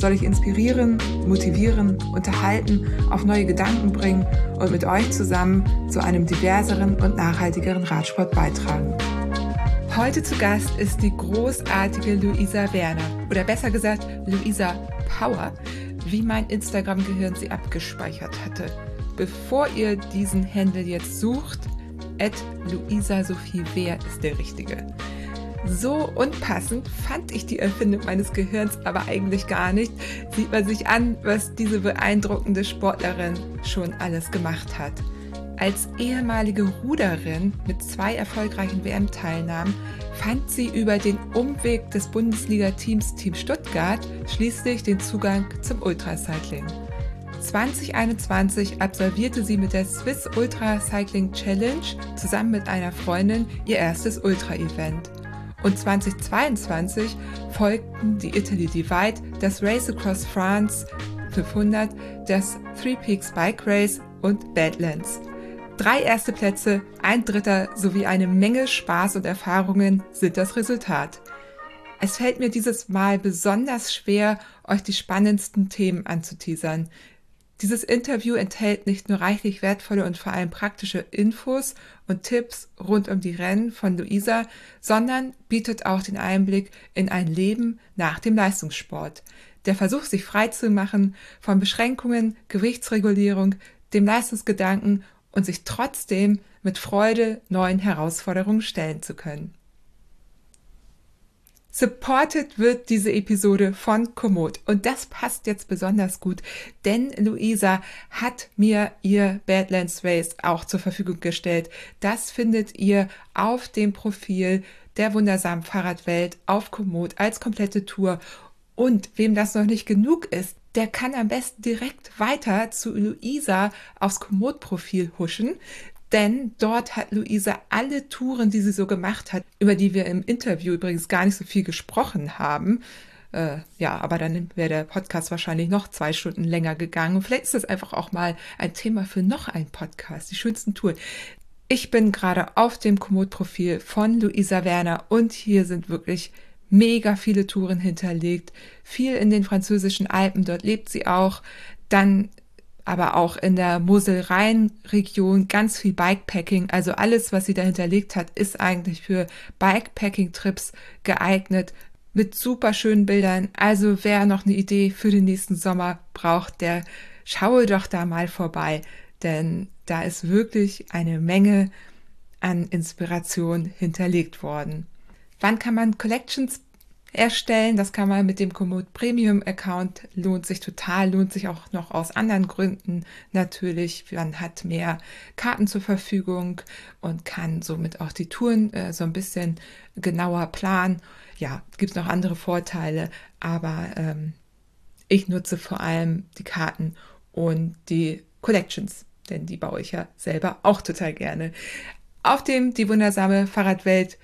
soll ich inspirieren, motivieren, unterhalten, auf neue Gedanken bringen und mit euch zusammen zu einem diverseren und nachhaltigeren Radsport beitragen. Heute zu Gast ist die großartige Luisa Werner oder besser gesagt Luisa Power, wie mein Instagram-Gehirn sie abgespeichert hatte. Bevor ihr diesen Handle jetzt sucht, Luisa Sophie Wehr ist der richtige. So unpassend fand ich die Erfindung meines Gehirns aber eigentlich gar nicht. Sieht man sich an, was diese beeindruckende Sportlerin schon alles gemacht hat. Als ehemalige Ruderin mit zwei erfolgreichen WM-Teilnahmen fand sie über den Umweg des Bundesliga-Teams Team Stuttgart schließlich den Zugang zum Ultracycling. 2021 absolvierte sie mit der Swiss Ultra Cycling Challenge zusammen mit einer Freundin ihr erstes Ultra-Event. Und 2022 folgten die Italy Divide, das Race Across France 500, das Three Peaks Bike Race und Badlands. Drei erste Plätze, ein Dritter sowie eine Menge Spaß und Erfahrungen sind das Resultat. Es fällt mir dieses Mal besonders schwer, euch die spannendsten Themen anzuteasern. Dieses Interview enthält nicht nur reichlich wertvolle und vor allem praktische Infos und Tipps rund um die Rennen von Luisa, sondern bietet auch den Einblick in ein Leben nach dem Leistungssport. Der Versuch, sich frei zu machen von Beschränkungen, Gewichtsregulierung, dem Leistungsgedanken und sich trotzdem mit Freude neuen Herausforderungen stellen zu können. Supported wird diese Episode von Komoot. Und das passt jetzt besonders gut, denn Luisa hat mir ihr Badlands Race auch zur Verfügung gestellt. Das findet ihr auf dem Profil der wundersamen Fahrradwelt auf Komoot als komplette Tour. Und wem das noch nicht genug ist, der kann am besten direkt weiter zu Luisa aufs Komoot-Profil huschen. Denn dort hat Luisa alle Touren, die sie so gemacht hat, über die wir im Interview übrigens gar nicht so viel gesprochen haben. Äh, ja, aber dann wäre der Podcast wahrscheinlich noch zwei Stunden länger gegangen. Vielleicht ist das einfach auch mal ein Thema für noch einen Podcast, die schönsten Touren. Ich bin gerade auf dem Komoot-Profil von Luisa Werner und hier sind wirklich mega viele Touren hinterlegt. Viel in den französischen Alpen, dort lebt sie auch. Dann aber auch in der Mosel-Rhein-Region ganz viel Bikepacking. Also alles, was sie da hinterlegt hat, ist eigentlich für Bikepacking-Trips geeignet mit super schönen Bildern. Also wer noch eine Idee für den nächsten Sommer braucht, der schaue doch da mal vorbei, denn da ist wirklich eine Menge an Inspiration hinterlegt worden. Wann kann man Collections erstellen. Das kann man mit dem Komoot Premium Account lohnt sich total, lohnt sich auch noch aus anderen Gründen natürlich. Man hat mehr Karten zur Verfügung und kann somit auch die Touren äh, so ein bisschen genauer planen. Ja, gibt noch andere Vorteile, aber ähm, ich nutze vor allem die Karten und die Collections, denn die baue ich ja selber auch total gerne. Auf dem Die wundersame Fahrradwelt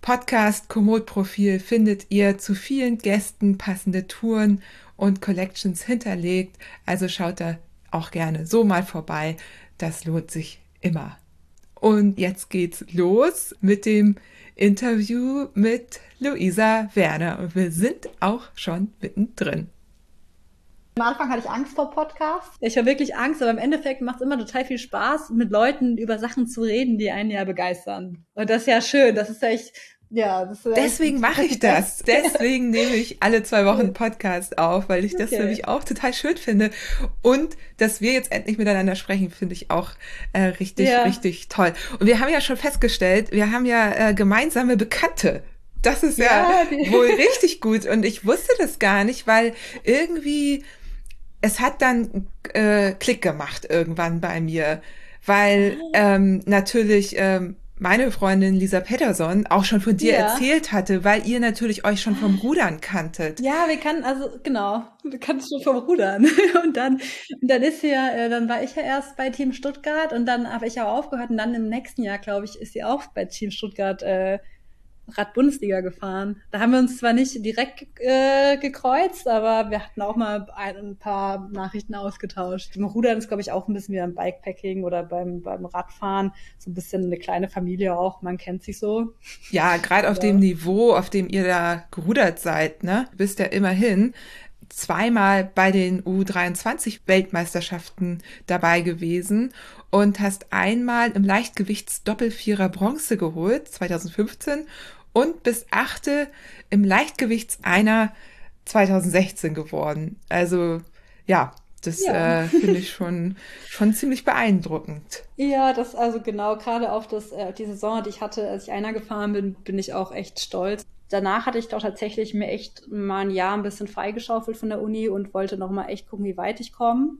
Podcast Komoot-Profil findet ihr zu vielen Gästen passende Touren und Collections hinterlegt. Also schaut da auch gerne so mal vorbei. Das lohnt sich immer. Und jetzt geht's los mit dem Interview mit Luisa Werner. Und wir sind auch schon mittendrin. Am Anfang hatte ich Angst vor Podcasts. Ich habe wirklich Angst, aber im Endeffekt macht es immer total viel Spaß, mit Leuten über Sachen zu reden, die einen ja begeistern. Und das ist ja schön. Das ist echt, ja, das ist Deswegen mache ich das. Deswegen nehme ich alle zwei Wochen Podcast auf, weil ich das okay. nämlich auch total schön finde. Und dass wir jetzt endlich miteinander sprechen, finde ich auch äh, richtig, ja. richtig toll. Und wir haben ja schon festgestellt, wir haben ja äh, gemeinsame Bekannte. Das ist ja, ja wohl richtig gut. Und ich wusste das gar nicht, weil irgendwie es hat dann äh, Klick gemacht irgendwann bei mir, weil ah. ähm, natürlich ähm, meine Freundin Lisa Pettersson auch schon von dir Ja. erzählt hatte, weil ihr natürlich euch schon vom Rudern kanntet. Ja, wir kannten, also genau, wir kannten schon vom Rudern. Und dann, und dann ist sie ja, äh, dann war ich ja erst bei Team Stuttgart und dann habe ich auch aufgehört und dann im nächsten Jahr, glaube ich, ist sie auch bei Team Stuttgart äh, Rad-Bundesliga gefahren. Da haben wir uns zwar nicht direkt äh, gekreuzt, aber wir hatten auch mal ein, ein paar Nachrichten ausgetauscht. Im Rudern ist, glaube ich, auch ein bisschen wie beim Bikepacking oder beim, beim Radfahren. So ein bisschen eine kleine Familie auch, man kennt sich so. Ja, gerade auf Ja. dem Niveau, auf dem ihr da gerudert seid, ne? Du bist ja immerhin zweimal bei den U23-Weltmeisterschaften dabei gewesen und hast einmal im Leichtgewichtsdoppelvierer Bronze geholt, 2015, und bist achte im Leichtgewichts-Einer 2016 geworden. Also, ja, das Ja. äh, finde ich schon, schon ziemlich beeindruckend. Ja, das also genau, gerade auf das, äh, die Saison, die ich hatte, als ich einer gefahren bin, bin ich auch echt stolz. Danach hatte ich doch tatsächlich mir echt mal ein Jahr ein bisschen freigeschaufelt von der Uni und wollte noch mal echt gucken, wie weit ich komme.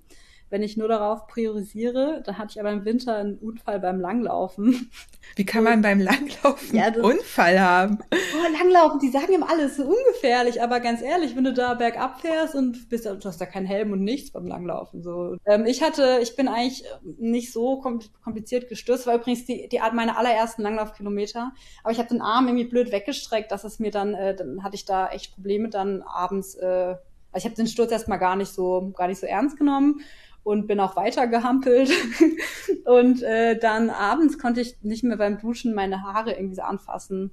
Wenn ich nur darauf priorisiere, dann hatte ich aber im Winter einen Unfall beim Langlaufen. Wie kann man beim Langlaufen Ja, einen Unfall haben? Oh, Langlaufen, die sagen immer alles so ungefährlich, aber ganz ehrlich, wenn du da bergab fährst und bist, du hast da keinen Helm und nichts beim Langlaufen. So. Ähm, ich hatte, ich bin eigentlich nicht so kom- kompliziert gestürzt, war übrigens die, die Art meine allerersten Langlaufkilometer. Aber ich habe den Arm irgendwie blöd weggestreckt, dass es mir dann, äh, dann hatte ich da echt Probleme dann abends. Äh, also ich habe den Sturz erstmal gar nicht so, gar nicht so ernst genommen und bin auch weiter gehampelt. und äh, dann abends konnte ich nicht mehr beim Duschen meine Haare irgendwie so anfassen.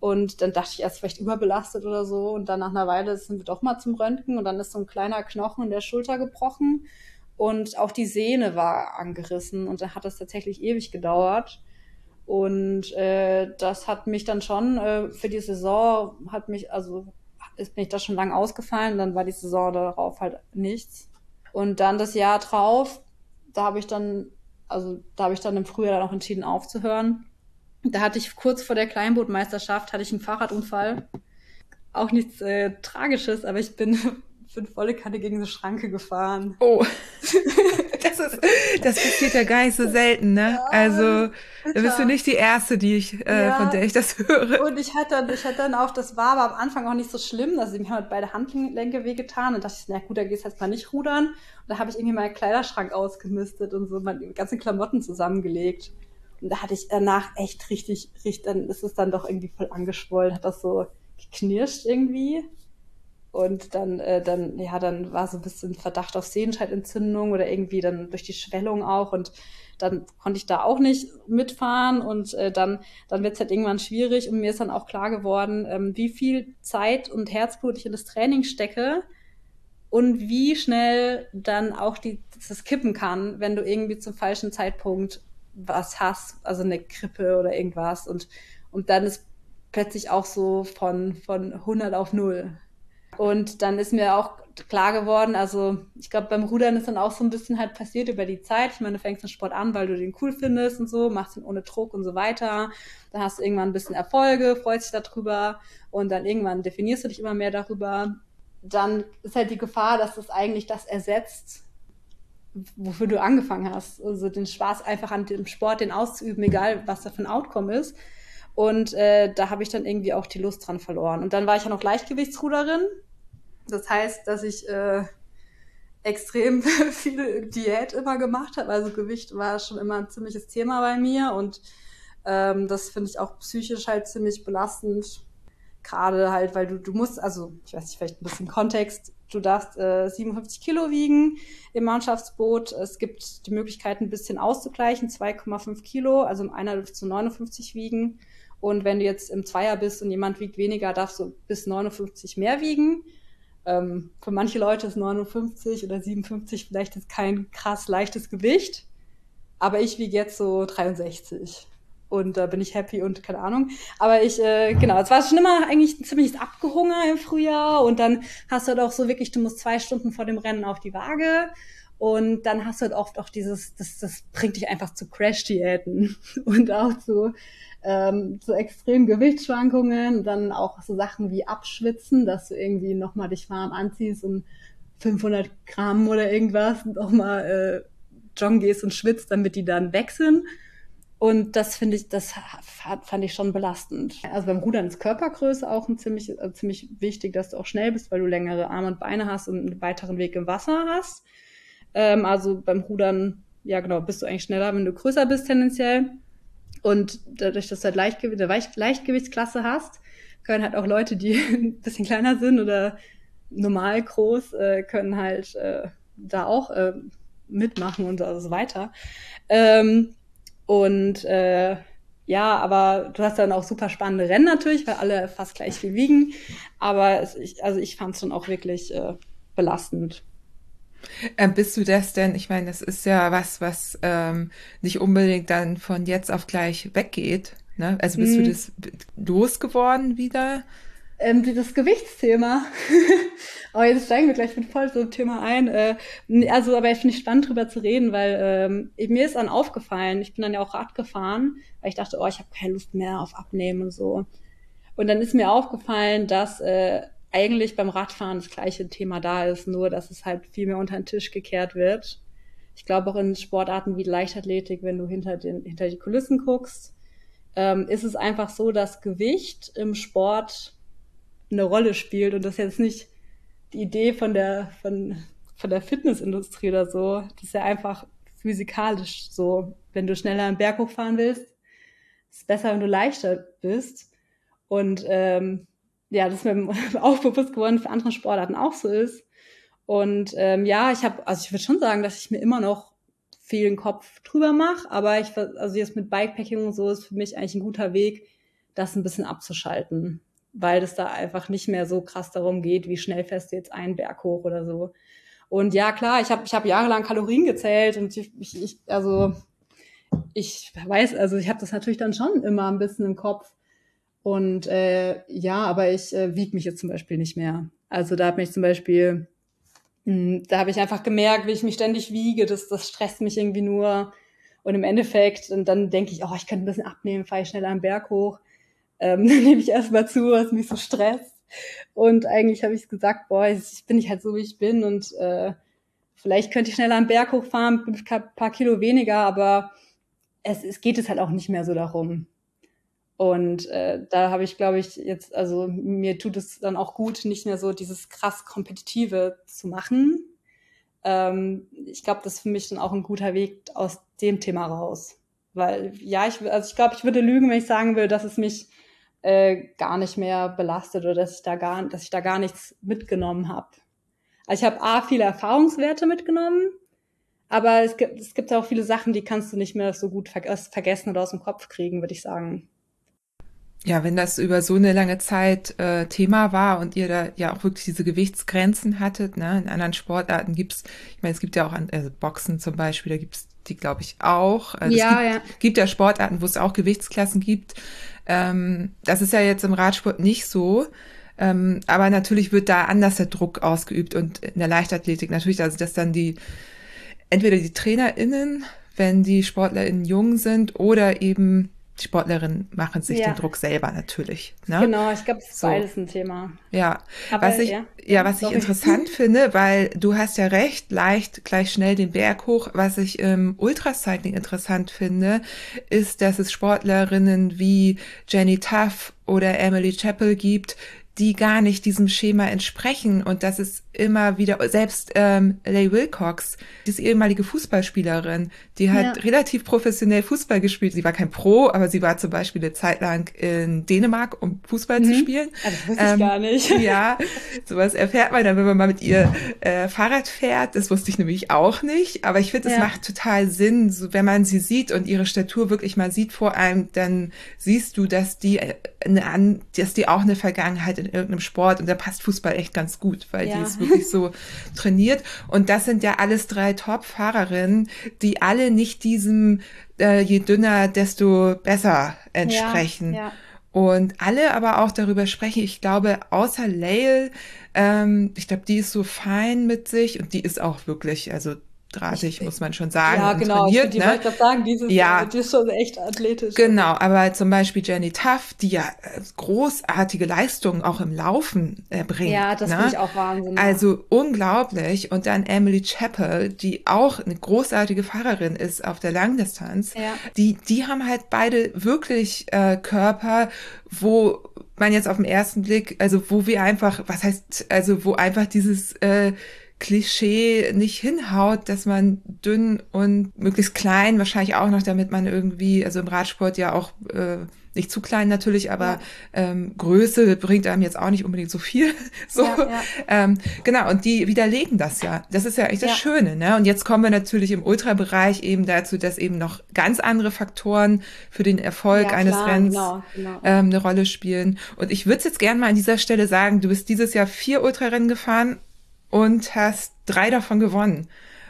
Und dann dachte ich erst vielleicht überbelastet oder so. Und dann nach einer Weile sind wir doch mal zum Röntgen und dann ist so ein kleiner Knochen in der Schulter gebrochen. Und auch die Sehne war angerissen und dann hat das tatsächlich ewig gedauert. Und äh, das hat mich dann schon äh, für die Saison, hat mich, also ist bin ich da schon lang ausgefallen, dann war die Saison darauf halt nichts. Und dann das Jahr drauf, da habe ich dann, also da habe ich dann im Frühjahr dann auch entschieden aufzuhören. Da hatte ich kurz vor der Kleinbootmeisterschaft hatte ich einen Fahrradunfall. Auch nichts äh, Tragisches, aber ich bin für volle Kanne gegen eine Schranke gefahren. Oh, das ist, das passiert ja gar nicht so selten, ne? Also, da bist du nicht die Erste, die ich, äh, Ja. von der ich das höre. Und ich hatte dann, ich hatte dann auch, das war aber am Anfang auch nicht so schlimm. Also mir haben halt beide Handgelenke wehgetan und dachte ich, na gut, da gehst du jetzt mal nicht rudern. Und da habe ich irgendwie meinen Kleiderschrank ausgemistet und so meine ganzen Klamotten zusammengelegt. Und da hatte ich danach echt richtig, richtig, dann ist es dann doch irgendwie voll angeschwollen, hat das so geknirscht irgendwie. Und dann, äh, dann, ja, dann war so ein bisschen Verdacht auf Sehenscheidentzündung oder irgendwie dann durch die Schwellung auch. Und dann konnte ich da auch nicht mitfahren und äh, dann, dann wird es halt irgendwann schwierig. Und mir ist dann auch klar geworden, ähm, wie viel Zeit und Herzblut ich in das Training stecke und wie schnell dann auch die, das kippen kann, wenn du irgendwie zum falschen Zeitpunkt was hast, also eine Grippe oder irgendwas. Und, und dann ist plötzlich auch so von, von 100 auf 0. Und dann ist mir auch klar geworden, also ich glaube, beim Rudern ist dann auch so ein bisschen halt passiert über die Zeit. Ich meine, du fängst den Sport an, weil du den cool findest und so, machst ihn ohne Druck und so weiter. Dann hast du irgendwann ein bisschen Erfolge, freust dich darüber und dann irgendwann definierst du dich immer mehr darüber. Dann ist halt die Gefahr, dass das eigentlich das ersetzt, wofür du angefangen hast. Also den Spaß einfach an dem Sport, den auszuüben, egal was da für ein Outcome ist. Und äh, da habe ich dann irgendwie auch die Lust dran verloren. Und dann war ich ja noch Leichtgewichtsruderin. Das heißt, dass ich äh, extrem viel Diät immer gemacht habe. Also Gewicht war schon immer ein ziemliches Thema bei mir. Und ähm, das finde ich auch psychisch halt ziemlich belastend. Gerade halt, weil du, du musst, also ich weiß nicht, vielleicht ein bisschen Kontext, du darfst äh, 57 Kilo wiegen im Mannschaftsboot. Es gibt die Möglichkeit, ein bisschen auszugleichen, 2,5 Kilo, also im Einer dürfst du 59 wiegen. Und wenn du jetzt im Zweier bist und jemand wiegt weniger, darfst du bis 59 mehr wiegen. Ähm, für manche Leute ist 59 oder 57 vielleicht jetzt kein krass leichtes Gewicht. Aber ich wiege jetzt so 63 und da bin ich happy und keine Ahnung. Aber ich, äh, genau, es war schon immer eigentlich ein ziemliches Abgehunger im Frühjahr und dann hast du halt auch so wirklich, du musst zwei Stunden vor dem Rennen auf die Waage und dann hast du halt oft auch dieses, das, das bringt dich einfach zu Crash-Diäten und auch zu, ähm, zu extremen Gewichtsschwankungen, dann auch so Sachen wie Abschwitzen, dass du irgendwie nochmal dich warm anziehst und 500 Gramm oder irgendwas und auch mal äh, joggen gehst und schwitzt, damit die dann weg sind. Und das finde ich, das fand ich schon belastend. Also beim Rudern ist Körpergröße auch ein ziemlich, äh, ziemlich wichtig, dass du auch schnell bist, weil du längere Arme und Beine hast und einen weiteren Weg im Wasser hast. Ähm, also beim Rudern, ja genau, bist du eigentlich schneller, wenn du größer bist tendenziell. Und dadurch, dass du halt Leichtgewicht, eine Leichtgewichtsklasse hast, können halt auch Leute, die ein bisschen kleiner sind oder normal groß, äh, können halt äh, da auch äh, mitmachen und so weiter. Ähm, und äh, ja, aber du hast dann auch super spannende Rennen natürlich, weil alle fast gleich viel wiegen. Aber es, ich, also ich fand es schon auch wirklich äh, belastend. Ähm, bist du das denn? Ich meine, das ist ja was, was ähm, nicht unbedingt dann von jetzt auf gleich weggeht. Ne? Also bist hm. du das losgeworden wieder? ähm, das Gewichtsthema. aber jetzt steigen wir gleich mit voll so ein Thema ein. Äh, also, aber ich finde es spannend drüber zu reden, weil ähm, mir ist dann aufgefallen, ich bin dann ja auch Rad gefahren, weil ich dachte, oh, ich habe keine Lust mehr auf Abnehmen und so. Und dann ist mir aufgefallen, dass äh, eigentlich beim Radfahren das gleiche Thema da ist, nur dass es halt viel mehr unter den Tisch gekehrt wird. Ich glaube auch in Sportarten wie Leichtathletik, wenn du hinter, den, hinter die Kulissen guckst, ähm, ist es einfach so, dass Gewicht im Sport eine Rolle spielt und das jetzt nicht die Idee von der, von, von der Fitnessindustrie oder so. Das ist ja einfach physikalisch so. Wenn du schneller einen Berg hochfahren willst, ist es besser, wenn du leichter bist. Und ähm, ja, das ist mir auch bewusst geworden, für andere Sportarten auch so ist. Und ähm, ja, ich habe, also ich würde schon sagen, dass ich mir immer noch viel den Kopf drüber mache, aber ich, also jetzt mit Bikepacking und so ist für mich eigentlich ein guter Weg, das ein bisschen abzuschalten weil es da einfach nicht mehr so krass darum geht, wie schnell fährst du jetzt einen Berg hoch oder so. Und ja, klar, ich habe ich hab jahrelang Kalorien gezählt und ich, ich, ich also ich weiß, also ich habe das natürlich dann schon immer ein bisschen im Kopf. Und äh, ja, aber ich äh, wiege mich jetzt zum Beispiel nicht mehr. Also da habe ich zum Beispiel, mh, hm, da habe ich einfach gemerkt, wie ich mich ständig wiege, das, das stresst mich irgendwie nur. Und im Endeffekt, und dann denke ich, oh, ich könnte ein bisschen abnehmen, fahre ich schneller am Berg hoch ähm, dann nehme ich erstmal zu, was mich so stresst. Und eigentlich habe ich gesagt, boah, ich bin ich halt so, wie ich bin und äh, vielleicht könnte ich schneller einen Berg hochfahren, ein paar Kilo weniger, aber es, es geht es halt auch nicht mehr so darum. Und äh, da habe ich, glaube ich, jetzt, also mir tut es dann auch gut, nicht mehr so dieses krass Kompetitive zu machen. Ähm, ich glaube, das ist für mich dann auch ein guter Weg aus dem Thema raus. Weil, ja, ich, also ich glaube, ich würde lügen, wenn ich sagen will, dass es mich äh, gar nicht mehr belastet oder dass ich da gar, dass ich da gar nichts mitgenommen habe. Also ich habe A, viele Erfahrungswerte mitgenommen, aber es gibt, es gibt auch viele Sachen, die kannst du nicht mehr so gut ver vergessen oder aus dem Kopf kriegen, würde ich sagen. Ja, wenn das über so eine lange Zeit äh, Thema war und ihr da ja auch wirklich diese Gewichtsgrenzen hattet, ne? in anderen Sportarten gibt's, ich meine, es gibt ja auch an, also Boxen zum Beispiel, da gibt's die, glaube ich, auch. Also ja, es gibt, ja. gibt ja Sportarten, wo es auch Gewichtsklassen gibt. Ähm, das ist ja jetzt im Radsport nicht so. Ähm, aber natürlich wird da anders der Druck ausgeübt und in der Leichtathletik natürlich, also dass dann die, entweder die TrainerInnen, wenn die SportlerInnen jung sind oder eben Sportlerinnen machen sich ja. den Druck selber natürlich. Ne? Genau, ich glaube, es ist so. beides ein Thema. Ja, Aber, was ich, ja, ja was ich interessant finde, weil du hast ja recht, leicht gleich schnell den Berg hoch. Was ich im Ultracycling interessant finde, ist, dass es Sportlerinnen wie Jenny Tuff oder Emily Chappell gibt, die gar nicht diesem Schema entsprechen und das ist immer wieder, selbst ähm, Leigh Wilcox, diese ehemalige Fußballspielerin, die hat ja. relativ professionell Fußball gespielt. Sie war kein Pro, aber sie war zum Beispiel eine Zeit lang in Dänemark, um Fußball mhm. zu spielen. Also, das wusste ähm, ich gar nicht. Ja, sowas erfährt man dann, wenn man mal mit ihr äh, Fahrrad fährt. Das wusste ich nämlich auch nicht, aber ich finde, es ja. macht total Sinn, so, wenn man sie sieht und ihre Statur wirklich mal sieht vor einem, dann siehst du, dass die, äh, eine, dass die auch eine Vergangenheit in irgendeinem Sport und da passt Fußball echt ganz gut, weil ja. die ist wirklich so trainiert. Und das sind ja alles drei Top-Fahrerinnen, die alle nicht diesem äh, je dünner, desto besser entsprechen. Ja, ja. Und alle aber auch darüber sprechen, ich glaube, außer Lael, ähm, ich glaube, die ist so fein mit sich und die ist auch wirklich, also drahtig, muss man schon sagen. Ja, genau. Trainiert, die ne? wollte ich sagen, dieses, ja. die ist schon echt athletisch. Genau, aber zum Beispiel Jenny Tuff, die ja äh, großartige Leistungen auch im Laufen äh, bringt. Ja, das ne? finde ich auch Wahnsinn. Also unglaublich. Und dann Emily Chappell, die auch eine großartige Fahrerin ist auf der Langdistanz. Ja. Die, die haben halt beide wirklich äh, Körper, wo man jetzt auf den ersten Blick, also wo wir einfach, was heißt, also wo einfach dieses äh, Klischee nicht hinhaut, dass man dünn und möglichst klein, wahrscheinlich auch noch, damit man irgendwie, also im Radsport ja auch äh, nicht zu klein natürlich, aber ja. ähm, Größe bringt einem jetzt auch nicht unbedingt so viel. so, ja, ja. Ähm, genau. Und die widerlegen das ja. Das ist ja echt das Schöne. Ne? Und jetzt kommen wir natürlich im Ultrabereich eben dazu, dass eben noch ganz andere Faktoren für den Erfolg eines klar, Rennens genau, genau. Ähm, eine Rolle spielen. Und ich würde jetzt gerne mal an dieser Stelle sagen, du bist dieses Jahr vier Ultrarennen gefahren und hast drei davon gewonnen.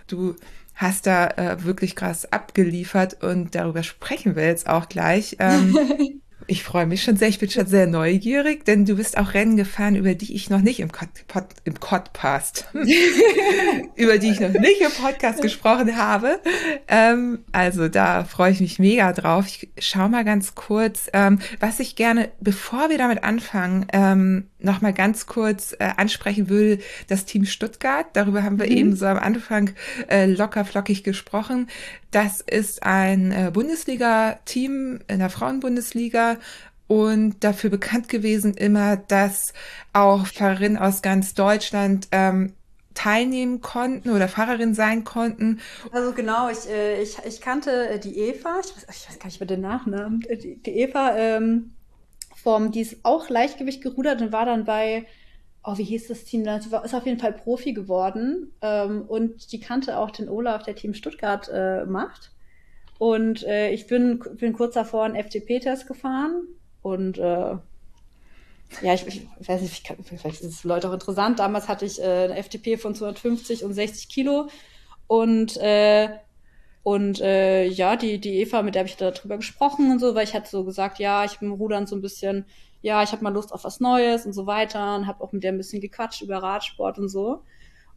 Du hast da äh, wirklich krass abgeliefert und darüber sprechen wir jetzt auch gleich. Ähm, Ich freue mich schon sehr, ich bin schon sehr neugierig, denn du bist auch Rennen gefahren, über die ich noch nicht im, Pod, Pod, im Podcast, über die ich noch nicht im Podcast gesprochen habe. Ähm, also da freue ich mich mega drauf. Ich schau mal ganz kurz, ähm, was ich gerne, bevor wir damit anfangen, ähm, noch mal ganz kurz äh, ansprechen will, das Team Stuttgart. Darüber haben wir mhm. eben so am Anfang äh, locker flockig gesprochen. Das ist ein äh, Bundesliga-Team in der Frauenbundesliga und dafür bekannt gewesen immer, dass auch Fahrerinnen aus ganz Deutschland ähm, teilnehmen konnten oder Fahrerin sein konnten. Also genau, ich, äh, ich, ich kannte äh, die Eva, ich weiß, ich weiß gar nicht mehr den Nachnamen, die, die Eva ähm, vom, die ist auch Leichtgewicht gerudert und war dann bei oh, wie hieß das Team da? Sie war, ist auf jeden Fall Profi geworden ähm, und die kannte auch den Olaf, der Team Stuttgart äh, macht. Und äh, ich bin, bin kurz davor einen FTP-Test gefahren und äh, ja, ich, ich weiß nicht, ich kann, vielleicht ist es für Leute auch interessant. Damals hatte ich äh, eine FTP von 250 und 60 Kilo und äh, und äh, ja, die, die Eva, mit der habe ich darüber gesprochen und so, weil ich hatte so gesagt, ja, ich bin Rudern so ein bisschen ja, ich habe mal Lust auf was Neues und so weiter und habe auch mit der ein bisschen gequatscht über Radsport und so.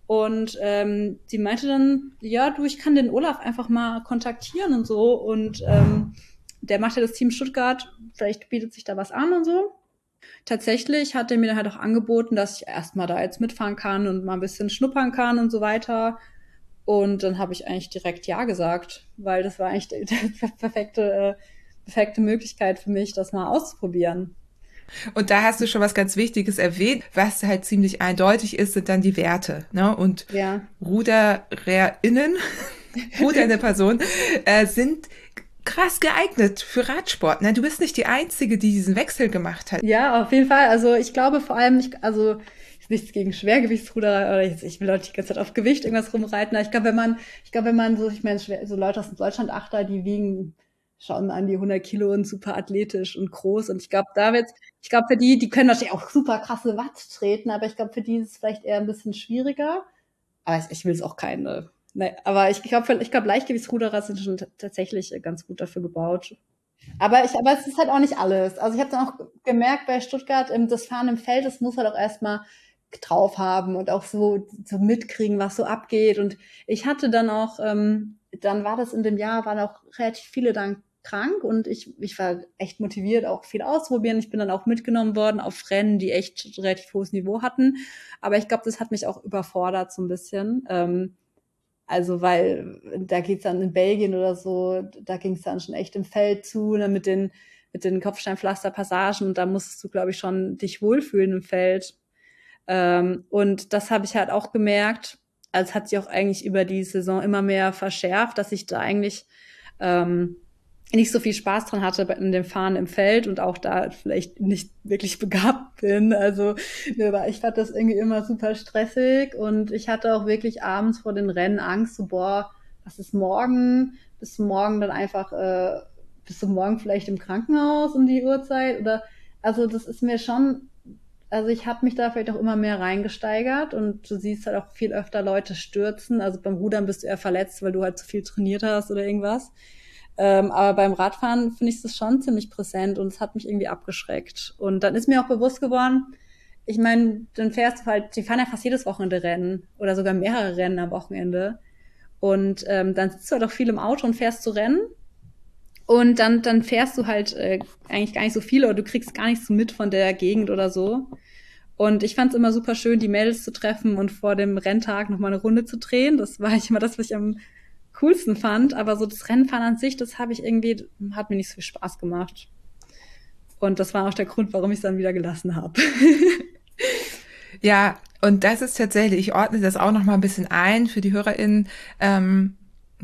Und ähm, sie meinte dann, ja, du, ich kann den Olaf einfach mal kontaktieren und so. Und ähm, der macht ja das Team Stuttgart, vielleicht bietet sich da was an und so. Tatsächlich hat er mir dann halt auch angeboten, dass ich erstmal da jetzt mitfahren kann und mal ein bisschen schnuppern kann und so weiter. Und dann habe ich eigentlich direkt Ja gesagt, weil das war eigentlich die, die perfekte, äh, perfekte Möglichkeit für mich, das mal auszuprobieren. Und da hast du schon was ganz Wichtiges erwähnt, was halt ziemlich eindeutig ist, sind dann die Werte. Ne? Und ja. RudererInnen, rudernde Person, äh, sind krass geeignet für Radsport. Ne? Du bist nicht die Einzige, die diesen Wechsel gemacht hat. Ja, auf jeden Fall. Also ich glaube vor allem, ich, also nichts gegen Schwergewichtsruder oder jetzt, ich will Leute die ganze Zeit auf Gewicht irgendwas rumreiten. Aber ich glaube, wenn man, ich glaube, wenn man so, ich meine, so Leute aus dem Deutschland-Achter, die wiegen schon an die 100 Kilo und super athletisch und groß. Und ich glaube, da wird's, ich glaube, für die, die können natürlich auch super krasse Watt treten, aber ich glaube, für die ist es vielleicht eher ein bisschen schwieriger. Aber ich, ich will es auch keine. Ne, aber ich glaube, ich glaube, Leichtgewichtsruderer sind schon tatsächlich ganz gut dafür gebaut. Aber ich, aber es ist halt auch nicht alles. Also ich habe dann auch gemerkt bei Stuttgart, das Fahren im Feld, das muss halt auch erstmal drauf haben und auch so, so mitkriegen, was so abgeht. Und ich hatte dann auch, ähm, dann war das in dem Jahr, waren auch relativ viele dann krank und ich, ich war echt motiviert, auch viel auszuprobieren. Ich bin dann auch mitgenommen worden auf Rennen, die echt relativ hohes Niveau hatten. Aber ich glaube, das hat mich auch überfordert so ein bisschen. Ähm, also, weil da geht's dann in Belgien oder so, da ging's dann schon echt im Feld zu, ne, mit den, mit den Kopfsteinpflasterpassagen und da musstest du, glaube ich, schon dich wohlfühlen im Feld. Ähm, und das habe ich halt auch gemerkt, als hat sich auch eigentlich über die Saison immer mehr verschärft, dass ich da eigentlich ähm, nicht so viel Spaß dran hatte in dem Fahren im Feld und auch da vielleicht nicht wirklich begabt bin. Also ich fand das irgendwie immer super stressig und ich hatte auch wirklich abends vor den Rennen Angst, so boah, was ist morgen? Bis morgen dann einfach, äh, bist du morgen vielleicht im Krankenhaus um die Uhrzeit? Oder also das ist mir schon, also ich habe mich da vielleicht auch immer mehr reingesteigert und du siehst halt auch viel öfter Leute stürzen. Also beim Rudern bist du eher verletzt, weil du halt zu viel trainiert hast oder irgendwas. Ähm, aber beim Radfahren finde ich das schon ziemlich präsent und es hat mich irgendwie abgeschreckt. Und dann ist mir auch bewusst geworden, ich meine, dann fährst du halt, die fahren ja fast jedes Wochenende Rennen oder sogar mehrere Rennen am Wochenende. Und ähm, dann sitzt du halt auch viel im Auto und fährst zu Rennen. Und dann, dann fährst du halt äh, eigentlich gar nicht so viel oder du kriegst gar nichts so mit von der Gegend oder so. Und ich fand es immer super schön, die Mädels zu treffen und vor dem Renntag noch mal eine Runde zu drehen. Das war eigentlich immer das, was ich am coolsten fand. Aber so das Rennfahren an sich, das habe ich irgendwie, hat mir nicht so viel Spaß gemacht. Und das war auch der Grund, warum ich es dann wieder gelassen habe. ja, und das ist tatsächlich, ich ordne das auch noch mal ein bisschen ein für die HörerInnen. Ähm,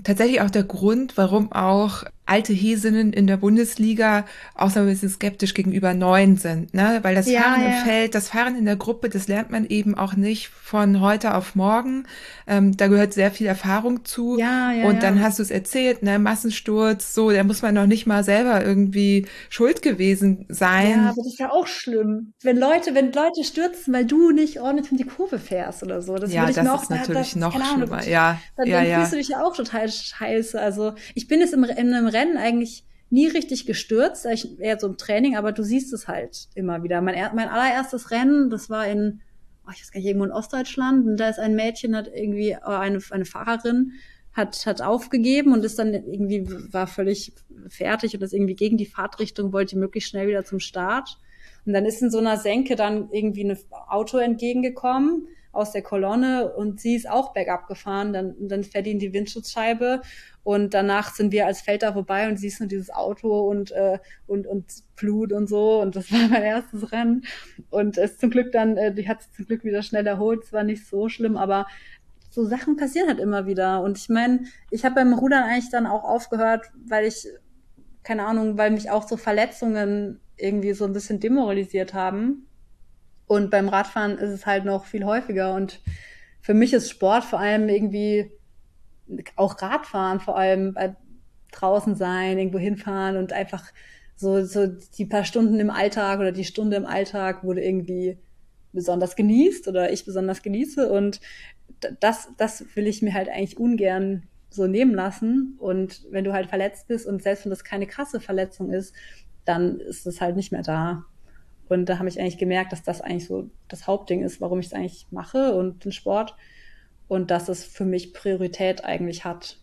tatsächlich auch der Grund, warum auch alte Hesinnen in der Bundesliga auch so ein bisschen skeptisch gegenüber neuen sind, ne? Weil das ja, Fahren ja. im Feld, das Fahren in der Gruppe, das lernt man eben auch nicht von heute auf morgen. Ähm, da gehört sehr viel Erfahrung zu. Ja, ja, und dann hast du es erzählt, ne? Massensturz, so, da muss man noch nicht mal selber irgendwie schuld gewesen sein. Ja, aber das ist ja auch schlimm. Wenn Leute, wenn Leute stürzen, weil du nicht ordentlich in die Kurve fährst oder so. Das ja, das noch, ist natürlich das, noch schlimmer. Ja, dann, ja, dann fühlst du dich ja auch total scheiße. Also ich bin jetzt im, in einem Rennen eigentlich nie richtig gestürzt, eher so im Training, aber du siehst es halt immer wieder. Mein, mein allererstes Rennen, das war in, oh, ich weiß gar nicht, irgendwo in Ostdeutschland, und da ist ein Mädchen, hat irgendwie, oh, eine, eine Fahrerin, hat, hat aufgegeben und ist dann irgendwie, war völlig fertig und ist irgendwie gegen die Fahrtrichtung, wollte möglichst schnell wieder zum Start. Und dann ist in so einer Senke dann irgendwie ein Auto entgegengekommen aus der Kolonne und sie ist auch bergab gefahren. Dann, dann fährt in die Windschutzscheibe und danach sind wir als Feld vorbei und siehst nur dieses Auto und, äh, und, und Blut und so. Und das war mein erstes Rennen. Und es zum Glück dann, äh, die hat sich zum Glück wieder schnell erholt. Es war nicht so schlimm, aber so Sachen passieren halt immer wieder. Und ich meine, ich habe beim Rudern eigentlich dann auch aufgehört, weil ich, keine Ahnung, weil mich auch so Verletzungen irgendwie so ein bisschen demoralisiert haben. Und beim Radfahren ist es halt noch viel häufiger. Und für mich ist Sport vor allem irgendwie auch Radfahren vor allem bei draußen sein, irgendwo hinfahren und einfach so, so die paar Stunden im Alltag oder die Stunde im Alltag wurde irgendwie besonders genießt oder ich besonders genieße und das, das will ich mir halt eigentlich ungern so nehmen lassen und wenn du halt verletzt bist und selbst wenn das keine krasse Verletzung ist, dann ist es halt nicht mehr da. Und da habe ich eigentlich gemerkt, dass das eigentlich so das Hauptding ist, warum ich es eigentlich mache und den Sport und dass es für mich Priorität eigentlich hat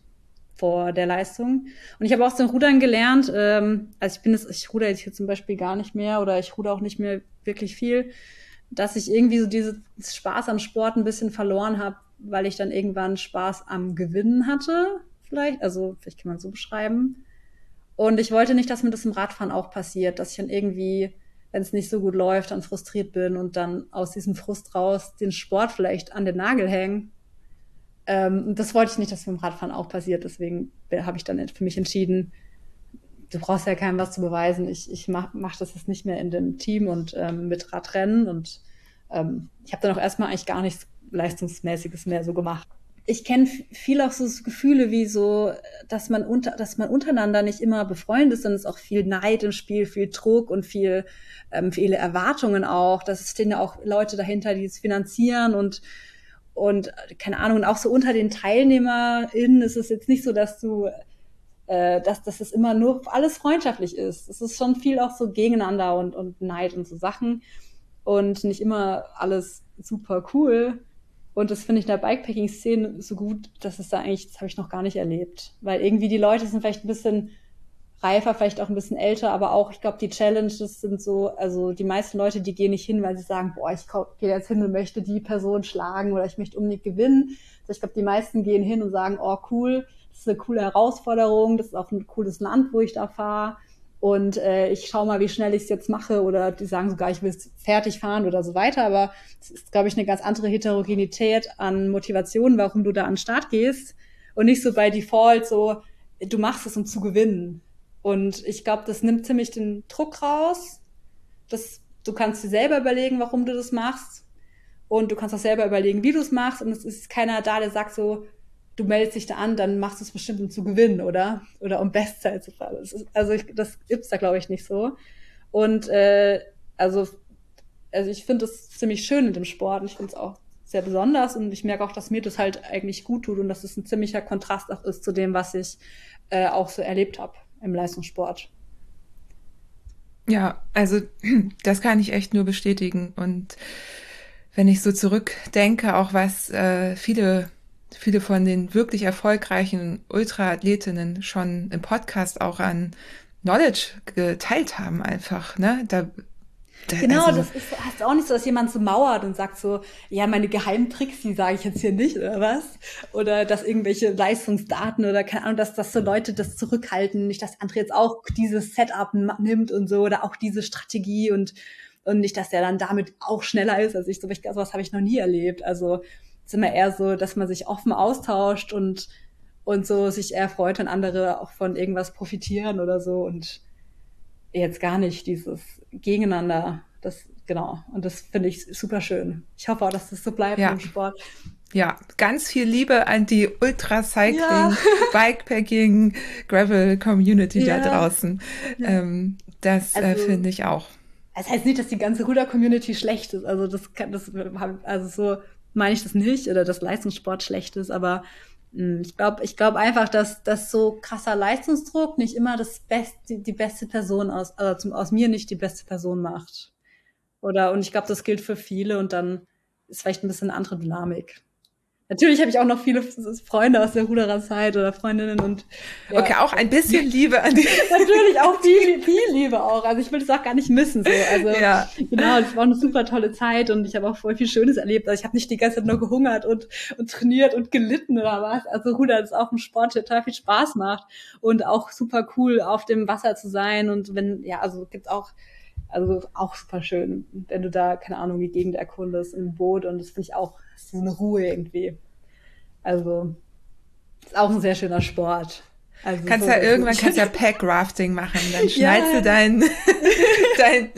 vor der Leistung. Und ich habe auch zum Rudern gelernt, ähm, also ich bin es, ich ruder jetzt hier zum Beispiel gar nicht mehr oder ich ruder auch nicht mehr wirklich viel, dass ich irgendwie so dieses Spaß am Sport ein bisschen verloren habe, weil ich dann irgendwann Spaß am Gewinnen hatte, vielleicht, also vielleicht kann man so beschreiben. Und ich wollte nicht, dass mir das im Radfahren auch passiert, dass ich dann irgendwie, wenn es nicht so gut läuft, dann frustriert bin und dann aus diesem Frust raus den Sport vielleicht an den Nagel hängen ähm, das wollte ich nicht, dass beim Radfahren auch passiert. Deswegen habe ich dann für mich entschieden, du brauchst ja keinem was zu beweisen. Ich, ich mache mach das jetzt nicht mehr in dem Team und ähm, mit Radrennen. Und ähm, ich habe dann auch erstmal eigentlich gar nichts Leistungsmäßiges mehr so gemacht. Ich kenne viel auch so Gefühle wie so, dass man unter, dass man untereinander nicht immer befreundet ist, sondern es ist auch viel Neid im Spiel, viel Druck und viel, ähm, viele Erwartungen auch. Das stehen ja auch Leute dahinter, die es finanzieren und und keine Ahnung, und auch so unter den TeilnehmerInnen ist es jetzt nicht so, dass du, äh, dass, dass es immer nur alles freundschaftlich ist. Es ist schon viel auch so gegeneinander und, und Neid und so Sachen und nicht immer alles super cool. Und das finde ich in der Bikepacking-Szene so gut, dass es da eigentlich, das habe ich noch gar nicht erlebt. Weil irgendwie die Leute sind vielleicht ein bisschen reifer, vielleicht auch ein bisschen älter, aber auch, ich glaube, die Challenges sind so, also die meisten Leute, die gehen nicht hin, weil sie sagen, boah, ich gehe jetzt hin und möchte die Person schlagen oder ich möchte unbedingt gewinnen. Also ich glaube, die meisten gehen hin und sagen, oh cool, das ist eine coole Herausforderung, das ist auch ein cooles Land, wo ich da fahre. Und äh, ich schaue mal, wie schnell ich es jetzt mache. Oder die sagen sogar, ich will es fertig fahren oder so weiter. Aber es ist, glaube ich, eine ganz andere Heterogenität an Motivation, warum du da an den Start gehst. Und nicht so bei Default so, du machst es, um zu gewinnen. Und ich glaube, das nimmt ziemlich den Druck raus. Das, du kannst dir selber überlegen, warum du das machst. Und du kannst auch selber überlegen, wie du es machst. Und es ist keiner da, der sagt so, du meldest dich da an, dann machst du es bestimmt, um zu gewinnen, oder? Oder um Bestzeit zu fahren. Das ist, also ich, das gibt's da, glaube ich, nicht so. Und äh, also, also ich finde das ziemlich schön in dem Sport. Und ich finde es auch sehr besonders. Und ich merke auch, dass mir das halt eigentlich gut tut und dass es ein ziemlicher Kontrast auch ist zu dem, was ich äh, auch so erlebt habe im Leistungssport. Ja, also das kann ich echt nur bestätigen. Und wenn ich so zurückdenke, auch was äh, viele viele von den wirklich erfolgreichen Ultraathletinnen schon im Podcast auch an Knowledge geteilt haben einfach, ne? Da Genau, also, das ist, hast auch nicht so, dass jemand so mauert und sagt so, ja, meine geheimen Tricks, die sage ich jetzt hier nicht, oder was? Oder dass irgendwelche Leistungsdaten oder keine Ahnung, dass, dass so Leute das zurückhalten, nicht, dass andere jetzt auch dieses Setup nimmt und so, oder auch diese Strategie und, und nicht, dass der dann damit auch schneller ist. Also ich, so, sowas habe ich noch nie erlebt. Also ist immer eher so, dass man sich offen austauscht und, und so sich eher freut, wenn andere auch von irgendwas profitieren oder so und jetzt gar nicht dieses Gegeneinander. Das, genau. Und das finde ich super schön. Ich hoffe auch, dass das so bleibt ja. im Sport. Ja, ganz viel Liebe an die Ultracycling, ja. Bikepacking, Gravel Community ja. da draußen. Ähm, das äh, also, äh, finde ich auch. Das heißt nicht, dass die ganze Ruder-Community schlecht ist. Also das kann, das, also so meine ich das nicht oder dass Leistungssport schlecht ist, aber hm, ich glaube ich glaube einfach, dass, dass so krasser Leistungsdruck nicht immer das Best, die, die beste Person aus, also zum, aus mir nicht die beste Person macht. Oder, und ich glaube, das gilt für viele und dann ist vielleicht ein bisschen eine andere Dynamik. Natürlich habe ich auch noch viele Freunde aus der Rudererzeit oder Freundinnen und ja. okay, auch ein bisschen Liebe an die. Natürlich auch viel, viel Liebe auch. Also ich will das auch gar nicht missen. So. Also ja. genau, das war eine super tolle Zeit und ich habe auch voll viel Schönes erlebt. Also ich habe nicht die ganze Zeit nur gehungert und, und trainiert und gelitten oder was. Also Rudern ist auch ein Sport, der total viel Spaß macht und auch super cool auf dem Wasser zu sein und wenn ja, also gibt's auch also auch super schön, wenn du da, keine Ahnung, die Gegend erkundest im Boot und das finde ich auch so eine Ruhe irgendwie. Also ist auch ein sehr schöner Sport. Also kannst so ja irgendwann kannst ja Pack-Rafting machen, dann schnallst ja. du dein, dein,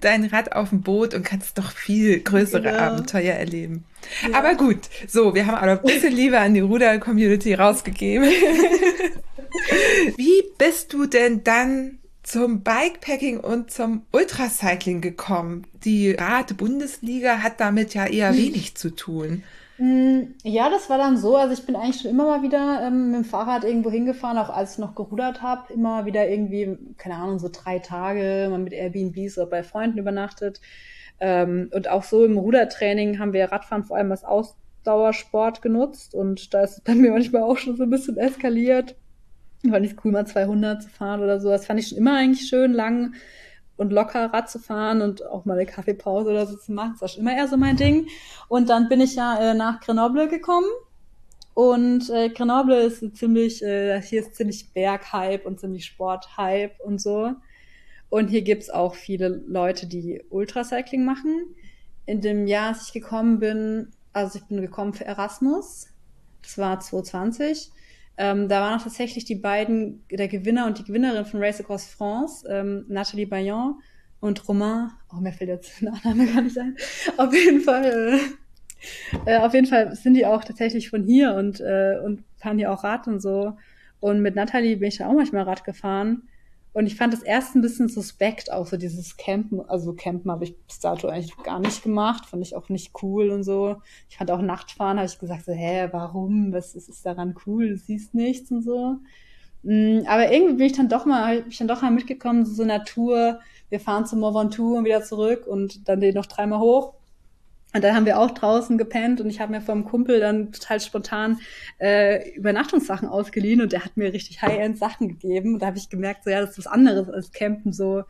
dein Rad auf dem Boot und kannst doch viel größere genau. Abenteuer erleben. Ja. Aber gut, so, wir haben aber ein bisschen Liebe an die Ruder-Community rausgegeben. Wie bist du denn dann zum Bikepacking und zum Ultracycling gekommen. Die Rad-Bundesliga hat damit ja eher hm. wenig zu tun. Hm, ja, das war dann so. Also ich bin eigentlich schon immer mal wieder ähm, mit dem Fahrrad irgendwo hingefahren, auch als ich noch gerudert habe. Immer wieder irgendwie, keine Ahnung, so drei Tage, mal mit Airbnbs oder bei Freunden übernachtet. Ähm, und auch so im Rudertraining haben wir Radfahren vor allem als Ausdauersport genutzt. Und da ist es bei mir manchmal auch schon so ein bisschen eskaliert fand ich cool, mal 200 zu fahren oder so. Das fand ich schon immer eigentlich schön, lang und locker Rad zu fahren und auch mal eine Kaffeepause oder so zu machen. Das war schon immer eher so mein Ding. Und dann bin ich ja äh, nach Grenoble gekommen. Und äh, Grenoble ist ziemlich, äh, hier ist ziemlich Berghype und ziemlich Sporthype und so. Und hier gibt's auch viele Leute, die Ultracycling machen. In dem Jahr, als ich gekommen bin, also ich bin gekommen für Erasmus. Das war 2020. Ähm, da waren auch tatsächlich die beiden, der Gewinner und die Gewinnerin von Race Across France, ähm, Nathalie Bayon und Romain, oh, mir fällt jetzt der Name gar nicht ein. Auf jeden Fall, äh, äh, auf jeden Fall sind die auch tatsächlich von hier und, äh, und fahren hier auch Rad und so. Und mit Nathalie bin ich da auch manchmal Rad gefahren. Und ich fand das erst ein bisschen suspekt, auch so dieses Campen. Also Campen habe ich bis dato eigentlich gar nicht gemacht, fand ich auch nicht cool und so. Ich fand auch Nachtfahren, habe ich gesagt so, hä, warum? Was ist, ist daran cool? Du siehst nichts und so. Mm, aber irgendwie bin ich dann doch mal, bin ich dann doch mal mitgekommen, so, so Natur. Wir fahren zum Mont Ventoux und wieder zurück und dann den noch dreimal hoch. Und dann haben wir auch draußen gepennt und ich habe mir vom Kumpel dann total spontan äh, Übernachtungssachen ausgeliehen und der hat mir richtig High-End-Sachen gegeben. Und da habe ich gemerkt, so ja, das ist was anderes als Campen, so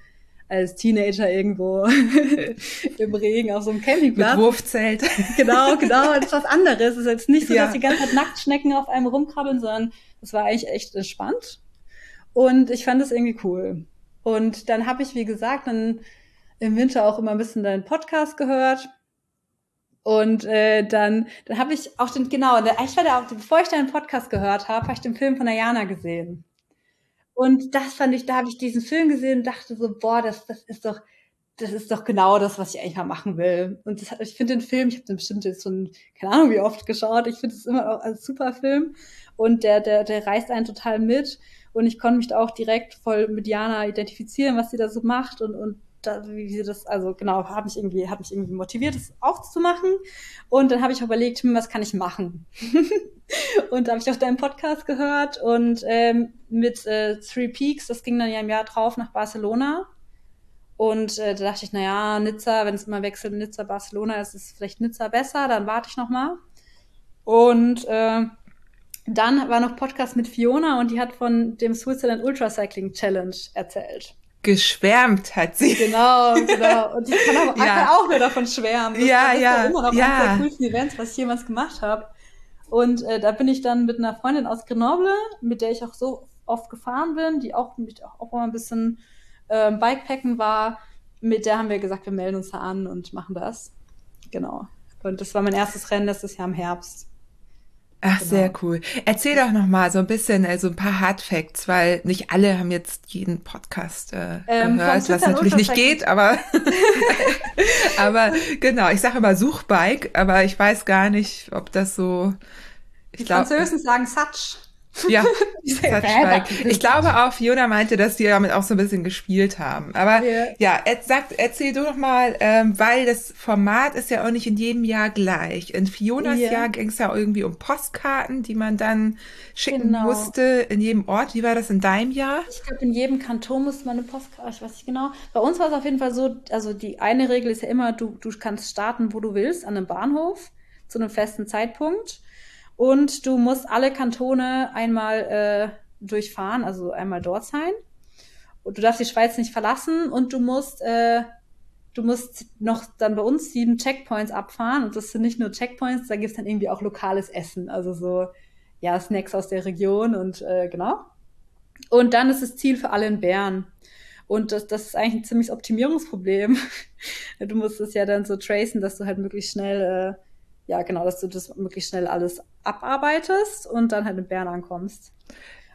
als Teenager irgendwo im Regen auf so einem Campingplatz. Mit Wurfzelt. Genau, genau, das ist was anderes. Es ist jetzt nicht so, ja. dass die ganze Zeit Nacktschnecken auf einem rumkrabbeln, sondern das war eigentlich echt entspannt. Und ich fand es irgendwie cool. Und dann habe ich, wie gesagt, dann im Winter auch immer ein bisschen deinen Podcast gehört und äh, dann, dann habe ich auch den, genau, ich war da auch, bevor ich deinen Podcast gehört habe, habe ich den Film von Ayana gesehen. Und das fand ich, da habe ich diesen Film gesehen und dachte so, boah, das, das ist doch, das ist doch genau das, was ich eigentlich mal machen will. Und das, ich finde den Film, ich habe den bestimmt jetzt schon, keine Ahnung wie oft geschaut, ich finde es immer auch ein super Film. Und der, der, der reißt einen total mit. Und ich konnte mich da auch direkt voll mit Jana identifizieren, was sie da so macht und, und da, wie sie das, also genau, hat mich irgendwie, hat mich irgendwie motiviert, das auch zu machen. Und dann habe ich überlegt, hm, was kann ich machen? und da habe ich auch deinen Podcast gehört und ähm, mit äh, Three Peaks, das ging dann ja im Jahr drauf nach Barcelona. Und äh, da dachte ich, naja, Nizza, wenn es immer wechselt, Nizza, Barcelona, ist es vielleicht Nizza besser, dann warte ich noch mal. Und äh, dann war noch Podcast mit Fiona und die hat von dem Switzerland Ultracycling Challenge erzählt. Geschwärmt hat sie. Genau, genau. Und ich kann aber ja. auch nur davon schwärmen. Das ja, ja. immer noch ja. eines der coolsten Events, was ich jemals gemacht habe. Und äh, da bin ich dann mit einer Freundin aus Grenoble, mit der ich auch so oft gefahren bin, die auch, mich auch mal ein bisschen äh, Bikepacken war. Mit der haben wir gesagt, wir melden uns da an und machen das. Genau. Und das war mein erstes Rennen letztes Jahr im Herbst. Ach, genau. sehr cool. Erzähl doch noch mal so ein bisschen, also ein paar Hard Facts, weil nicht alle haben jetzt jeden Podcast äh, ähm, gehört, was natürlich nicht geht, aber aber genau, ich sage immer Suchbike, aber ich weiß gar nicht, ob das so ich Die glaub, Französen sagen Satsch. Ja, ich glaube auch, Fiona meinte, dass die damit auch so ein bisschen gespielt haben. Aber ja, ja er, sag, erzähl du doch mal, ähm, weil das Format ist ja auch nicht in jedem Jahr gleich. In Fionas ja. Jahr ging es ja irgendwie um Postkarten, die man dann schicken genau. musste in jedem Ort. Wie war das in deinem Jahr? Ich glaube, in jedem Kanton musste man eine Postkarte, ich weiß nicht genau. Bei uns war es auf jeden Fall so, also die eine Regel ist ja immer, du, du kannst starten, wo du willst, an einem Bahnhof, zu einem festen Zeitpunkt. Und du musst alle Kantone einmal äh, durchfahren, also einmal dort sein. Und du darfst die Schweiz nicht verlassen und du musst, äh, du musst noch dann bei uns sieben Checkpoints abfahren. Und das sind nicht nur Checkpoints, da gibt's dann irgendwie auch lokales Essen, also so ja Snacks aus der Region und äh, genau. Und dann ist das Ziel für alle in Bern. Und das, das ist eigentlich ein ziemliches Optimierungsproblem. du musst es ja dann so tracen, dass du halt möglichst schnell äh, ja, genau, dass du das möglichst schnell alles abarbeitest und dann halt in Bern ankommst.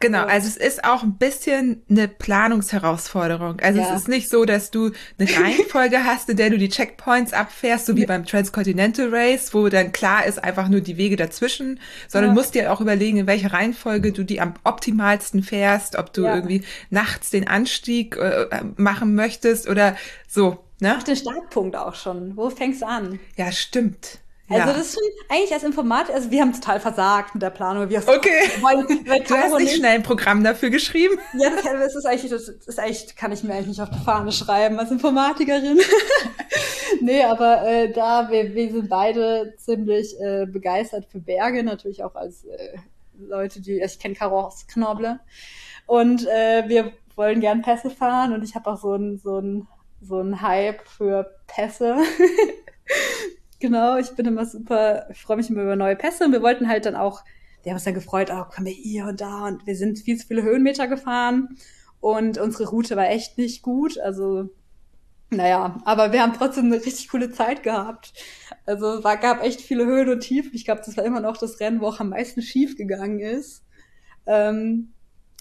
Genau, also es ist auch ein bisschen eine Planungsherausforderung. Also ja. es ist nicht so, dass du eine Reihenfolge hast, in der du die Checkpoints abfährst, so wie beim Transcontinental Race, wo dann klar ist einfach nur die Wege dazwischen, sondern ja. musst dir auch überlegen, in welcher Reihenfolge du die am optimalsten fährst, ob du ja. irgendwie nachts den Anstieg äh, machen möchtest oder so. Ne? Ach, den Startpunkt auch schon. Wo fängst du an? Ja, stimmt. Also ja. das ist schon eigentlich als Informatiker, also wir haben total versagt mit der Planung. Wir okay. Wollen, du hast nicht schnell ein Programm dafür geschrieben? Ja, das, das, ist eigentlich, das ist eigentlich, kann ich mir eigentlich nicht auf die Fahne schreiben als Informatikerin. nee, aber äh, da, wir, wir sind beide ziemlich äh, begeistert für Berge, natürlich auch als äh, Leute, die, also ich kenne Caro aus Knoble. Und äh, wir wollen gern Pässe fahren und ich habe auch so ein, so ein so ein Hype für Pässe. Genau, ich bin immer super, ich freue mich immer über neue Pässe und wir wollten halt dann auch, wir haben uns dann gefreut, oh, kommen wir hier und da und wir sind viel zu viele Höhenmeter gefahren und unsere Route war echt nicht gut, also naja, aber wir haben trotzdem eine richtig coole Zeit gehabt. Also es gab echt viele Höhen und Tiefen. Ich glaube, das war immer noch das Rennen, wo auch am meisten schief gegangen ist. Ähm,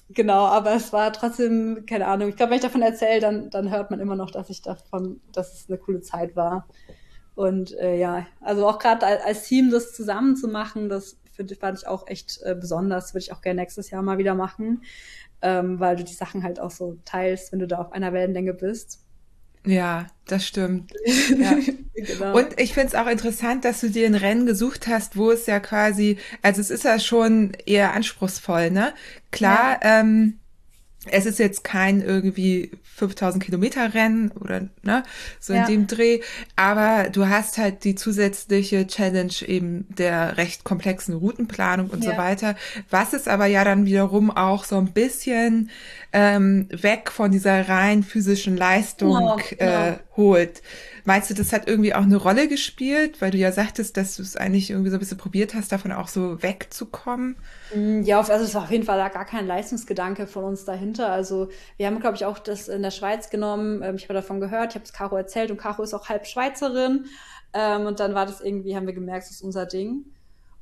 genau, aber es war trotzdem, keine Ahnung, ich glaube, wenn ich davon erzähle, dann, dann hört man immer noch, dass ich davon, dass es eine coole Zeit war. Und äh, ja, also auch gerade als Team das zusammen zu machen, das find, fand ich auch echt äh, besonders. Würde ich auch gerne nächstes Jahr mal wieder machen, ähm, weil du die Sachen halt auch so teilst, wenn du da auf einer Wellenlänge bist. Ja, das stimmt. Ja. genau. Und ich finde es auch interessant, dass du dir ein Rennen gesucht hast, wo es ja quasi, also es ist ja schon eher anspruchsvoll, ne? Klar, ja. ähm, es ist jetzt kein irgendwie 5000 Kilometer Rennen oder ne, so ja. in dem Dreh, aber du hast halt die zusätzliche Challenge eben der recht komplexen Routenplanung und ja. so weiter, was es aber ja dann wiederum auch so ein bisschen ähm, weg von dieser rein physischen Leistung genau, genau. Äh, holt. Meinst du, das hat irgendwie auch eine Rolle gespielt, weil du ja sagtest, dass du es eigentlich irgendwie so ein bisschen probiert hast, davon auch so wegzukommen? Mm, ja, also es war auf jeden Fall gar kein Leistungsgedanke von uns dahinter. Also wir haben, glaube ich, auch das in der Schweiz genommen. Ähm, ich habe davon gehört, ich habe es Caro erzählt und Caro ist auch halb Schweizerin. Ähm, und dann war das irgendwie, haben wir gemerkt, das ist unser Ding.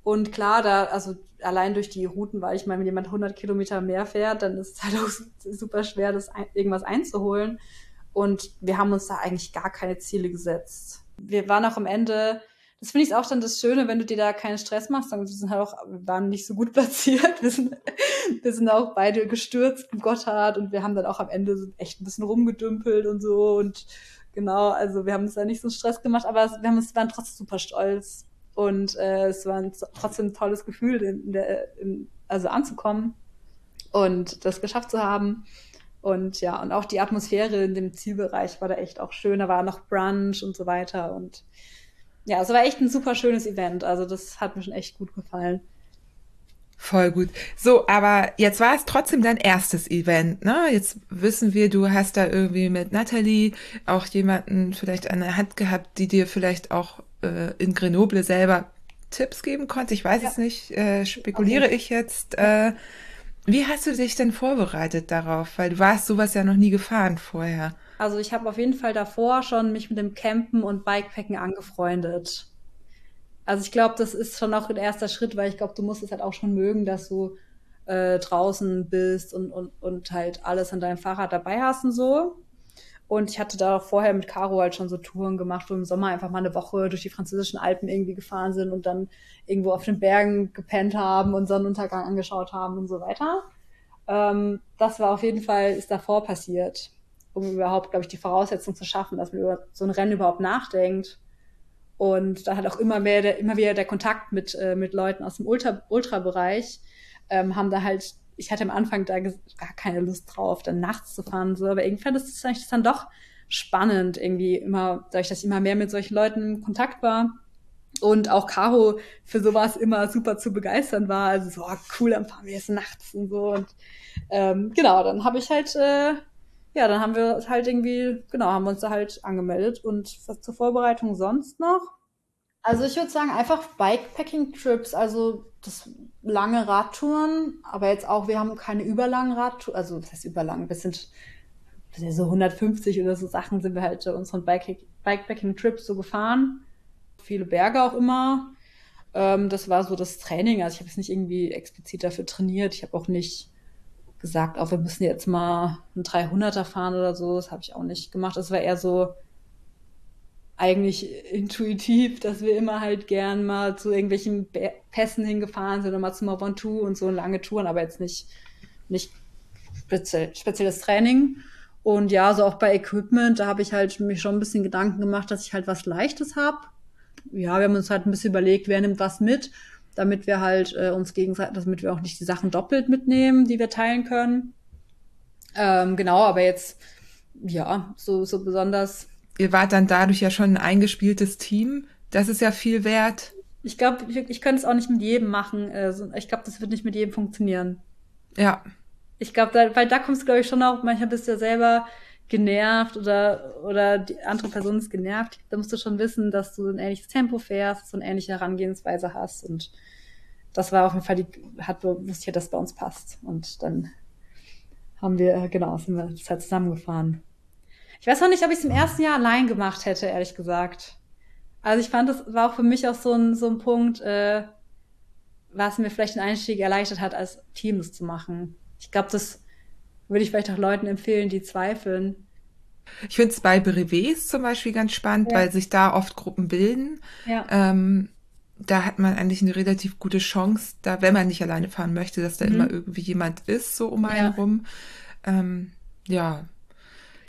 Und klar, da, also allein durch die Routen, weil ich meine, wenn jemand 100 Kilometer mehr fährt, dann ist es halt auch super schwer, das irgendwas einzuholen. Und wir haben uns da eigentlich gar keine Ziele gesetzt. Wir waren auch am Ende das finde ich auch dann das Schöne, wenn du dir da keinen Stress machst. Dann, wir sind halt auch, wir waren nicht so gut platziert. Wir sind, wir sind auch beide gestürzt Gotthard und wir haben dann auch am Ende echt ein bisschen rumgedümpelt und so und genau, also wir haben uns da nicht so Stress gemacht, aber wir haben uns, waren trotzdem super stolz und äh, es war ein, trotzdem ein tolles Gefühl, in der, in, also anzukommen und das geschafft zu haben. Und ja, und auch die Atmosphäre in dem Zielbereich war da echt auch schön. Da war noch Brunch und so weiter und ja, es war echt ein super schönes Event. Also das hat mir schon echt gut gefallen. Voll gut. So, aber jetzt war es trotzdem dein erstes Event, ne? Jetzt wissen wir, du hast da irgendwie mit Natalie auch jemanden vielleicht an der Hand gehabt, die dir vielleicht auch äh, in Grenoble selber Tipps geben konnte. Ich weiß ja. es nicht, äh, spekuliere okay. ich jetzt. Äh, wie hast du dich denn vorbereitet darauf? Weil du warst sowas ja noch nie gefahren vorher. Also ich habe auf jeden Fall davor schon mich mit dem Campen und Bikepacken angefreundet. Also ich glaube, das ist schon auch ein erster Schritt, weil ich glaube, du musst es halt auch schon mögen, dass du äh, draußen bist und, und, und halt alles an deinem Fahrrad dabei hast und so. Und ich hatte da vorher mit Caro halt schon so Touren gemacht, wo im Sommer einfach mal eine Woche durch die französischen Alpen irgendwie gefahren sind und dann irgendwo auf den Bergen gepennt haben und Sonnenuntergang angeschaut haben und so weiter. Ähm, das war auf jeden Fall, ist davor passiert, um überhaupt, glaube ich, die Voraussetzung zu schaffen, dass man über so ein Rennen überhaupt nachdenkt. Und da hat auch immer mehr, der, immer wieder der Kontakt mit, äh, mit Leuten aus dem Ultra, Ultra-Bereich, ähm, haben da halt, ich hatte am Anfang da gar keine Lust drauf, dann nachts zu fahren, so, aber irgendwie fand es das dann doch spannend, irgendwie immer, dadurch, dass ich immer mehr mit solchen Leuten in Kontakt war. Und auch Caro für sowas immer super zu begeistern war. Also so, oh, cool, dann fahren wir jetzt nachts und so. Und ähm, genau, dann habe ich halt, äh, ja, dann haben wir halt irgendwie, genau, haben wir uns da halt angemeldet. Und was zur Vorbereitung sonst noch? Also ich würde sagen, einfach Bikepacking-Trips, also das lange Radtouren, aber jetzt auch, wir haben keine überlangen Radtouren, also was heißt überlang, wir sind so 150 oder so Sachen sind wir halt unseren Bikepacking-Trips so gefahren. Viele Berge auch immer. Ähm, das war so das Training. Also ich habe jetzt nicht irgendwie explizit dafür trainiert. Ich habe auch nicht gesagt, auch wir müssen jetzt mal einen 300er fahren oder so. Das habe ich auch nicht gemacht. Das war eher so eigentlich intuitiv, dass wir immer halt gern mal zu irgendwelchen Pässen hingefahren sind oder mal zum Ventoux und so lange Touren, aber jetzt nicht, nicht speziell, spezielles Training. Und ja, so auch bei Equipment, da habe ich halt mir schon ein bisschen Gedanken gemacht, dass ich halt was Leichtes habe. Ja, wir haben uns halt ein bisschen überlegt, wer nimmt was mit, damit wir halt äh, uns gegenseitig, damit wir auch nicht die Sachen doppelt mitnehmen, die wir teilen können. Ähm, genau, aber jetzt, ja, so, so besonders. Ihr wart dann dadurch ja schon ein eingespieltes Team. Das ist ja viel wert. Ich glaube, ich, ich könnte es auch nicht mit jedem machen. Also ich glaube, das wird nicht mit jedem funktionieren. Ja, ich glaube, da, weil da kommst du, glaube ich, schon auch, manchmal bist du ja selber genervt oder, oder die andere Person ist genervt. Da musst du schon wissen, dass du ein ähnliches Tempo fährst, so eine ähnliche Herangehensweise hast. Und das war auf jeden Fall die, hat, wusste ich ja, dass bei uns passt. Und dann haben wir, genau, sind wir halt zusammengefahren. Ich weiß noch nicht, ob ich es im ersten Jahr allein gemacht hätte, ehrlich gesagt. Also ich fand, das war auch für mich auch so ein, so ein Punkt, äh, was mir vielleicht den Einstieg erleichtert hat, als Team das zu machen. Ich glaube, das würde ich vielleicht auch Leuten empfehlen, die zweifeln. Ich finde es bei Brevets zum Beispiel ganz spannend, ja. weil sich da oft Gruppen bilden. Ja. Ähm, da hat man eigentlich eine relativ gute Chance, da, wenn man nicht alleine fahren möchte, dass da mhm. immer irgendwie jemand ist, so um einen ja. rum. Ähm, ja.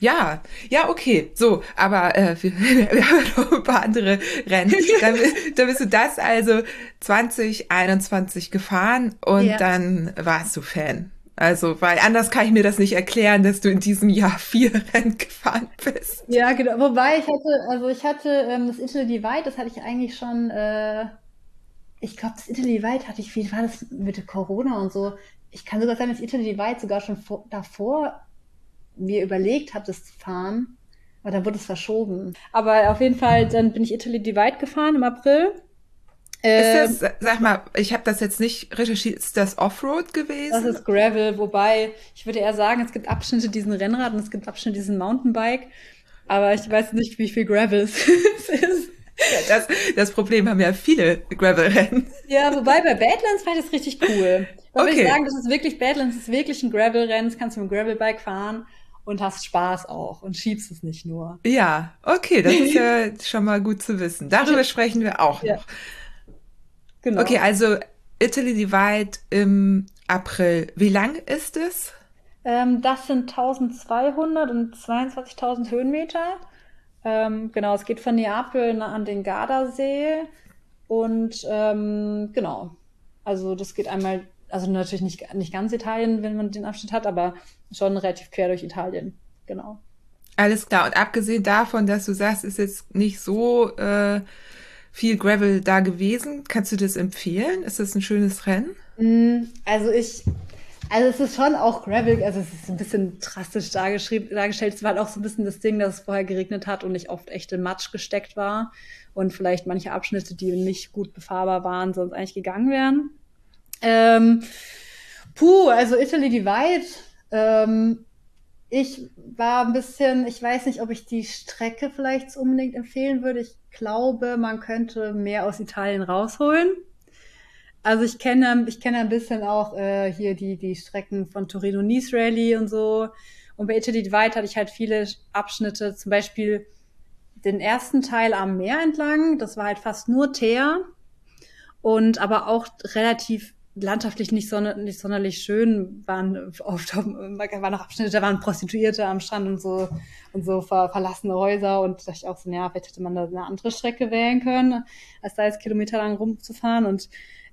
Ja, ja, okay, so, aber äh, wir, wir haben noch ein paar andere Rennen. da, da bist du das also 2021 gefahren und ja. dann warst du Fan. Also, weil anders kann ich mir das nicht erklären, dass du in diesem Jahr vier Rennen gefahren bist. Ja, genau. Wobei ich hatte, also ich hatte ähm, das Italy Divide, das hatte ich eigentlich schon, äh, ich glaube, das Italy Divide hatte ich, wie war das mit Corona und so? Ich kann sogar sagen, dass Italy Divide sogar schon vor, davor mir überlegt habe, das zu fahren. Aber dann wurde es verschoben. Aber auf jeden Fall, dann bin ich Italy Divide gefahren im April. Ist das, ähm, sag mal, ich habe das jetzt nicht recherchiert, ist das Offroad gewesen? Das ist Gravel, wobei ich würde eher sagen, es gibt Abschnitte diesen Rennrad und es gibt Abschnitte diesen Mountainbike, aber ich weiß nicht, wie viel Gravel es ist. Ja, das, das Problem haben ja viele Gravel-Rennen. Ja, wobei bei Badlands fand ich das richtig cool. Da okay. würde ich sagen, das ist wirklich, Badlands ist wirklich ein Gravel-Rennen, das kannst du mit dem Gravelbike fahren und hast Spaß auch und schiebst es nicht nur. Ja, okay, das ist ja schon mal gut zu wissen. Darüber sprechen wir auch ja. noch. Genau. Okay, also Italy Divide im April. Wie lang ist es? Ähm, das sind 1200 und 22.000 Höhenmeter. Ähm, genau, es geht von Neapel an den Gardasee. Und ähm, genau, also das geht einmal, also natürlich nicht, nicht ganz Italien, wenn man den Abschnitt hat, aber schon relativ quer durch Italien. Genau. Alles klar. Und abgesehen davon, dass du sagst, ist jetzt nicht so äh, viel Gravel da gewesen. Kannst du das empfehlen? Ist das ein schönes Rennen? Mm, also ich, also es ist schon auch Gravel, also es ist ein bisschen drastisch dargestellt. Es war halt auch so ein bisschen das Ding, dass es vorher geregnet hat und ich oft echt in Matsch gesteckt war und vielleicht manche Abschnitte, die nicht gut befahrbar waren, sonst eigentlich gegangen wären. Ähm, puh, also Italy Divide. Ähm, ich war ein bisschen, ich weiß nicht, ob ich die Strecke vielleicht unbedingt empfehlen würde. Ich glaube, man könnte mehr aus Italien rausholen. Also ich kenne, ich kenne ein bisschen auch äh, hier die, die Strecken von Torino Nice Rally und so. Und bei Italy Divide hatte ich halt viele Abschnitte, zum Beispiel den ersten Teil am Meer entlang. Das war halt fast nur Teer und aber auch relativ landschaftlich nicht, sonder, nicht sonderlich schön, waren oft waren noch Abschnitte, da waren Prostituierte am Strand und so und so ver, verlassene Häuser und da dachte ich auch so, ja, vielleicht hätte man da eine andere Strecke wählen können, als da jetzt kilometerlang rumzufahren. Und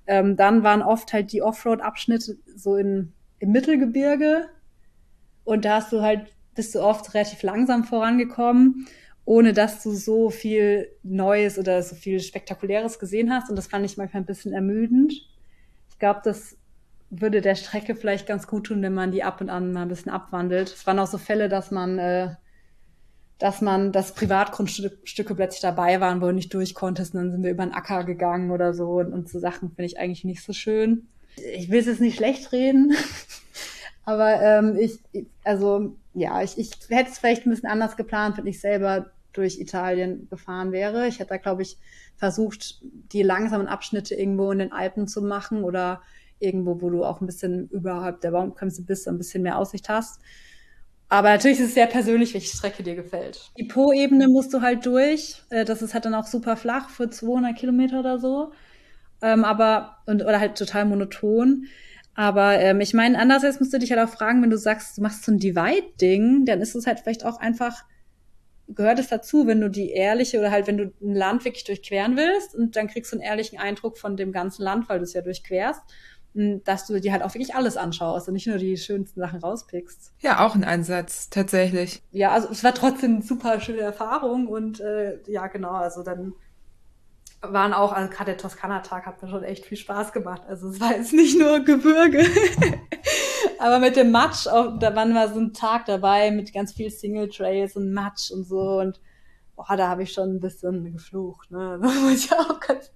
ähm, dann waren oft halt die Offroad-Abschnitte so in, im Mittelgebirge. Und da hast du halt, bist du oft relativ langsam vorangekommen, ohne dass du so viel Neues oder so viel Spektakuläres gesehen hast. Und das fand ich manchmal ein bisschen ermüdend. Ich glaube, das würde der Strecke vielleicht ganz gut tun, wenn man die ab und an mal ein bisschen abwandelt. Es waren auch so Fälle, dass man äh, dass man, dass Privatgrundstücke plötzlich dabei waren, wo du nicht durch konntest, und dann sind wir über den Acker gegangen oder so und, und so Sachen finde ich eigentlich nicht so schön. Ich will es jetzt nicht schlecht reden, aber ähm, ich, also ja, ich, ich hätte es vielleicht ein bisschen anders geplant, wenn ich selber durch Italien gefahren wäre. Ich hätte da, glaube ich, versucht, die langsamen Abschnitte irgendwo in den Alpen zu machen oder irgendwo, wo du auch ein bisschen überhalb der Baumbremse bist, ein bisschen mehr Aussicht hast. Aber natürlich ist es sehr persönlich, welche Strecke dir gefällt. Die Po-Ebene musst du halt durch. Äh, das ist halt dann auch super flach für 200 Kilometer oder so. Ähm, aber, und, oder halt total monoton. Aber ähm, ich meine, andererseits musst du dich halt auch fragen, wenn du sagst, du machst so ein Divide-Ding, dann ist es halt vielleicht auch einfach, gehört es dazu, wenn du die ehrliche oder halt, wenn du ein Land wirklich durchqueren willst und dann kriegst du einen ehrlichen Eindruck von dem ganzen Land, weil du es ja durchquerst dass du dir halt auch wirklich alles anschaust und nicht nur die schönsten Sachen rauspickst. Ja, auch ein Ansatz, tatsächlich. Ja, also es war trotzdem eine super schöne Erfahrung und äh, ja, genau, also dann waren auch, also gerade der Toskana-Tag hat mir schon echt viel Spaß gemacht. Also es war jetzt nicht nur Gebirge, aber mit dem Matsch, auch, da waren wir so ein Tag dabei mit ganz viel Single Trails und Matsch und so und boah, da habe ich schon ein bisschen geflucht, ne? Das muss ich auch ganz,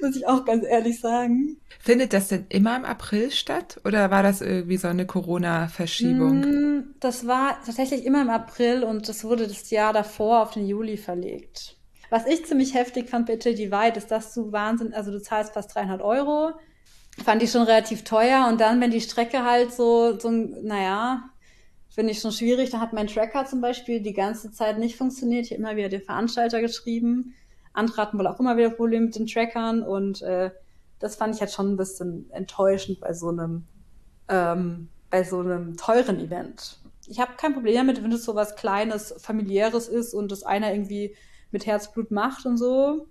muss ich auch ganz ehrlich sagen. Findet das denn immer im April statt oder war das irgendwie so eine Corona-Verschiebung? Mm, das war tatsächlich immer im April und das wurde das Jahr davor auf den Juli verlegt. Was ich ziemlich heftig fand bei Till Divide ist, dass du Wahnsinn, also du zahlst fast 300 Euro. Fand ich schon relativ teuer und dann, wenn die Strecke halt so, so naja, finde ich schon schwierig. Da hat mein Tracker zum Beispiel die ganze Zeit nicht funktioniert. Ich habe immer wieder den Veranstalter geschrieben. Andere hatten wohl auch immer wieder Probleme mit den Trackern und äh, das fand ich halt schon ein bisschen enttäuschend bei so einem ähm, bei so einem teuren Event. Ich habe kein Problem damit, wenn es so was Kleines, familiäres ist und das einer irgendwie mit Herzblut macht und so.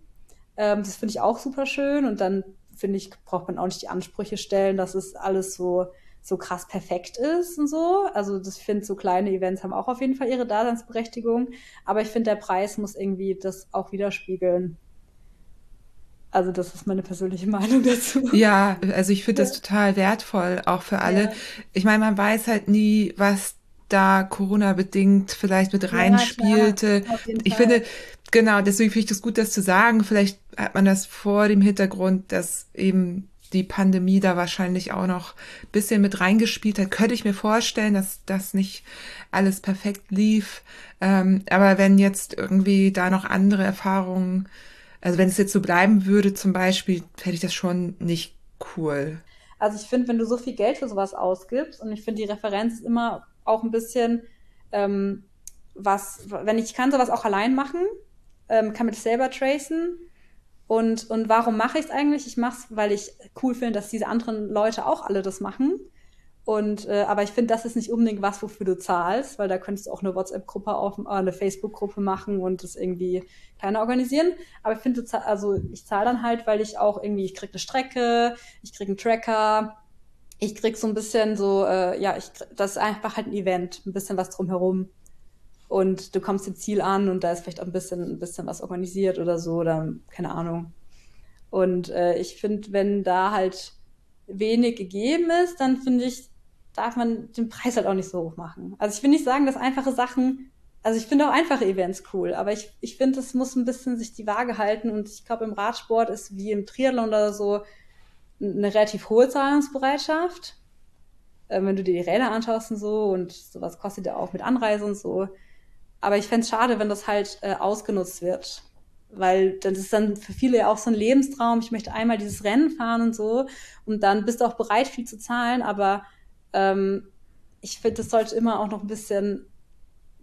Ähm, das finde ich auch super schön und dann finde ich, braucht man auch nicht die Ansprüche stellen, dass es alles so so krass perfekt ist und so. Also das finde so kleine Events haben auch auf jeden Fall ihre Daseinsberechtigung, aber ich finde der Preis muss irgendwie das auch widerspiegeln. Also das ist meine persönliche Meinung dazu. Ja, also ich finde ja. das total wertvoll, auch für alle. Ja. Ich meine, man weiß halt nie, was da Corona bedingt vielleicht mit reinspielte. Ja, ich finde, genau, deswegen finde ich das gut, das zu sagen. Vielleicht hat man das vor dem Hintergrund, dass eben die Pandemie da wahrscheinlich auch noch bisschen mit reingespielt hat. Könnte ich mir vorstellen, dass das nicht alles perfekt lief. Ähm, aber wenn jetzt irgendwie da noch andere Erfahrungen, also wenn es jetzt so bleiben würde zum Beispiel, fände ich das schon nicht cool. Also ich finde, wenn du so viel Geld für sowas ausgibst und ich finde, die Referenz immer auch ein bisschen, ähm, was, wenn ich kann sowas auch allein machen, ähm, kann mit selber tracen, und, und warum mache ich es eigentlich? Ich mache es, weil ich cool finde, dass diese anderen Leute auch alle das machen. Und äh, aber ich finde, das ist nicht unbedingt was, wofür du zahlst, weil da könntest du auch eine WhatsApp-Gruppe auf, äh, eine Facebook-Gruppe machen und das irgendwie kleiner organisieren. Aber ich finde, also ich zahle dann halt, weil ich auch irgendwie, ich krieg eine Strecke, ich krieg einen Tracker, ich krieg so ein bisschen so, äh, ja, ich das ist einfach halt ein Event, ein bisschen was drumherum. Und du kommst im Ziel an und da ist vielleicht auch ein bisschen, ein bisschen was organisiert oder so oder keine Ahnung. Und äh, ich finde, wenn da halt wenig gegeben ist, dann finde ich, darf man den Preis halt auch nicht so hoch machen. Also ich will nicht sagen, dass einfache Sachen, also ich finde auch einfache Events cool, aber ich, ich finde, es muss ein bisschen sich die Waage halten und ich glaube, im Radsport ist wie im Triathlon oder so eine relativ hohe Zahlungsbereitschaft. Äh, wenn du dir die Räder anschaust und so und sowas kostet ja auch mit Anreise und so. Aber ich fände es schade, wenn das halt äh, ausgenutzt wird. Weil das ist dann für viele ja auch so ein Lebenstraum. Ich möchte einmal dieses Rennen fahren und so. Und dann bist du auch bereit, viel zu zahlen. Aber ähm, ich finde, es sollte immer auch noch ein bisschen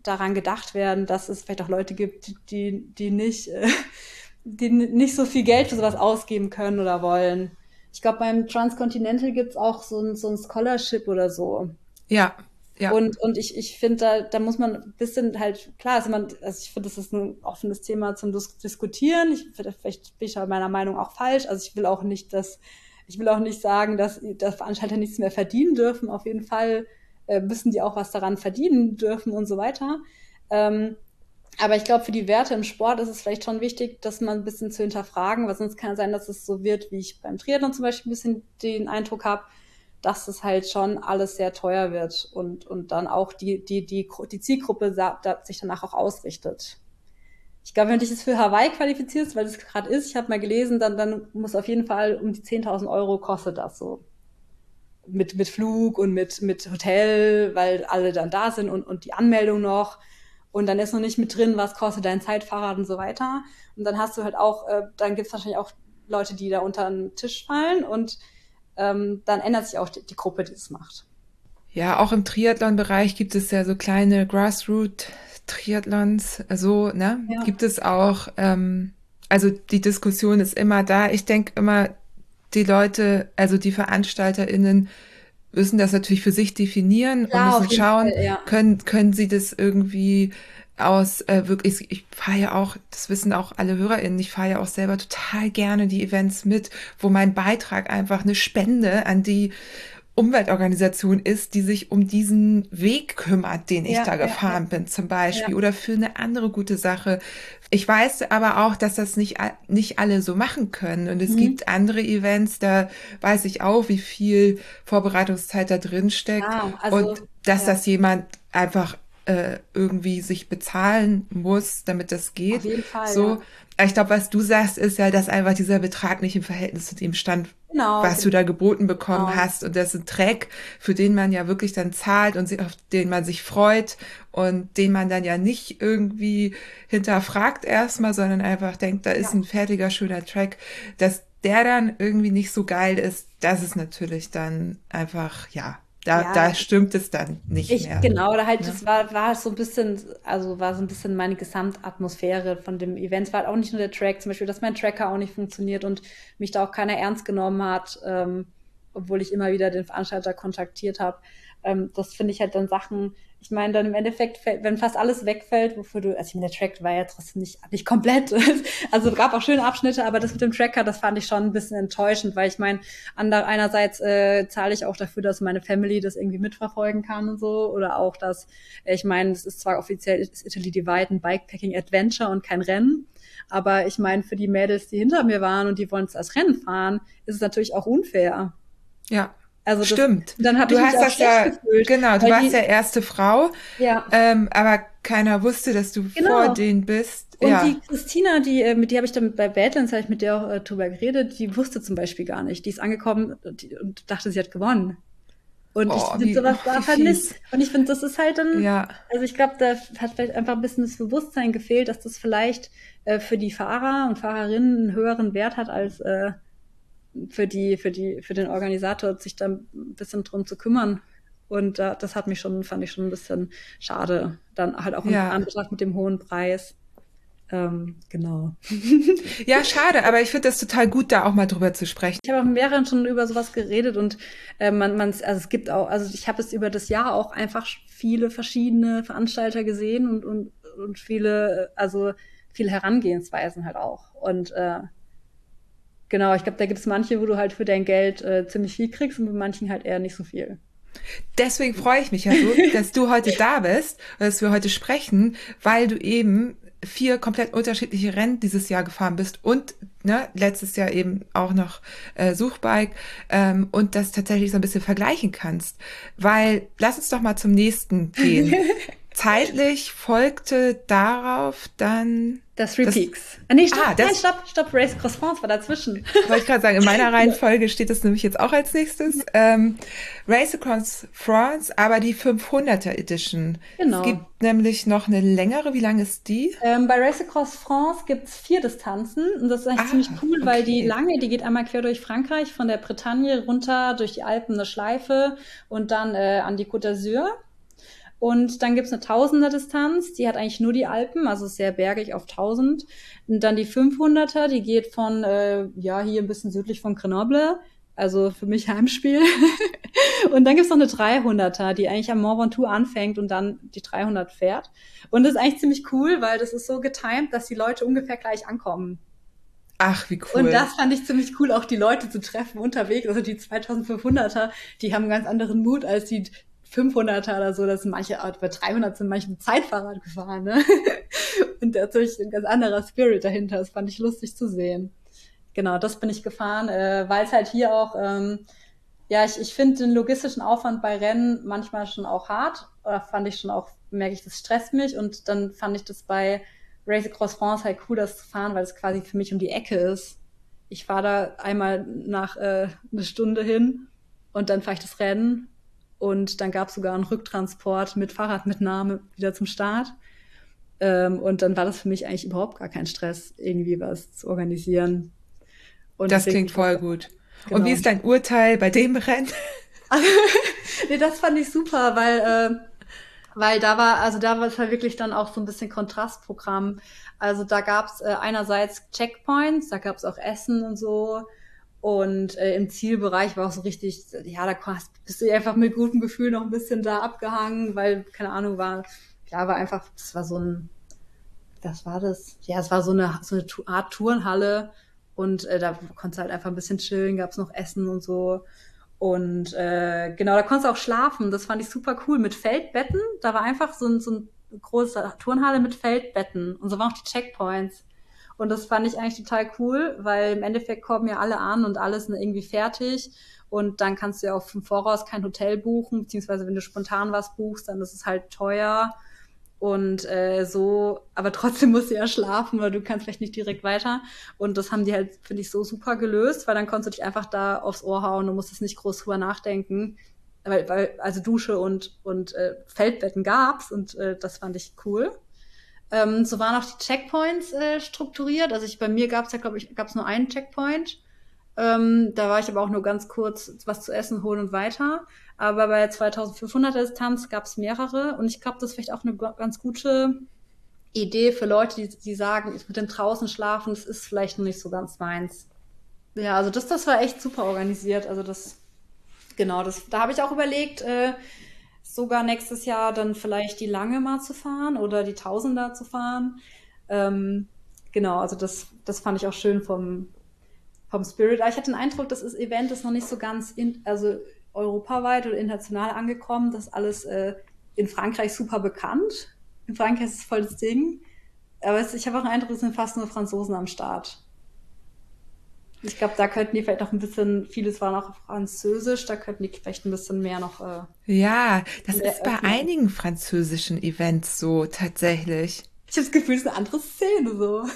daran gedacht werden, dass es vielleicht auch Leute gibt, die, die nicht, äh, die nicht so viel Geld für sowas ausgeben können oder wollen. Ich glaube, beim Transcontinental gibt's auch so ein, so ein Scholarship oder so. Ja, ja. Und, und ich, ich finde, da, da muss man ein bisschen halt, klar, also, man, also ich finde, das ist ein offenes Thema zum Dis Diskutieren. Ich, vielleicht bin ich aber meiner Meinung auch falsch. Also ich will auch nicht, dass, ich will auch nicht sagen, dass, dass Veranstalter nichts mehr verdienen dürfen. Auf jeden Fall äh, müssen die auch was daran verdienen dürfen und so weiter. Ähm, aber ich glaube, für die Werte im Sport ist es vielleicht schon wichtig, dass man ein bisschen zu hinterfragen, weil sonst kann es sein, dass es so wird, wie ich beim Triathlon zum Beispiel ein bisschen den Eindruck habe, dass es halt schon alles sehr teuer wird und, und dann auch die, die, die, die Zielgruppe da, sich danach auch ausrichtet. Ich glaube, wenn du dich jetzt für Hawaii qualifizierst, weil es gerade ist, ich habe mal gelesen, dann, dann muss auf jeden Fall um die 10.000 Euro kostet das so. Mit, mit Flug und mit, mit Hotel, weil alle dann da sind und, und die Anmeldung noch. Und dann ist noch nicht mit drin, was kostet dein Zeitfahrrad und so weiter. Und dann hast du halt auch, äh, dann gibt es wahrscheinlich auch Leute, die da unter den Tisch fallen und ähm, dann ändert sich auch die, die Gruppe, die es macht. Ja, auch im Triathlon-Bereich gibt es ja so kleine Grassroot-Triathlons, so, ne? Ja. Gibt es auch, ähm, also die Diskussion ist immer da. Ich denke immer, die Leute, also die VeranstalterInnen müssen das natürlich für sich definieren Klar, und müssen schauen, Fall, ja. können, können sie das irgendwie aus äh, wirklich, ich fahre ja auch, das wissen auch alle HörerInnen, ich fahre ja auch selber total gerne die Events mit, wo mein Beitrag einfach eine Spende an die Umweltorganisation ist, die sich um diesen Weg kümmert, den ich ja, da gefahren ja, bin, zum Beispiel, oder für eine andere gute Sache. Ich weiß aber auch, dass das nicht, nicht alle so machen können. Und es mhm. gibt andere Events, da weiß ich auch, wie viel Vorbereitungszeit da drin steckt. Ah, also, und dass das jemand einfach äh, irgendwie sich bezahlen muss, damit das geht. Auf jeden Fall, so. Ja. Ich glaube, was du sagst, ist ja, dass einfach dieser Betrag nicht im Verhältnis zu dem stand, genau, was du da geboten bekommen genau. hast. Und das ist ein Track, für den man ja wirklich dann zahlt und auf den man sich freut und den man dann ja nicht irgendwie hinterfragt erstmal, sondern einfach denkt, da ist ja. ein fertiger, schöner Track, dass der dann irgendwie nicht so geil ist, das ist natürlich dann einfach, ja, da, ja, da stimmt es dann nicht ich, mehr. Genau, da halt, ja. das war, war so ein bisschen, also war so ein bisschen meine Gesamtatmosphäre von dem Event. Es war halt auch nicht nur der Track, zum Beispiel, dass mein Tracker auch nicht funktioniert und mich da auch keiner ernst genommen hat, ähm, obwohl ich immer wieder den Veranstalter kontaktiert habe. Ähm, das finde ich halt dann Sachen, ich meine, dann im Endeffekt, wenn fast alles wegfällt, wofür du, also ich meine, der Track war ja trotzdem nicht, nicht komplett. Also gab auch schöne Abschnitte, aber das mit dem Tracker, das fand ich schon ein bisschen enttäuschend, weil ich meine, einerseits äh, zahle ich auch dafür, dass meine Family das irgendwie mitverfolgen kann und so. Oder auch, dass, äh, ich meine, es ist zwar offiziell ist Italy Divide ein Bikepacking Adventure und kein Rennen. Aber ich meine, für die Mädels, die hinter mir waren und die wollen es als Rennen fahren, ist es natürlich auch unfair. Ja, also das, Stimmt. Dann habe ich hast das ja, gefühlt, genau, du warst die, ja erste Frau, ja. Ähm, aber keiner wusste, dass du genau. vor denen bist. Und ja. die Christina, die, äh, mit die habe ich dann bei Badlands, habe ich mit der auch äh, drüber geredet, die wusste zum Beispiel gar nicht. Die ist angekommen die, und dachte, sie hat gewonnen. Und oh, ich finde sowas da vermisst. Und ich finde, das ist halt dann, ja. also ich glaube, da hat vielleicht einfach ein bisschen das Bewusstsein gefehlt, dass das vielleicht äh, für die Fahrer und Fahrerinnen einen höheren Wert hat als äh, für die, für die, für den Organisator, sich da ein bisschen drum zu kümmern. Und äh, das hat mich schon, fand ich schon ein bisschen schade. Dann halt auch ja. in Anbetracht mit dem hohen Preis. Ähm, genau. ja, schade, aber ich finde das total gut, da auch mal drüber zu sprechen. Ich habe auch mit mehreren schon über sowas geredet und äh, man, man, also es gibt auch, also ich habe es über das Jahr auch einfach viele verschiedene Veranstalter gesehen und, und, und viele, also viele Herangehensweisen halt auch. Und äh, Genau, ich glaube, da gibt es manche, wo du halt für dein Geld äh, ziemlich viel kriegst und bei manchen halt eher nicht so viel. Deswegen freue ich mich ja so, dass du heute da bist, dass wir heute sprechen, weil du eben vier komplett unterschiedliche Rennen dieses Jahr gefahren bist und ne, letztes Jahr eben auch noch äh, Suchbike ähm, und das tatsächlich so ein bisschen vergleichen kannst. Weil lass uns doch mal zum nächsten gehen. Zeitlich folgte darauf dann das Three das, Peaks. Ah, nee, stopp, ah, das, nein, stopp, stopp, Race Cross France war dazwischen. Wollte ich gerade sagen, in meiner Reihenfolge steht das nämlich jetzt auch als nächstes. Ähm, Race Across France, aber die 500er Edition. Genau. Es gibt nämlich noch eine längere. Wie lang ist die? Ähm, bei Race Across France gibt's vier Distanzen und das ist eigentlich ah, ziemlich cool, okay. weil die lange, die geht einmal quer durch Frankreich, von der Bretagne runter durch die Alpen eine Schleife und dann äh, an die Côte d'Azur. Und dann gibt's eine Tausender-Distanz, die hat eigentlich nur die Alpen, also sehr bergig auf 1000. Und dann die 500er, die geht von, äh, ja, hier ein bisschen südlich von Grenoble, also für mich Heimspiel. und dann gibt's noch eine 300er, die eigentlich am Mont Ventoux anfängt und dann die 300 fährt. Und das ist eigentlich ziemlich cool, weil das ist so getimed, dass die Leute ungefähr gleich ankommen. Ach, wie cool. Und das fand ich ziemlich cool, auch die Leute zu treffen unterwegs. Also die 2500er, die haben einen ganz anderen Mut als die 500er oder so, dass manche, bei 300 sind manche mit Zeitfahrrad gefahren, ne? Und natürlich ein ganz anderer Spirit dahinter. Das fand ich lustig zu sehen. Genau, das bin ich gefahren, äh, weil es halt hier auch, ähm, ja, ich, ich finde den logistischen Aufwand bei Rennen manchmal schon auch hart. Oder fand ich schon auch, merke ich, das stresst mich. Und dann fand ich das bei Race Across France halt cool, das zu fahren, weil es quasi für mich um die Ecke ist. Ich fahre da einmal nach äh, eine Stunde hin und dann fahre ich das Rennen und dann gab es sogar einen Rücktransport mit Fahrradmitnahme wieder zum Start. Ähm, und dann war das für mich eigentlich überhaupt gar kein Stress, irgendwie was zu organisieren. Und das klingt voll gut. Genau. Und wie ist dein Urteil bei dem Rennen? nee, das fand ich super, weil, äh, weil da war, also da war es halt wirklich dann auch so ein bisschen Kontrastprogramm. Also da gab es äh, einerseits Checkpoints, da gab es auch Essen und so. Und äh, im Zielbereich war auch so richtig, ja, da bist du einfach mit gutem Gefühl noch ein bisschen da abgehangen, weil, keine Ahnung, war, ja, war einfach, das war so ein, was war das? Ja, es war so eine, so eine Art Turnhalle und äh, da konntest du halt einfach ein bisschen chillen, gab's noch Essen und so. Und äh, genau, da konntest du auch schlafen. Das fand ich super cool. Mit Feldbetten. Da war einfach so ein, so ein großer Turnhalle mit Feldbetten. Und so waren auch die Checkpoints. Und das fand ich eigentlich total cool, weil im Endeffekt kommen ja alle an und alles sind irgendwie fertig. Und dann kannst du ja auch im Voraus kein Hotel buchen, beziehungsweise wenn du spontan was buchst, dann ist es halt teuer. Und äh, so, aber trotzdem musst du ja schlafen oder du kannst vielleicht nicht direkt weiter. Und das haben die halt, finde ich, so super gelöst, weil dann konntest du dich einfach da aufs Ohr hauen und musstest nicht groß drüber nachdenken. Weil, weil also Dusche und, und äh, Feldbetten gab's und äh, das fand ich cool. Ähm, so waren auch die Checkpoints äh, strukturiert. Also ich, bei mir gab es ja, glaube ich, gab es nur einen Checkpoint. Ähm, da war ich aber auch nur ganz kurz was zu essen holen und weiter. Aber bei 2500er Distanz gab es mehrere. Und ich glaube, das ist vielleicht auch eine ganz gute Idee für Leute, die, die sagen, ich mit dem draußen schlafen, das ist vielleicht noch nicht so ganz meins. Ja, also das, das war echt super organisiert. Also das, genau, das, da habe ich auch überlegt, äh, sogar nächstes Jahr dann vielleicht die Lange mal zu fahren oder die Tausender zu fahren. Ähm, genau, also das, das fand ich auch schön vom, vom Spirit. Aber ich hatte den Eindruck, das ist, Event ist noch nicht so ganz in, also europaweit oder international angekommen. Das ist alles äh, in Frankreich super bekannt. In Frankreich ist es voll das Ding. Aber ich habe auch den Eindruck, es sind fast nur Franzosen am Start. Ich glaube, da könnten die vielleicht noch ein bisschen, vieles war noch Französisch, da könnten die vielleicht ein bisschen mehr noch. Äh, ja, das ist bei öffnen. einigen französischen Events so tatsächlich. Ich habe das Gefühl, es ist eine andere Szene so.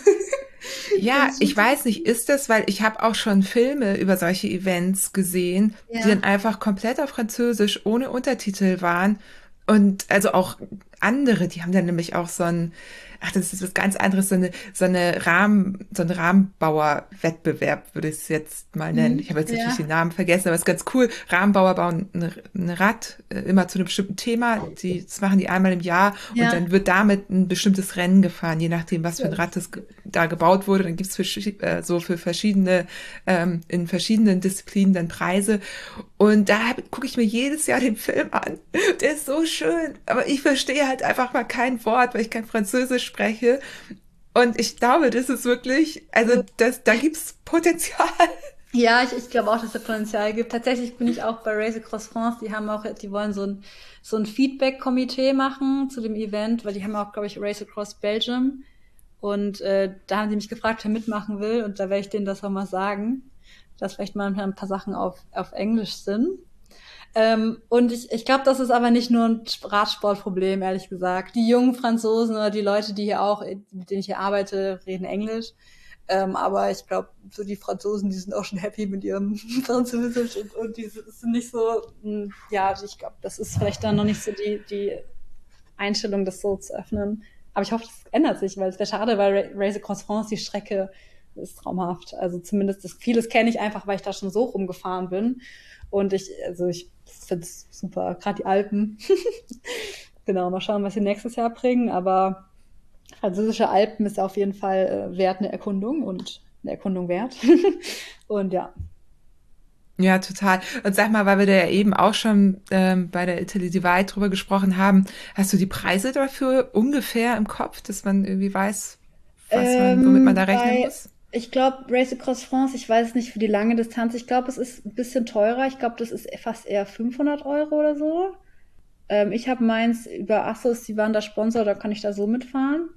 ja, ich weiß nicht, ist das, weil ich habe auch schon Filme über solche Events gesehen, ja. die dann einfach komplett auf Französisch ohne Untertitel waren. Und also auch andere, die haben dann nämlich auch so ein, ach, das ist was ganz anderes, so eine, so eine Rahmen, so ein Rahmenbauer-Wettbewerb, würde ich es jetzt mal nennen. Mhm, ich habe jetzt ja. natürlich den Namen vergessen, aber es ist ganz cool. Rahmenbauer bauen ein, Rad äh, immer zu einem bestimmten Thema. Die, das machen die einmal im Jahr ja. und dann wird damit ein bestimmtes Rennen gefahren, je nachdem, was für ein Rad das da gebaut wurde. Dann gibt's für, äh, so für verschiedene, ähm, in verschiedenen Disziplinen dann Preise. Und da gucke ich mir jedes Jahr den Film an. Der ist so schön, aber ich verstehe halt einfach mal kein Wort, weil ich kein Französisch spreche. Und ich glaube, das ist wirklich, also das, da gibt's Potenzial. Ja, ich, ich glaube auch, dass es Potenzial gibt. Tatsächlich bin ich auch bei Race Across France. Die haben auch, die wollen so ein, so ein Feedback-Komitee machen zu dem Event, weil die haben auch, glaube ich, Race Across Belgium. Und äh, da haben die mich gefragt, wer mitmachen will. Und da werde ich denen das auch mal sagen, dass vielleicht mal ein paar Sachen auf, auf Englisch sind. Ähm, und ich, ich glaube, das ist aber nicht nur ein Radsportproblem, ehrlich gesagt. Die jungen Franzosen oder die Leute, die hier auch, mit denen ich hier arbeite, reden Englisch. Ähm, aber ich glaube, so die Franzosen, die sind auch schon happy mit ihrem Französisch und, und die sind nicht so, mh, hm, ja, ich glaube, das ist vielleicht dann noch nicht so die, die Einstellung, das so zu öffnen. Aber ich hoffe, das ändert sich, weil es wäre schade, weil Race Across France, die Strecke ist traumhaft. Also zumindest das, vieles kenne ich einfach, weil ich da schon so rumgefahren bin. Und ich, also ich finde es super, gerade die Alpen. genau, mal schauen, was sie nächstes Jahr bringen. Aber französische Alpen ist auf jeden Fall äh, wert eine Erkundung und eine Erkundung wert. und ja. Ja, total. Und sag mal, weil wir da ja eben auch schon ähm, bei der Italy Divide drüber gesprochen haben, hast du die Preise dafür ungefähr im Kopf, dass man irgendwie weiß, was man, womit man da rechnen bei, muss? Ich glaube, Race Across France, ich weiß nicht für die lange Distanz, ich glaube, es ist ein bisschen teurer. Ich glaube, das ist fast eher 500 Euro oder so. Ähm, ich habe meins über Assos, die waren da Sponsor, da kann ich da so mitfahren.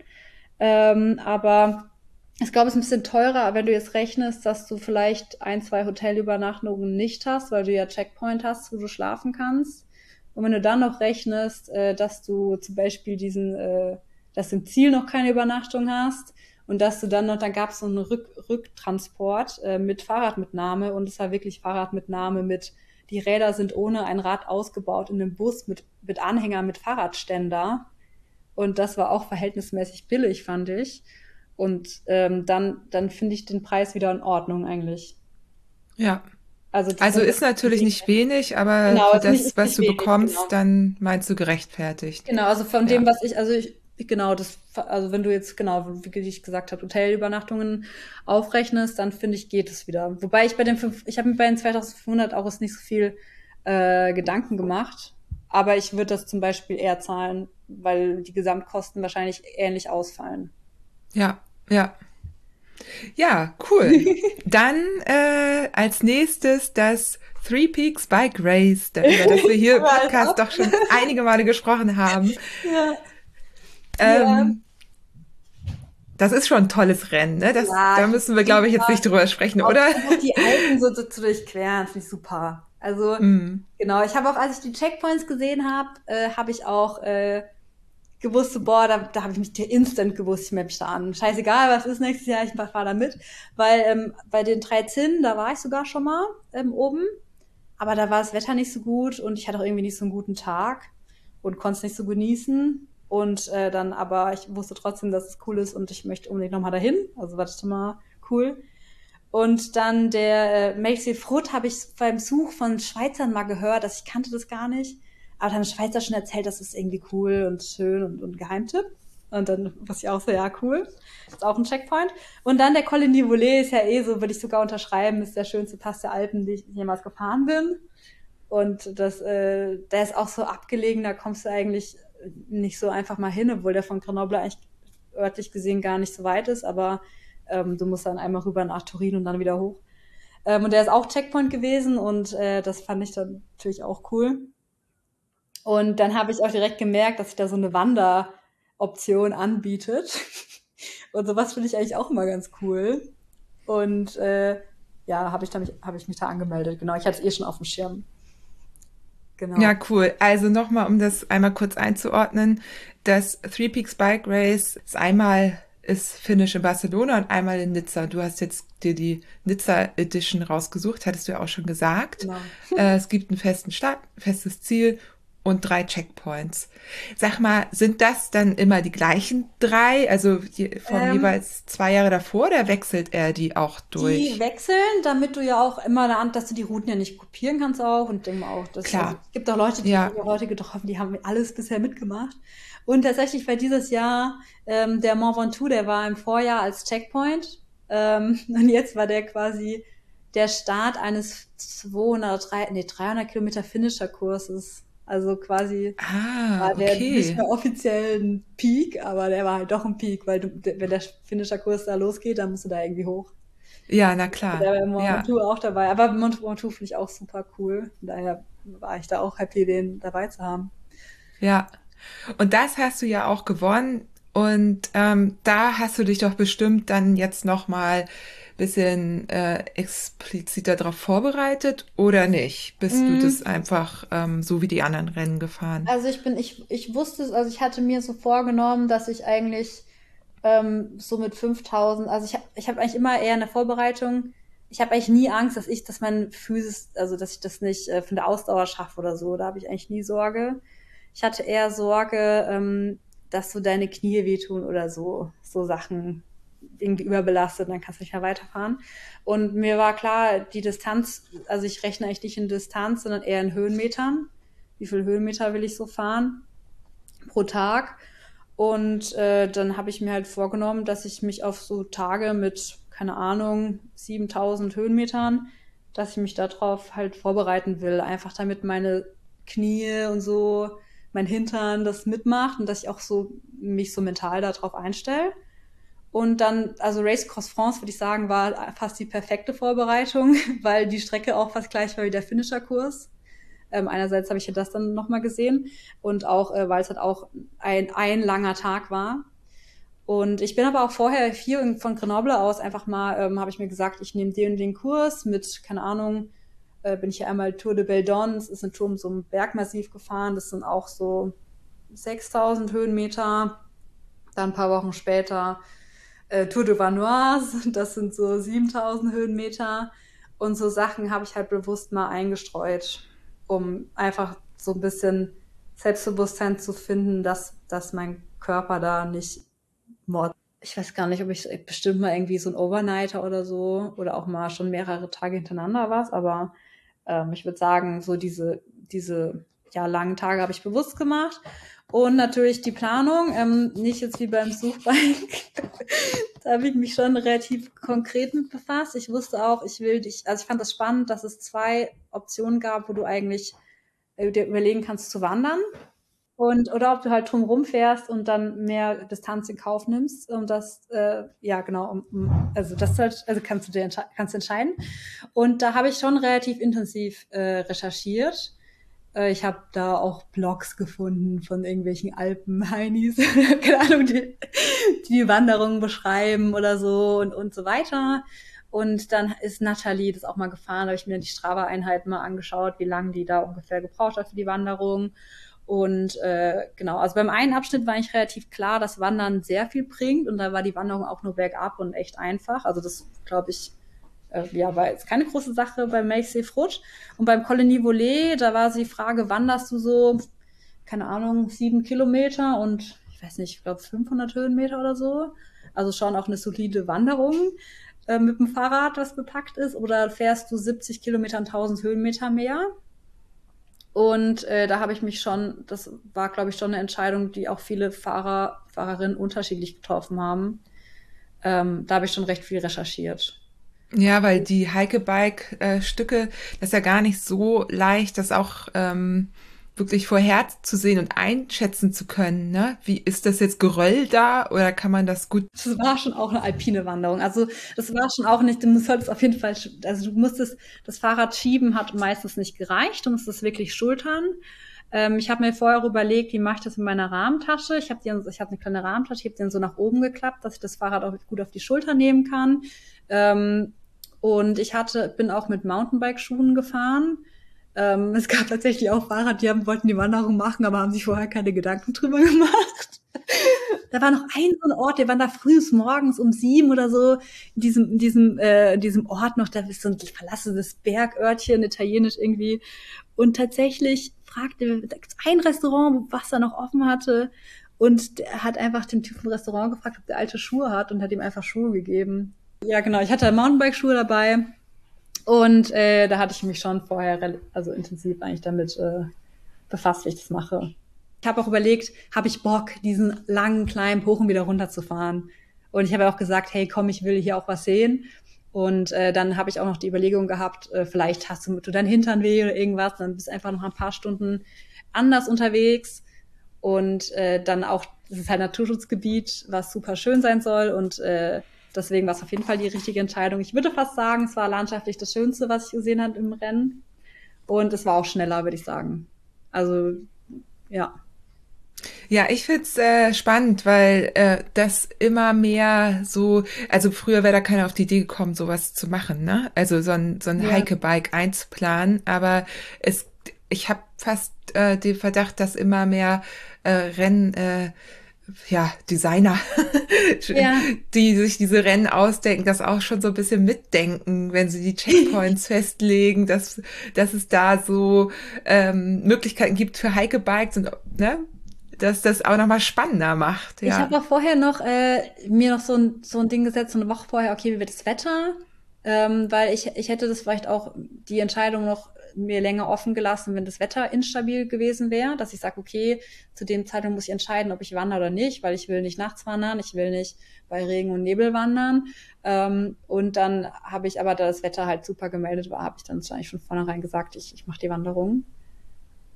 Ähm, aber ich glaube, es ist ein bisschen teurer, wenn du jetzt rechnest, dass du vielleicht ein, zwei Hotelübernachtungen nicht hast, weil du ja Checkpoint hast, wo du schlafen kannst. Und wenn du dann noch rechnest, äh, dass du zum Beispiel diesen, äh, dass du im Ziel noch keine Übernachtung hast, und dass du dann noch, dann gab es so einen Rück, Rücktransport äh, mit Fahrradmitnahme und es war wirklich Fahrradmitnahme mit, die Räder sind ohne ein Rad ausgebaut in einem Bus mit, mit Anhänger, mit Fahrradständer. Und das war auch verhältnismäßig billig, fand ich. Und ähm, dann, dann finde ich den Preis wieder in Ordnung eigentlich. Ja. Also, also ist natürlich nicht wenig, aber genau, für das, was du wenig, bekommst, genau. dann meinst du gerechtfertigt. Genau, also von ja. dem, was ich, also ich, genau, das, also wenn du jetzt genau, wie ich gesagt habe, Hotelübernachtungen aufrechnest, dann finde ich, geht es wieder. Wobei ich bei den fünf, ich habe mir bei den 2500 Euro nicht so viel äh, Gedanken gemacht, aber ich würde das zum Beispiel eher zahlen, weil die Gesamtkosten wahrscheinlich ähnlich ausfallen. Ja, ja. Ja, cool. Dann äh, als nächstes das Three Peaks Bike Race, über das wir hier im Podcast doch schon einige Male gesprochen haben. Ja. Ähm, Das ist schon ein tolles Rennen, ne? Das, ja, da müssen wir, glaube ich, jetzt nicht drüber sprechen, oder? Die Alpen so, zu durchqueren, finde ich super. Also, mm. genau, ich habe auch, als ich die Checkpoints gesehen habe, äh, habe ich auch äh, gewusst, so, boah, da, da habe ich mich instant gewusst, ich melde mich da an. Scheißegal, was ist nächstes Jahr, ich fahre da mit. Weil ähm, bei den drei Zinnen, da war ich sogar schon mal ähm, oben. Aber da war das Wetter nicht so gut und ich hatte auch irgendwie nicht so einen guten Tag und konnte es nicht so genießen. Und äh, dann aber, ich wusste trotzdem, dass es cool ist und ich möchte unbedingt nochmal dahin. Also war das schon mal cool. Und dann der äh, Melchie Frut habe ich beim Such von Schweizern mal gehört, dass ich kannte das gar nicht. Aber dann Schweizer schon erzählt, das ist irgendwie cool und schön und, und Geheimtipp. Und dann, was ich auch so, ja, cool. Ist auch ein Checkpoint. Und dann der Col Nivolé ist ja eh so, würde ich sogar unterschreiben, ist der schönste Pass der Alpen, die ich jemals gefahren bin. Und das, äh, der ist auch so abgelegen, da kommst du eigentlich nicht so einfach mal hin, obwohl der von Grenoble eigentlich örtlich gesehen gar nicht so weit ist, aber ähm, du musst dann einmal rüber nach Turin und dann wieder hoch. Ähm, und der ist auch Checkpoint gewesen und äh, das fand ich dann natürlich auch cool. Und dann habe ich auch direkt gemerkt, dass sich da so eine Wanderoption anbietet. und sowas finde ich eigentlich auch immer ganz cool. Und äh, ja, habe ich, hab ich mich da angemeldet. Genau, ich hatte es eh schon auf dem Schirm. Genau. Ja, cool. Also nochmal, um das einmal kurz einzuordnen. Das Three Peaks Bike Race ist einmal ist Finish in Barcelona und einmal in Nizza. Du hast jetzt dir die Nizza Edition rausgesucht, hattest du ja auch schon gesagt. Genau. Äh, es gibt einen festen Start, festes Ziel und drei Checkpoints. Sag mal, sind das dann immer die gleichen drei, also je, vom ähm, jeweils zwei Jahre davor, oder wechselt er die auch durch? Die wechseln, damit du ja auch immer, dass du die Routen ja nicht kopieren kannst auch und denke auch, dass Klar. Also, es gibt auch Leute, die ja. heute getroffen, die haben alles bisher mitgemacht. Und tatsächlich war dieses Jahr ähm, der Mont Ventoux, der war im Vorjahr als Checkpoint ähm, und jetzt war der quasi der Start eines 200, nee, 300 Kilometer Finisher-Kurses also quasi ah, war der okay. nicht mehr offiziell ein Peak, aber der war halt doch ein Peak, weil du, wenn der Finisher-Kurs da losgeht, dann musst du da irgendwie hoch. Ja, na klar. Da war Mont Ventoux ja. auch dabei. Aber Mont Ventoux finde ich auch super cool. Daher war ich da auch happy, den dabei zu haben. Ja. Und das hast du ja auch gewonnen. Und ähm, da hast du dich doch bestimmt dann jetzt noch mal bisschen äh, expliziter darauf vorbereitet oder nicht? Bist mm. du mhm. das einfach ähm, so wie die anderen Rennen gefahren? Also ich bin, ich, ich wusste es, also ich hatte mir so vorgenommen, dass ich eigentlich ähm, so mit 5000, also ich, ich habe eigentlich immer eher in der Vorbereitung, ich habe eigentlich nie Angst, dass ich, dass mein Physis, also dass ich das nicht äh, von der Ausdauer schaffe oder so, da habe ich eigentlich nie Sorge. Ich hatte eher Sorge, ähm, dass so deine Knie wehtun oder so, so Sachen irgendwie überbelastet, dann kannst du nicht mehr weiterfahren. Und mir war klar, die Distanz, also ich rechne eigentlich nicht in Distanz, sondern eher in Höhenmetern. Wie viel Höhenmeter will ich so fahren pro Tag? Und äh, dann habe ich mir halt vorgenommen, dass ich mich auf so Tage mit, keine Ahnung, 7000 Höhenmetern, dass ich mich darauf halt vorbereiten will. Einfach damit meine Knie und so, mein Hintern das mitmacht und dass ich auch so mich so mental darauf einstelle. Und dann, also Race Cross France, würde ich sagen, war fast die perfekte Vorbereitung, weil die Strecke auch fast gleich war wie der Finisher-Kurs. Ähm, einerseits habe ich ja das dann nochmal gesehen und auch, äh, weil es halt auch ein, ein langer Tag war. Und ich bin aber auch vorher hier von Grenoble aus einfach mal, ähm, habe ich mir gesagt, ich nehme den und den Kurs mit, keine Ahnung, äh, bin ich ja einmal Tour de Beldon, das ist eine Tour um so ein Bergmassiv gefahren, das sind auch so 6000 Höhenmeter. Dann ein paar Wochen später äh, Tour de Vanoise, das sind so 7000 Höhenmeter. Und so Sachen habe ich halt bewusst mal eingestreut, um einfach so ein bisschen Selbstbewusstsein zu finden, dass, dass mein Körper da nicht mord. Ich weiß gar nicht, ob ich bestimmt mal irgendwie so ein Overnighter oder so oder auch mal schon mehrere Tage hintereinander war, aber ähm, ich würde sagen, so diese, diese ja, langen Tage habe ich bewusst gemacht. Und natürlich die Planung, ähm, nicht jetzt wie beim Suchbike. da habe ich mich schon relativ konkret mit befasst. Ich wusste auch, ich will dich, also ich fand das spannend, dass es zwei Optionen gab, wo du eigentlich äh, dir überlegen kannst zu wandern. Und, oder ob du halt drumherum fährst und dann mehr Distanz in Kauf nimmst. Und das, äh, ja, genau, um, um, also das halt, also kannst du dir kannst entscheiden. Und da habe ich schon relativ intensiv äh, recherchiert äh, ich habe da auch Blogs gefunden von irgendwelchen Alpen-Heinis, keine Ahnung, die, die Wanderungen beschreiben oder so und, und so weiter. Und dann ist Nathalie das auch mal gefahren, da habe ich mir die Strava-Einheiten mal angeschaut, wie lange die da ungefähr gebraucht hat für die Wanderung. Und äh, genau, also beim einen Abschnitt war ich relativ klar, dass Wandern sehr viel bringt und da war die Wanderung auch nur bergab und echt einfach. Also das, glaube ich, äh, ja, war jetzt keine große Sache beim Melchsee Frutsch. Und beim Colonie Volée, da war die Frage, wanderst du so, keine Ahnung, sieben Kilometer und ich weiß nicht, ich glaube 500 Höhenmeter oder so. Also schon auch eine solide Wanderung äh, mit dem Fahrrad, was bepackt ist. Oder fährst du 70 Kilometer und 1000 Höhenmeter mehr? Und äh, da habe ich mich schon, das war, glaube ich, schon eine Entscheidung, die auch viele Fahrer, Fahrerinnen unterschiedlich getroffen haben. Ähm, da habe ich schon recht viel recherchiert. Ja, weil die Heike-Bike-Stücke, das ist ja gar nicht so leicht, das auch ähm, wirklich vorherzusehen und einschätzen zu können. Ne? Wie ist das jetzt Geröll da oder kann man das gut? Das war schon auch eine alpine Wanderung. Also das war schon auch nicht, du solltest auf jeden Fall, also du musstest, das Fahrrad schieben hat meistens nicht gereicht, du musstest wirklich schultern. Ähm, ich habe mir vorher überlegt, wie mache ich das in meiner Rahmentasche. Ich habe habe eine kleine Rahmentasche, ich habe den so nach oben geklappt, dass ich das Fahrrad auch gut auf die Schulter nehmen kann. Ähm, und ich hatte, bin auch mit Mountainbike-Schuhen gefahren. Ähm, es gab tatsächlich auch Fahrer, die haben, wollten die Wanderung machen, aber haben sich vorher keine Gedanken drüber gemacht. da war noch ein so ein Ort, wir waren da frühs morgens um sieben oder so in diesem, in diesem, äh, in diesem Ort noch, da ist so ein verlassenes Bergörtchen, italienisch irgendwie. Und tatsächlich fragte, da gibt's ein Restaurant, was da noch offen hatte. Und der hat einfach den Typ vom Restaurant gefragt, ob der alte Schuhe hat und hat ihm einfach Schuhe gegeben. Ja, genau. Ich hatte Mountainbike-Schuhe dabei und äh, da hatte ich mich schon vorher also intensiv eigentlich damit äh, befasst, wie ich das mache. Ich habe auch überlegt, habe ich Bock, diesen langen, kleinen Pochen wieder runterzufahren? Und ich habe auch gesagt, hey, komm, ich will hier auch was sehen. Und äh, dann habe ich auch noch die Überlegung gehabt, äh, vielleicht hast du, du deinen Hintern weh oder irgendwas, dann bist einfach noch ein paar Stunden anders unterwegs. Und äh, dann auch, das ist halt Naturschutzgebiet, was super schön sein soll. Und äh, deswegen war es auf jeden Fall die richtige Entscheidung. Ich würde fast sagen, es war landschaftlich das Schönste, was ich gesehen habe im Rennen. Und es war auch schneller, würde ich sagen. Also, ja. Ja, ich find's äh, spannend, weil äh, das immer mehr so, also früher wäre da keiner auf die Idee gekommen, sowas zu machen, ne? Also so ein, so ein ja. Hike-Bike einzuplanen, aber es, ich habe fast äh, den Verdacht, dass immer mehr äh, Rennen äh, ja, Designer, ja. die sich diese Rennen ausdenken, das auch schon so ein bisschen mitdenken, wenn sie die Checkpoints festlegen, dass, dass es da so ähm, Möglichkeiten gibt für Hike-Bikes und ne, dass das auch nochmal spannender macht. Ja. Ich habe auch vorher noch äh, mir noch so ein, so ein Ding gesetzt, so eine Woche vorher, okay, wie wird das Wetter? Ähm, weil ich, ich hätte das vielleicht auch die Entscheidung noch mir länger offen gelassen, wenn das Wetter instabil gewesen wäre, dass ich sage, okay, zu dem Zeitpunkt muss ich entscheiden, ob ich wandere oder nicht, weil ich will nicht nachts wandern, ich will nicht bei Regen und Nebel wandern. Ähm, und dann habe ich aber, da das Wetter halt super gemeldet war, habe ich dann wahrscheinlich von vornherein gesagt, ich, ich mache die Wanderung.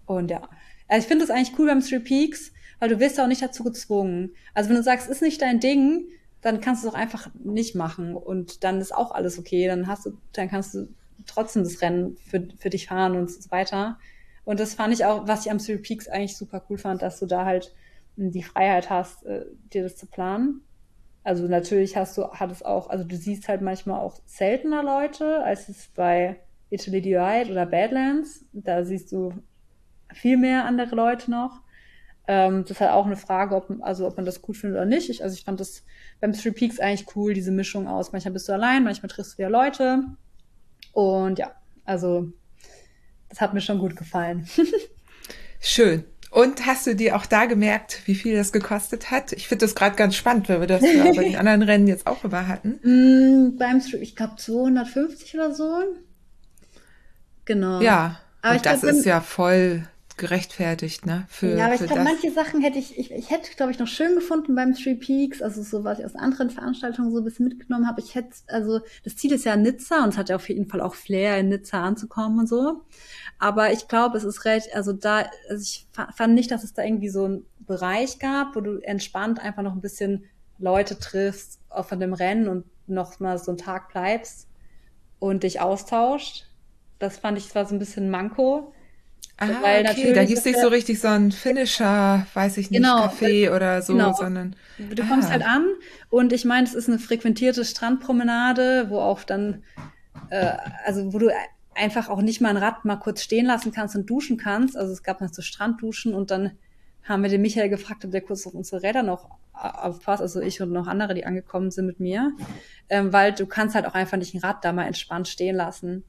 Und ja, also ich finde das eigentlich cool beim Three Peaks, weil du wirst auch nicht dazu gezwungen. Also wenn du sagst, ist nicht dein Ding, dann kannst du es auch einfach nicht machen und dann ist auch alles okay. Dann hast du, dann kannst du trotzdem das Rennen für, für dich fahren und so weiter. Und das fand ich auch, was ich am Three Peaks eigentlich super cool fand, dass du da halt die Freiheit hast, äh, dir das zu planen. Also natürlich hast du, hat es auch, also du siehst halt manchmal auch seltener Leute, als es bei Italy Divide oder Badlands. Da siehst du viel mehr andere Leute noch. Ähm, das ist halt auch eine Frage, ob, also ob man das gut findet oder nicht. Ich, also ich fand das beim Three Peaks eigentlich cool, diese Mischung aus. Manchmal bist du allein, manchmal triffst du wieder Leute. Und ja, also das hat mir schon gut gefallen. Schön. Und hast du dir auch da gemerkt, wie viel das gekostet hat? Ich finde das gerade ganz spannend, weil wir das ja bei den anderen Rennen jetzt auch immer hatten. Mm, beim Stream, ich glaube 250 oder so. Genau. Ja, aber und das glaub, ist ja voll gerechtfertigt, ne? Für, ja, aber ich glaube, manche Sachen hätte ich, ich, ich hätte, glaube ich, noch schön gefunden beim Three Peaks, also so, was ich aus anderen Veranstaltungen so ein bisschen mitgenommen habe. Ich hätte, also das Ziel ist ja Nizza und es hat ja auf jeden Fall auch Flair, in Nizza anzukommen und so. Aber ich glaube, es ist recht, also da, also ich fand nicht, dass es da irgendwie so einen Bereich gab, wo du entspannt einfach noch ein bisschen Leute triffst auf dem Rennen und noch mal so einen Tag bleibst und dich austauscht. Das fand ich zwar so ein bisschen Manko. Ah, Weil okay, da gibt's nicht so richtig so ein Finisher, weiß ich nicht, genau, Café oder so, genau. sondern. Du ah. kommst halt an und ich meine, es ist eine frequentierte Strandpromenade, wo auch dann, äh, also wo du einfach auch nicht mal ein Rad mal kurz stehen lassen kannst und duschen kannst. Also es gab noch so Strandduschen und dann haben wir den Michael gefragt, ob der kurz auf unsere Räder noch aufpasst, also ich und noch andere, die angekommen sind mit mir, ähm, weil du kannst halt auch einfach nicht ein Rad da mal entspannt stehen lassen.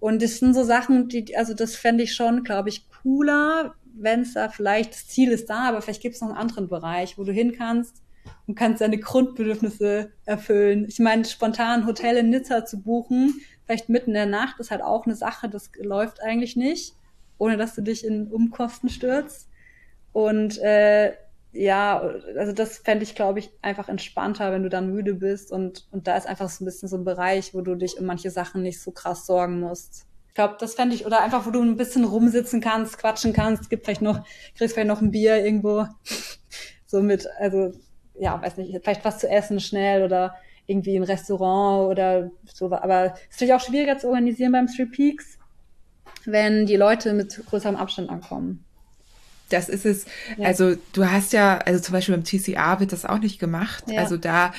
Und das sind so Sachen, die, also das fände ich schon, glaube ich, cooler, wenn es da vielleicht, das Ziel ist da, aber vielleicht gibt es noch einen anderen Bereich, wo du hin kannst und kannst deine Grundbedürfnisse erfüllen. Ich meine, spontan ein Hotel in Nizza zu buchen, vielleicht mitten in der Nacht, ist halt auch eine Sache, das läuft eigentlich nicht, ohne dass du dich in Umkosten stürzt. Und äh, ja, also das fände ich, glaube ich, einfach entspannter, wenn du dann müde bist und, und da ist einfach so ein bisschen so ein Bereich, wo du dich um manche Sachen nicht so krass sorgen musst. Ich glaube, das fände ich, oder einfach, wo du ein bisschen rumsitzen kannst, quatschen kannst, gibt vielleicht noch, kriegst vielleicht noch ein Bier irgendwo. so mit, also, ja, weiß nicht, vielleicht was zu essen schnell oder irgendwie ein Restaurant oder so. Aber es ist natürlich auch schwieriger zu organisieren beim Three Peaks, wenn die Leute mit größerem Abstand ankommen. Das ist es. Ja. Also du hast ja, also zum Beispiel beim TCA wird das auch nicht gemacht. Ja. Also da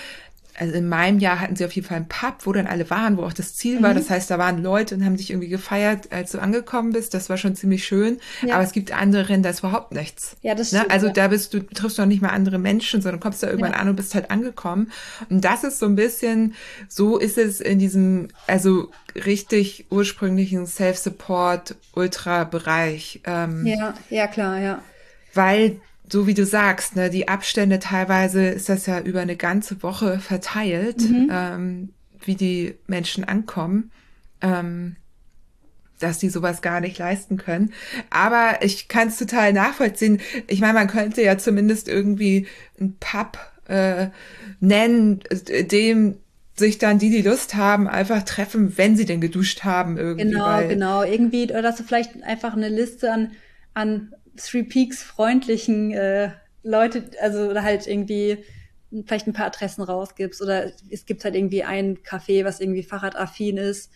also in meinem Jahr hatten sie auf jeden Fall einen Pub, wo dann alle waren, wo auch das Ziel mhm. war. Das heißt, da waren Leute und haben sich irgendwie gefeiert, als du angekommen bist. Das war schon ziemlich schön. Ja. Aber es gibt andere Rennen, da ist überhaupt nichts. Ja, das ne? stimmt. Ne? Also ja. da bist du, triffst du noch nicht mal andere Menschen, sondern kommst da irgendwann ja. an und bist halt angekommen. Und das ist so ein bisschen, so ist es in diesem, also richtig ursprünglichen Self-Support-Ultra-Bereich. Ähm, ja, ja, klar, ja. Weil so wie du sagst, ne, die Abstände teilweise ist das ja über eine ganze Woche verteilt, mhm. ähm, wie die Menschen ankommen, ähm, dass die sowas gar nicht leisten können. Aber ich kann es total nachvollziehen. Ich meine, man könnte ja zumindest irgendwie ein Pub äh, nennen, dem sich dann die, die Lust haben, einfach treffen, wenn sie denn geduscht haben irgendwie. Genau, genau. Irgendwie, oder dass du vielleicht einfach eine Liste an, an Three Peaks freundlichen äh, Leute, also halt irgendwie vielleicht ein paar Adressen rausgibst oder es gibt halt irgendwie ein Café, was irgendwie Fahrradaffin ist,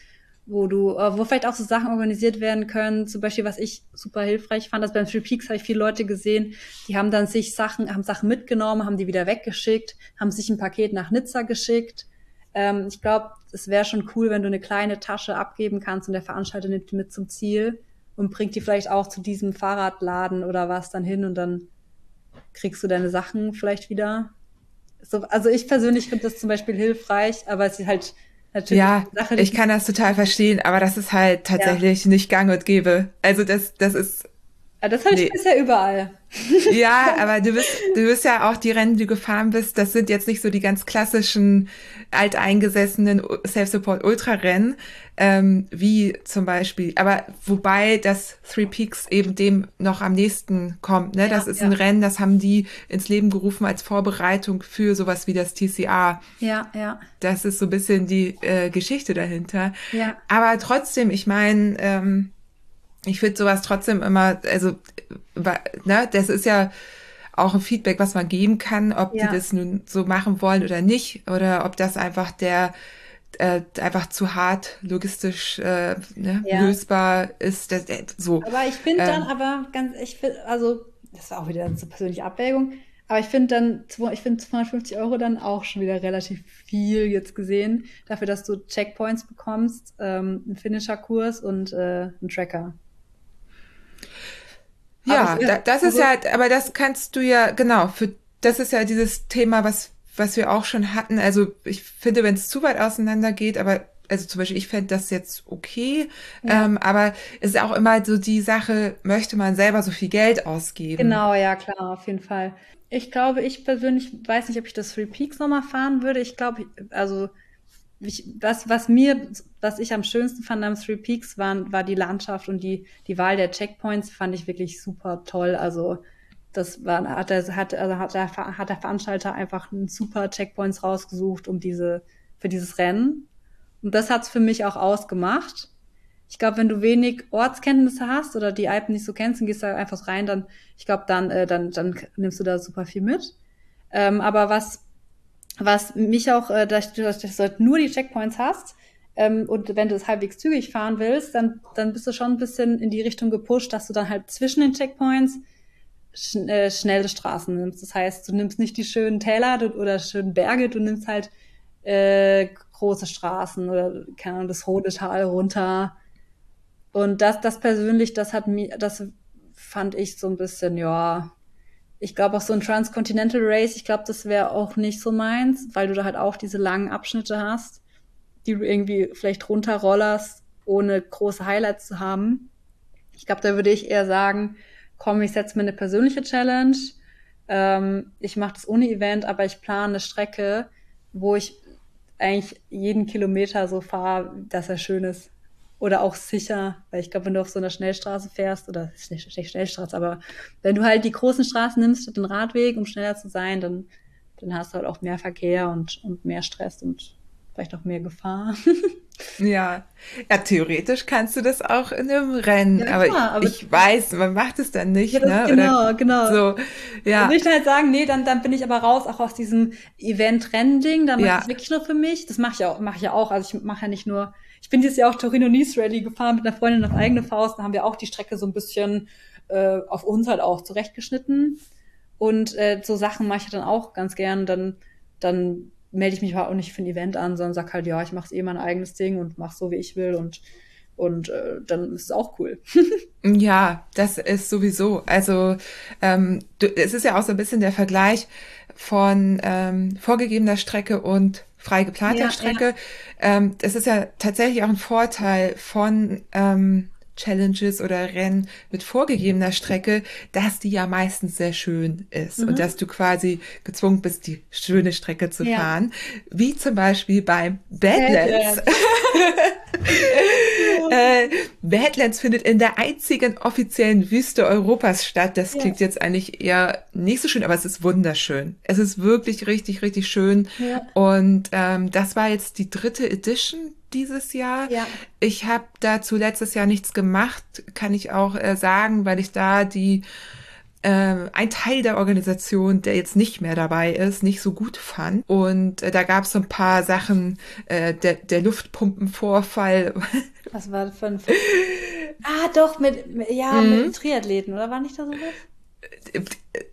wo du, äh, wo vielleicht auch so Sachen organisiert werden können. Zum Beispiel, was ich super hilfreich fand, dass beim Three Peaks habe ich viele Leute gesehen, die haben dann sich Sachen, haben Sachen mitgenommen, haben die wieder weggeschickt, haben sich ein Paket nach Nizza geschickt. Ähm, ich glaube, es wäre schon cool, wenn du eine kleine Tasche abgeben kannst und der Veranstalter nimmt die mit zum Ziel und bringt die vielleicht auch zu diesem Fahrradladen oder was dann hin und dann kriegst du deine Sachen vielleicht wieder. So, also ich persönlich finde das zum Beispiel hilfreich, aber es ist halt natürlich ja, Sache, ich kann das total verstehen, aber das ist halt tatsächlich ja. nicht gang und gäbe. Also das, das ist ja, das ich nee. bisher überall. Ja, aber du bist, du bist ja auch die Rennen, die du gefahren bist, das sind jetzt nicht so die ganz klassischen alteingesessenen Self-Support-Ultra-Rennen, ähm, wie zum Beispiel, aber wobei das Three Peaks eben dem noch am nächsten kommt. Ne? Ja, das ist ja. ein Rennen, das haben die ins Leben gerufen als Vorbereitung für sowas wie das TCA. Ja, ja. Das ist so ein bisschen die äh, Geschichte dahinter. Ja. Aber trotzdem, ich meine, ähm, ich finde sowas trotzdem immer, also, ne, das ist ja auch ein Feedback, was man geben kann, ob ja. die das nun so machen wollen oder nicht, oder ob das einfach der äh, einfach zu hart logistisch äh, ne, ja. lösbar ist. Das, äh, so. Aber ich finde ähm, dann aber ganz, ich finde, also, das war auch wieder eine persönliche Abwägung, aber ich finde dann, ich finde 250 Euro dann auch schon wieder relativ viel jetzt gesehen, dafür, dass du Checkpoints bekommst, ähm, einen Finisher-Kurs und äh, einen Tracker. Ja, da, das ist also, ja, aber das kannst du ja, genau, für, das ist ja dieses Thema, was, was wir auch schon hatten. Also ich finde, wenn es zu weit auseinander geht, aber also zum Beispiel, ich fände das jetzt okay, ja. ähm, aber es ist auch immer so die Sache, möchte man selber so viel Geld ausgeben? Genau, ja, klar, auf jeden Fall. Ich glaube, ich persönlich weiß nicht, ob ich das Three Peaks nochmal fahren würde. Ich glaube, also ich, was, was mir, was ich am schönsten fand am Three Peaks waren, war die Landschaft und die, die Wahl der Checkpoints fand ich wirklich super toll. Also das war, hat, der, hat, also hat, der, hat der Veranstalter einfach einen super Checkpoints rausgesucht, um diese, für dieses Rennen. Und das hat's für mich auch ausgemacht. Ich glaube, wenn du wenig Ortskenntnisse hast oder die Alpen nicht so kennst und gehst da einfach rein, dann, ich glaube, dann, äh, dann, dann nimmst du da super viel mit. Ähm, aber was was mich auch, äh, dass, dass, dass du halt nur die Checkpoints hast ähm, und wenn du es halbwegs zügig fahren willst, dann, dann bist du schon ein bisschen in die Richtung gepusht, dass du dann halt zwischen den Checkpoints schn äh, schnelle Straßen nimmst. Das heißt, du nimmst nicht die schönen Täler oder schönen Berge, du nimmst halt äh, große Straßen oder keine Ahnung, das Rote Tal runter. Und das, das persönlich, das hat mir, das fand ich so ein bisschen, ja, ich glaube auch so ein Transcontinental Race, ich glaube, das wäre auch nicht so meins, weil du da halt auch diese langen Abschnitte hast, die du irgendwie vielleicht runterrollerst, ohne große Highlights zu haben. Ich glaube, da würde ich eher sagen, komm, ich setze mir eine persönliche Challenge. Ähm, ich mache das ohne Event, aber ich plane eine Strecke, wo ich eigentlich jeden Kilometer so fahre, dass er schön ist oder auch sicher, weil ich glaube, wenn du auf so einer Schnellstraße fährst, oder nicht, nicht Schnellstraße, aber wenn du halt die großen Straßen nimmst statt den Radweg, um schneller zu sein, dann, dann hast du halt auch mehr Verkehr und, und mehr Stress und vielleicht auch mehr Gefahr. ja. ja, theoretisch kannst du das auch in einem Rennen, ja, aber, klar, aber, ich weiß, man macht es dann nicht. Ja, ne? Genau, Oder genau. So, ja. Dann würde ich halt sagen, nee, dann, dann bin ich aber raus, auch aus diesem Event-Rennen-Ding, dann mache ja. ich wirklich nur für mich. Das mache ich auch, mache ich ja auch. Also ich mache ja nicht nur ich bin dieses Jahr auch Torino Nice Rally gefahren mit einer Freundin auf eigene Faust. Da haben wir auch die Strecke so ein bisschen äh, auf uns halt auch zurechtgeschnitten. Und äh, so Sachen mache ich dann auch ganz gern. Dann, dann melde ich mich auch nicht für ein Event an, sondern sag halt, ja, ich mache eh mein eigenes Ding und mach so, wie ich will. Und und äh, dann ist es auch cool. ja, das ist sowieso. Also ähm, du, es ist ja auch so ein bisschen der Vergleich von ähm, vorgegebener Strecke und frei geplanter ja, Strecke. Ja. Ähm, das ist ja tatsächlich auch ein Vorteil von ähm, Challenges oder Rennen mit vorgegebener Strecke, dass die ja meistens sehr schön ist mhm. und dass du quasi gezwungen bist, die schöne Strecke zu ja. fahren, wie zum Beispiel beim Badlands. äh, Badlands findet in der einzigen offiziellen Wüste Europas statt. Das ja. klingt jetzt eigentlich eher nicht so schön, aber es ist wunderschön. Es ist wirklich richtig, richtig schön. Ja. Und ähm, das war jetzt die dritte Edition dieses Jahr. Ja. Ich habe dazu letztes Jahr nichts gemacht, kann ich auch äh, sagen, weil ich da die äh, ein Teil der Organisation, der jetzt nicht mehr dabei ist, nicht so gut fand. Und äh, da gab es so ein paar Sachen, äh, der, der Luftpumpenvorfall. Was war das für ein Film? Ah, doch, mit, ja, mhm. mit Triathleten, oder war nicht da sowas?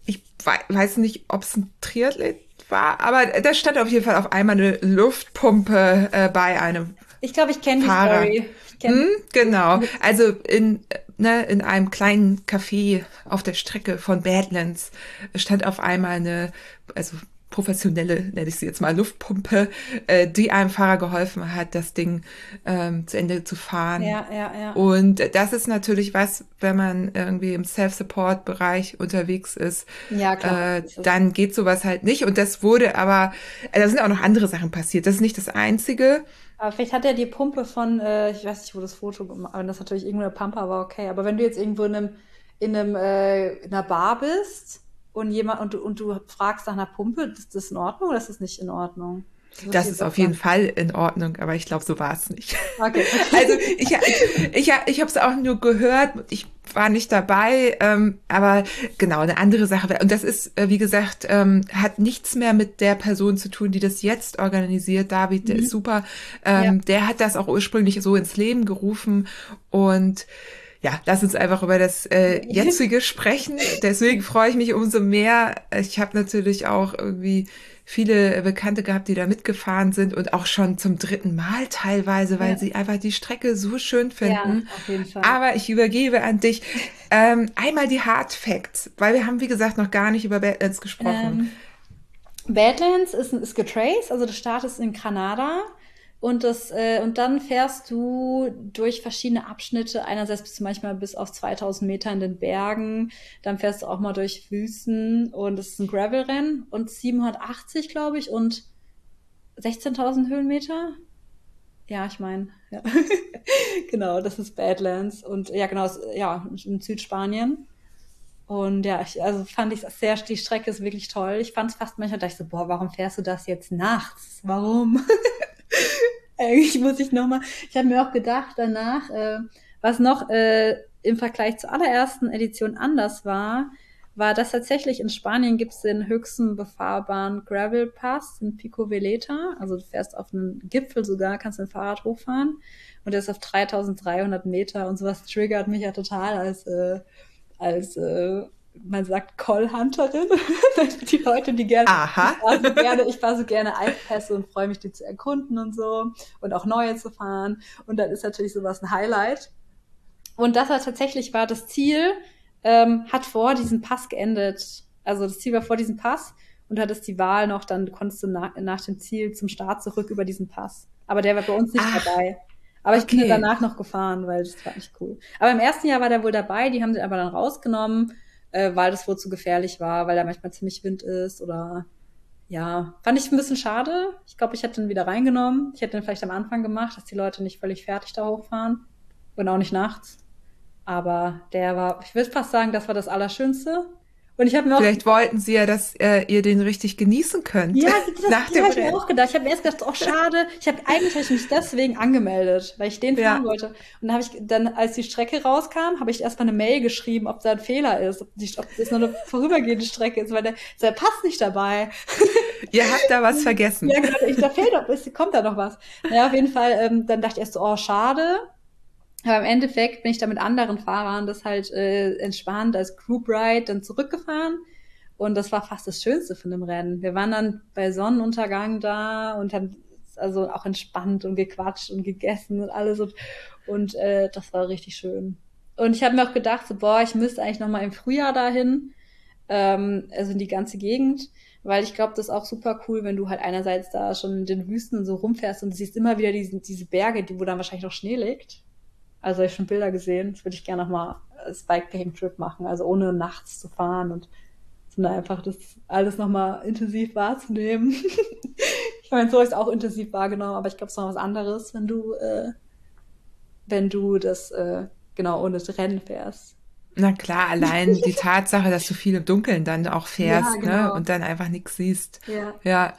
Ich weiß nicht, ob es ein Triathlet war, aber da stand auf jeden Fall auf einmal eine Luftpumpe äh, bei einem ich glaube, ich kenne die Story. Kenn hm, genau. Also in, ne, in einem kleinen Café auf der Strecke von Badlands stand auf einmal eine, also professionelle, nenne ich sie jetzt mal, Luftpumpe, äh, die einem Fahrer geholfen hat, das Ding ähm, zu Ende zu fahren. Ja, ja, ja. Und das ist natürlich was, wenn man irgendwie im Self-Support-Bereich unterwegs ist, ja, klar. Äh, dann geht sowas halt nicht. Und das wurde aber, äh, da sind auch noch andere Sachen passiert. Das ist nicht das Einzige. Aber vielleicht hat er die Pumpe von, äh, ich weiß nicht, wo das Foto gemacht wenn das natürlich irgendwo eine Pampa war, okay. Aber wenn du jetzt irgendwo in einem, in einem, äh, in einer Bar bist und jemand und du, und du fragst nach einer Pumpe, ist das in Ordnung oder ist das nicht in Ordnung? Das, das ist auf jeden Fall in Ordnung, aber ich glaube, so war es nicht. Okay. also ich, ich, ich, ich habe es auch nur gehört, ich war nicht dabei, ähm, aber genau, eine andere Sache. Und das ist, äh, wie gesagt, ähm, hat nichts mehr mit der Person zu tun, die das jetzt organisiert. David, der mhm. ist super. Ähm, ja. Der hat das auch ursprünglich so ins Leben gerufen und ja, lass uns einfach über das äh, jetzige sprechen. Deswegen freue ich mich umso mehr. Ich habe natürlich auch irgendwie viele Bekannte gehabt, die da mitgefahren sind und auch schon zum dritten Mal teilweise, weil ja. sie einfach die Strecke so schön finden. Ja, auf jeden Fall. Aber ich übergebe an dich ähm, einmal die Hard Facts, weil wir haben, wie gesagt, noch gar nicht über Badlands gesprochen. Ähm, Badlands ist, ist getraced, also du startest in Granada und, das, äh, und dann fährst du durch verschiedene Abschnitte. Einerseits bist du manchmal bis auf 2000 Meter in den Bergen. Dann fährst du auch mal durch Wüsten. Und es ist ein Gravelrennen. Und 780, glaube ich, und 16.000 Höhenmeter. Ja, ich meine, ja. genau, das ist Badlands. Und ja, genau, ja, in Südspanien. Und ja, ich, also fand ich sehr, die Strecke ist wirklich toll. Ich fand es fast manchmal, dachte ich so, boah, warum fährst du das jetzt nachts? Warum? Eigentlich muss ich nochmal, ich habe mir auch gedacht danach, äh, was noch äh, im Vergleich zur allerersten Edition anders war, war, dass tatsächlich in Spanien gibt es den höchsten befahrbaren Gravel Pass in Pico Veleta. Also du fährst auf einen Gipfel sogar, kannst ein Fahrrad hochfahren und der ist auf 3300 Meter und sowas triggert mich ja total als, äh, als äh, man sagt Call-Hunterin. die Leute, die gerne, Aha. Ich fahre so gerne, ich fahre so gerne Altpässe und freue mich, die zu erkunden und so und auch neue zu fahren. Und dann ist natürlich sowas ein Highlight. Und das war tatsächlich war das Ziel, ähm, hat vor diesem Pass geendet. Also das Ziel war vor diesem Pass und du hattest die Wahl noch, dann konntest du nach, nach dem Ziel zum Start zurück über diesen Pass. Aber der war bei uns nicht Ach. dabei. Aber ich okay. bin danach noch gefahren, weil das war echt cool. Aber im ersten Jahr war der wohl dabei, die haben den aber dann rausgenommen äh, weil das wohl zu gefährlich war, weil da manchmal ziemlich Wind ist oder ja, fand ich ein bisschen schade. Ich glaube, ich hätte den wieder reingenommen. Ich hätte den vielleicht am Anfang gemacht, dass die Leute nicht völlig fertig da hochfahren und auch nicht nachts. Aber der war, ich würde fast sagen, das war das Allerschönste. Und ich habe mir auch Vielleicht wollten sie ja, dass äh, ihr den richtig genießen könnt. Ja, das, nach das habe ich mir auch gedacht. Ich habe mir erst gedacht, oh schade. Ich habe eigentlich hab ich mich deswegen angemeldet, weil ich den fahren ja. wollte. Und dann habe ich dann, als die Strecke rauskam, habe ich erstmal eine Mail geschrieben, ob da ein Fehler ist, ob, die, ob das nur eine vorübergehende Strecke ist, weil der, der passt nicht dabei. Ihr habt da was vergessen. ja, genau. Ich, da fehlt doch, kommt da noch was. Naja, auf jeden Fall. Ähm, dann dachte ich erst so, oh schade. Aber im Endeffekt bin ich da mit anderen Fahrern das halt äh, entspannt als Group Ride dann zurückgefahren. Und das war fast das Schönste von dem Rennen. Wir waren dann bei Sonnenuntergang da und haben also auch entspannt und gequatscht und gegessen und alles. Und, und äh, das war richtig schön. Und ich habe mir auch gedacht, so, boah, ich müsste eigentlich noch mal im Frühjahr dahin, ähm, also in die ganze Gegend, weil ich glaube, das ist auch super cool, wenn du halt einerseits da schon in den Wüsten so rumfährst und siehst immer wieder diese, diese Berge, die, wo dann wahrscheinlich noch Schnee liegt. Also ich schon Bilder gesehen. Das würde ich gerne nochmal als Bikepacking-Trip machen. Also ohne nachts zu fahren und sondern einfach das alles nochmal intensiv wahrzunehmen. ich meine, so habe ich es auch intensiv wahrgenommen, aber ich glaube, es ist noch was anderes, wenn du, äh, wenn du das äh, genau ohne das Rennen fährst. Na klar, allein die Tatsache, dass du viel im Dunkeln dann auch fährst, ja, ne, genau. ne? Und dann einfach nichts siehst. Ja. ja.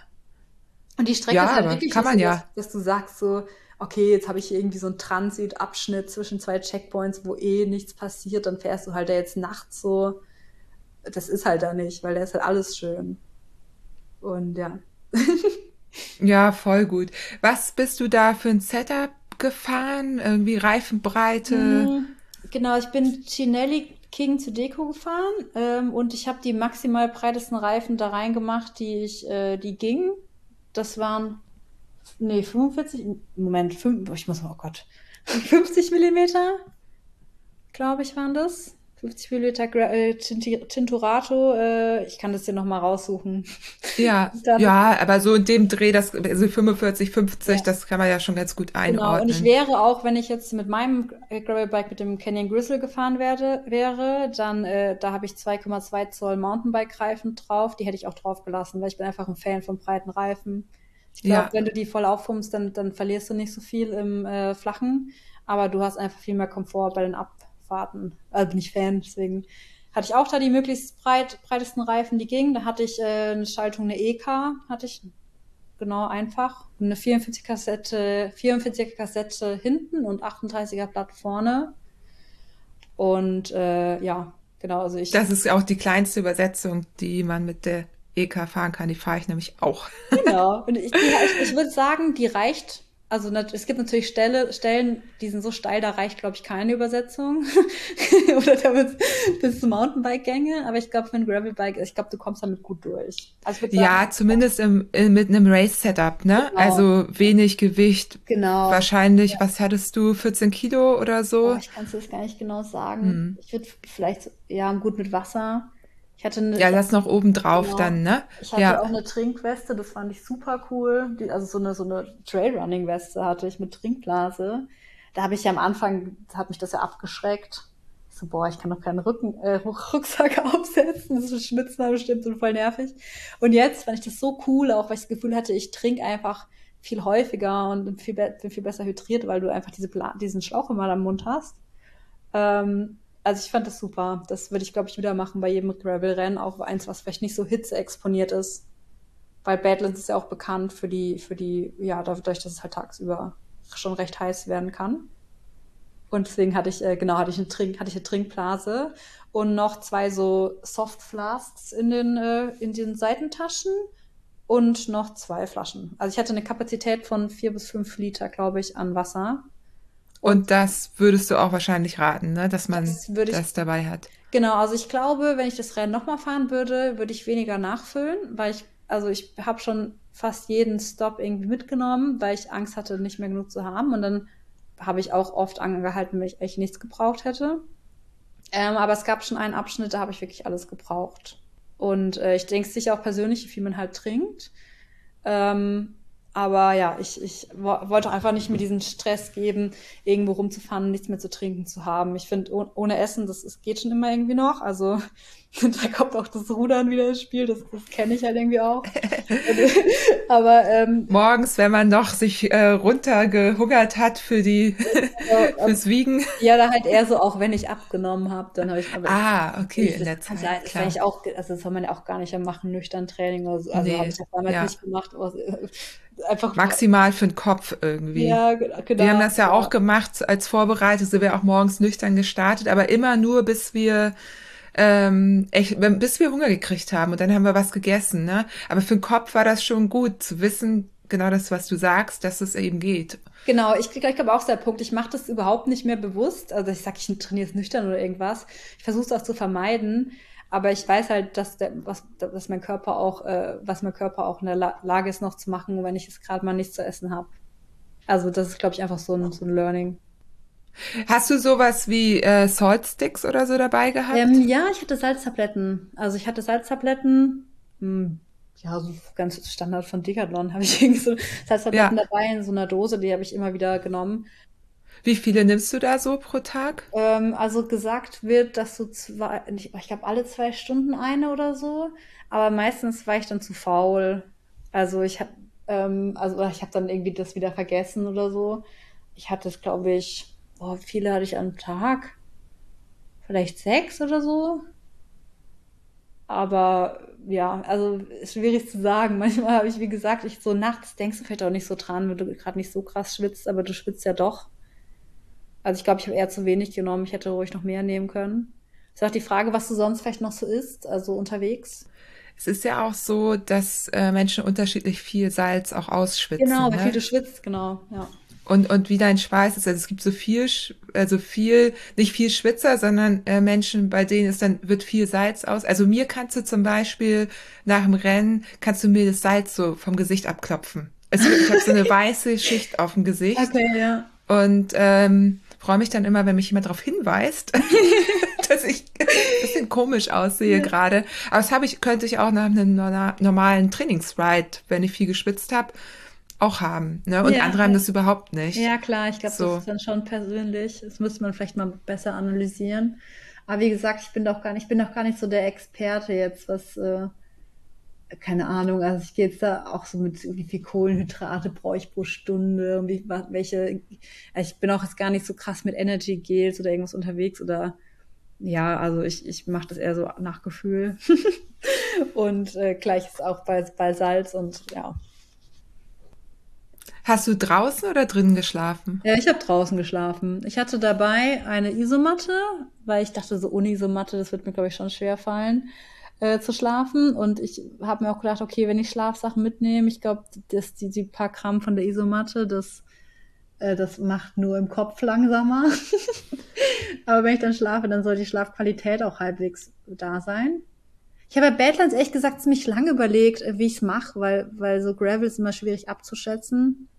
Und die Strecke ja, ist halt wirklich, kann man so, ja. dass, dass, du sagst so, okay, jetzt habe ich hier irgendwie so einen Transitabschnitt zwischen zwei Checkpoints, wo eh nichts passiert, dann fährst du halt da jetzt nachts so das ist halt da nicht, weil da ist halt alles schön. Und ja. Ja, voll gut. Was bist du da für ein Setup gefahren? Irgendwie Reifenbreite? Mhm. Genau, ich bin Cinelli King zu Deko gefahren ähm, und ich habe die maximal breitesten Reifen da reingemacht, die ich, äh, die gingen. Das waren, nee, 45, Moment, 5, ich muss mal, oh Gott, 50 Millimeter, glaube ich, waren das. 50 Milliliter äh, Tinturato, äh, ich kann das hier nochmal raussuchen. Ja, ja, aber so in dem Dreh, das, also 45, 50, ja. das kann man ja schon ganz gut einordnen. Genau, und ich wäre auch, wenn ich jetzt mit meinem Gravelbike mit dem Canyon Grizzle gefahren werde, wäre, dann, äh, da habe ich 2,2 Zoll Mountainbike-Reifen drauf, die hätte ich auch drauf gelassen, weil ich bin einfach ein Fan von breiten Reifen. Ich glaube, ja. wenn du die voll aufpumpst, dann, dann verlierst du nicht so viel im äh, Flachen, aber du hast einfach viel mehr Komfort bei den Ab Fahrten. Also bin ich Fan, deswegen hatte ich auch da die möglichst breit, breitesten Reifen, die gingen. Da hatte ich äh, eine Schaltung, eine EK, hatte ich genau einfach. Eine 44 Kassette, 44er Kassette hinten und 38er Blatt vorne. Und äh, ja, genau, also ich. Das ist auch die kleinste Übersetzung, die man mit der EK fahren kann. Die fahre ich nämlich auch. Genau. Und ich, ich, ich würde sagen, die reicht also es gibt natürlich Stelle, Stellen, die sind so steil, da reicht, glaube ich, keine Übersetzung. Oder damit bis zum Mountainbike-Gänge. Aber ich glaube, für ein Gravelbike, ich glaube, du kommst damit gut durch. Also ja, zumindest im, in, mit einem Race-Setup, ne? Genau. Also wenig Gewicht. Genau. Wahrscheinlich, ja. was hattest du, 14 Kilo oder so? Oh, ich kann es jetzt gar nicht genau sagen. Hm. Ich würde vielleicht, ja, gut mit Wasser. Ich hatte eine, ja, das noch oben drauf genau. dann, ne? Ich hatte ja. auch eine Trinkweste, das fand ich super cool. Die, also so eine, so eine Trailrunning-Weste hatte ich mit Trinkblase. Da habe ich ja am Anfang, hat mich das ja abgeschreckt. Ich so, boah, ich kann doch keinen Rücken, äh, Rucksack aufsetzen, das ist Schwitzen bestimmt und voll nervig. Und jetzt fand ich das so cool, auch weil ich das Gefühl hatte, ich trinke einfach viel häufiger und bin viel, bin viel besser hydriert, weil du einfach diese diesen Schlauch immer am Mund hast. Ähm, also ich fand das super. Das würde ich, glaube ich, wieder machen bei jedem Gravel-Rennen, auch eins, was vielleicht nicht so hitzeexponiert ist. Weil Badlands ist ja auch bekannt für die, für die, ja, dadurch, dass es halt tagsüber schon recht heiß werden kann. Und deswegen hatte ich, äh, genau, hatte ich eine Trink, hatte ich eine Trinkblase und noch zwei so Soft Flasks in den, äh, in den Seitentaschen und noch zwei Flaschen. Also ich hatte eine Kapazität von vier bis fünf Liter, glaube ich, an Wasser. Und das würdest du auch wahrscheinlich raten, ne? dass man das, ich, das dabei hat. Genau, also ich glaube, wenn ich das Rennen nochmal fahren würde, würde ich weniger nachfüllen, weil ich, also ich habe schon fast jeden Stop irgendwie mitgenommen, weil ich Angst hatte, nicht mehr genug zu haben. Und dann habe ich auch oft angehalten, wenn ich echt nichts gebraucht hätte. Ähm, aber es gab schon einen Abschnitt, da habe ich wirklich alles gebraucht. Und äh, ich denke sicher auch persönlich, wie viel man halt trinkt. Ähm, aber ja, ich, ich wollte einfach nicht mir diesen Stress geben, irgendwo rumzufahren nichts mehr zu trinken zu haben. Ich finde, ohne Essen, das, das geht schon immer irgendwie noch. Also da kommt auch das Rudern wieder ins Spiel, das, das kenne ich halt irgendwie auch. Aber ähm, morgens, wenn man noch sich äh, runtergehungert hat für die also, fürs Wiegen. Ja, da halt eher so, auch wenn ich abgenommen habe, dann habe ich. Aber ah, okay, ich, in der Zeit. Ja, klar. Ich auch, also das soll man ja auch gar nicht machen, nüchtern Training oder so. Also nee, habe ich das damals ja. nicht gemacht. Aber, einfach maximal für den Kopf irgendwie. Ja, genau. Wir haben das ja, ja. auch gemacht als Vorbereitung, sind wir auch morgens nüchtern gestartet, aber immer nur bis wir ähm, echt, bis wir Hunger gekriegt haben und dann haben wir was gegessen, ne? Aber für den Kopf war das schon gut zu wissen, genau das, was du sagst, dass es eben geht. Genau, ich, ich glaube auch der Punkt, ich mache das überhaupt nicht mehr bewusst. Also ich sage, ich trainiere es nüchtern oder irgendwas. Ich versuche es auch zu vermeiden. Aber ich weiß halt, dass, der, was, dass mein Körper auch, äh, was mein Körper auch in der La Lage ist, noch zu machen, wenn ich es gerade mal nichts zu essen habe. Also das ist, glaube ich, einfach so ein, so ein Learning. Hast du sowas wie äh, Salt Sticks oder so dabei gehabt? Ähm, ja, ich hatte Salztabletten. Also ich hatte Salztabletten. Mh, hm, ja, so ganz Standard von Decathlon habe ich irgendwie so Salztabletten ja. dabei in so einer Dose, die habe ich immer wieder genommen. Wie viele nimmst du da so pro Tag? Ähm, also gesagt wird, dass du zwei, ich, ich glaube alle zwei Stunden eine oder so, aber meistens war ich dann zu faul. Also ich habe ähm, also ich habe dann irgendwie das wieder vergessen oder so. Ich hatte es, glaube ich, boah, wie viele hatte ich am Tag? Vielleicht sechs oder so. Aber ja, also ist schwierig zu sagen. Manchmal habe ich, wie gesagt, ich so nachts denkst du vielleicht auch nicht so dran, wenn du gerade nicht so krass schwitzt, aber du schwitzt ja doch. Also ich glaube, ich habe eher zu wenig genommen. Ich hätte ruhig noch mehr nehmen können. Ist auch die Frage, was du sonst vielleicht noch so isst, also unterwegs. Es ist ja auch so, dass äh, Menschen unterschiedlich viel Salz auch ausschwitzen. Genau, ne? wie viel du schwitzt, genau, ja. Und, und wie dein Schweiß ist, also es gibt so viel, also viel, nicht viel Schwitzer, sondern äh, Menschen, bei denen es dann wird viel Salz aus. Also mir kannst du zum Beispiel nach dem Rennen, kannst du mir das Salz so vom Gesicht abklopfen. Also ich habe so eine weiße Schicht auf dem Gesicht. Okay, ja. Und ähm, freue mich dann immer, wenn mich jemand darauf hinweist, dass ich ein bisschen komisch aussehe ja. gerade. Aber das habe ich, könnte ich auch nach einem normalen Trainingsride, wenn ich viel geschwitzt habe, auch haben. Ne? Und ja, andere haben das überhaupt nicht. Ja, klar, ich glaube, so. das ist dann schon persönlich. Das müsste man vielleicht mal besser analysieren. Aber wie gesagt, ich bin doch gar nicht, ich bin doch gar nicht so der Experte jetzt, was, äh, keine Ahnung, also ich gehe jetzt da auch so mit, wie viel Kohlenhydrate brauche ich pro Stunde und wie, welche, also ich bin auch jetzt gar nicht so krass mit Energy Gels oder irgendwas unterwegs oder ja, also ich, ich mache das eher so nach Gefühl. und äh, gleich ist auch bei, bei Salz und ja, Hast du draußen oder drinnen geschlafen? Ja, ich habe draußen geschlafen. Ich hatte dabei eine Isomatte, weil ich dachte, so ohne Isomatte, das wird mir, glaube ich, schon schwer fallen, äh, zu schlafen. Und ich habe mir auch gedacht, okay, wenn ich Schlafsachen mitnehme, ich glaube, dass die, die paar Gramm von der Isomatte, das, äh, das macht nur im Kopf langsamer. Aber wenn ich dann schlafe, dann soll die Schlafqualität auch halbwegs da sein. Ich habe bei Badlands echt gesagt ziemlich lange überlegt, äh, wie ich es mache, weil, weil so Gravel ist immer schwierig abzuschätzen.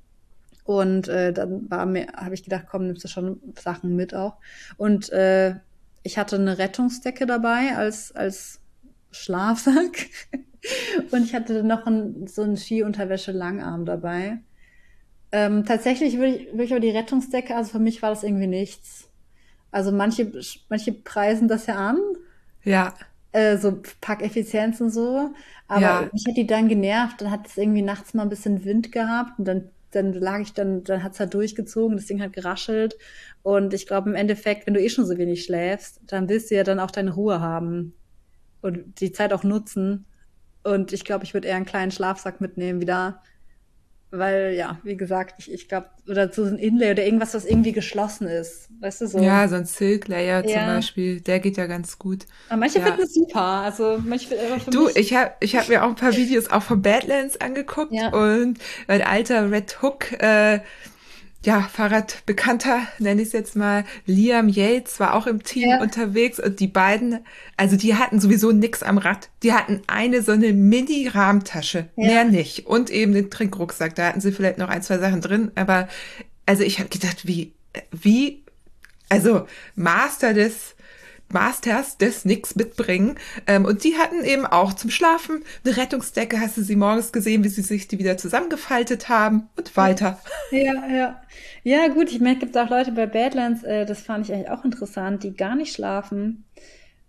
Und äh, dann war mir, habe ich gedacht, komm, nimmst du schon Sachen mit auch. Und äh, ich hatte eine Rettungsdecke dabei als, als Schlafsack. und ich hatte noch ein, so ein Skiunterwäsche-Langarm dabei. Ähm, tatsächlich würde ich, würde ich aber die Rettungsdecke, also für mich war das irgendwie nichts. Also manche, manche preisen das ja an. Ja. Äh, so Packeffizienz und so. Aber ja. mich hat die dann genervt. Dann hat es irgendwie nachts mal ein bisschen Wind gehabt und dann dann lag ich dann, dann hat's halt durchgezogen, das Ding hat geraschelt. Und ich glaube, im Endeffekt, wenn du eh schon so wenig schläfst, dann willst du ja dann auch deine Ruhe haben und die Zeit auch nutzen. Und ich glaube, ich würde eher einen kleinen Schlafsack mitnehmen wieder, weil, ja, wie gesagt, ich, ich glaube, oder so ein Inlay oder irgendwas, was irgendwie geschlossen ist. Weißt du so? Ja, so ein Silk Layer ja. zum Beispiel, der geht ja ganz gut. Aber manche ja. finden es super. Also manche für Du, mich... ich habe ich hab mir auch ein paar Videos auch von Badlands angeguckt ja. und ein alter Red Hook äh, ja, Fahrradbekannter, nenne ich es jetzt mal, Liam Yates war auch im Team ja. unterwegs und die beiden, also die hatten sowieso nix am Rad. Die hatten eine so eine Mini-Rahmtasche, ja. mehr nicht. Und eben den Trinkrucksack, da hatten sie vielleicht noch ein, zwei Sachen drin, aber also ich habe gedacht, wie, wie, also Master des Masters des nix mitbringen. Ähm, und die hatten eben auch zum Schlafen eine Rettungsdecke. Hast du sie morgens gesehen, wie sie sich die wieder zusammengefaltet haben und weiter. Ja, ja. Ja, gut, ich merke, es gibt auch Leute bei Badlands, äh, das fand ich eigentlich auch interessant, die gar nicht schlafen.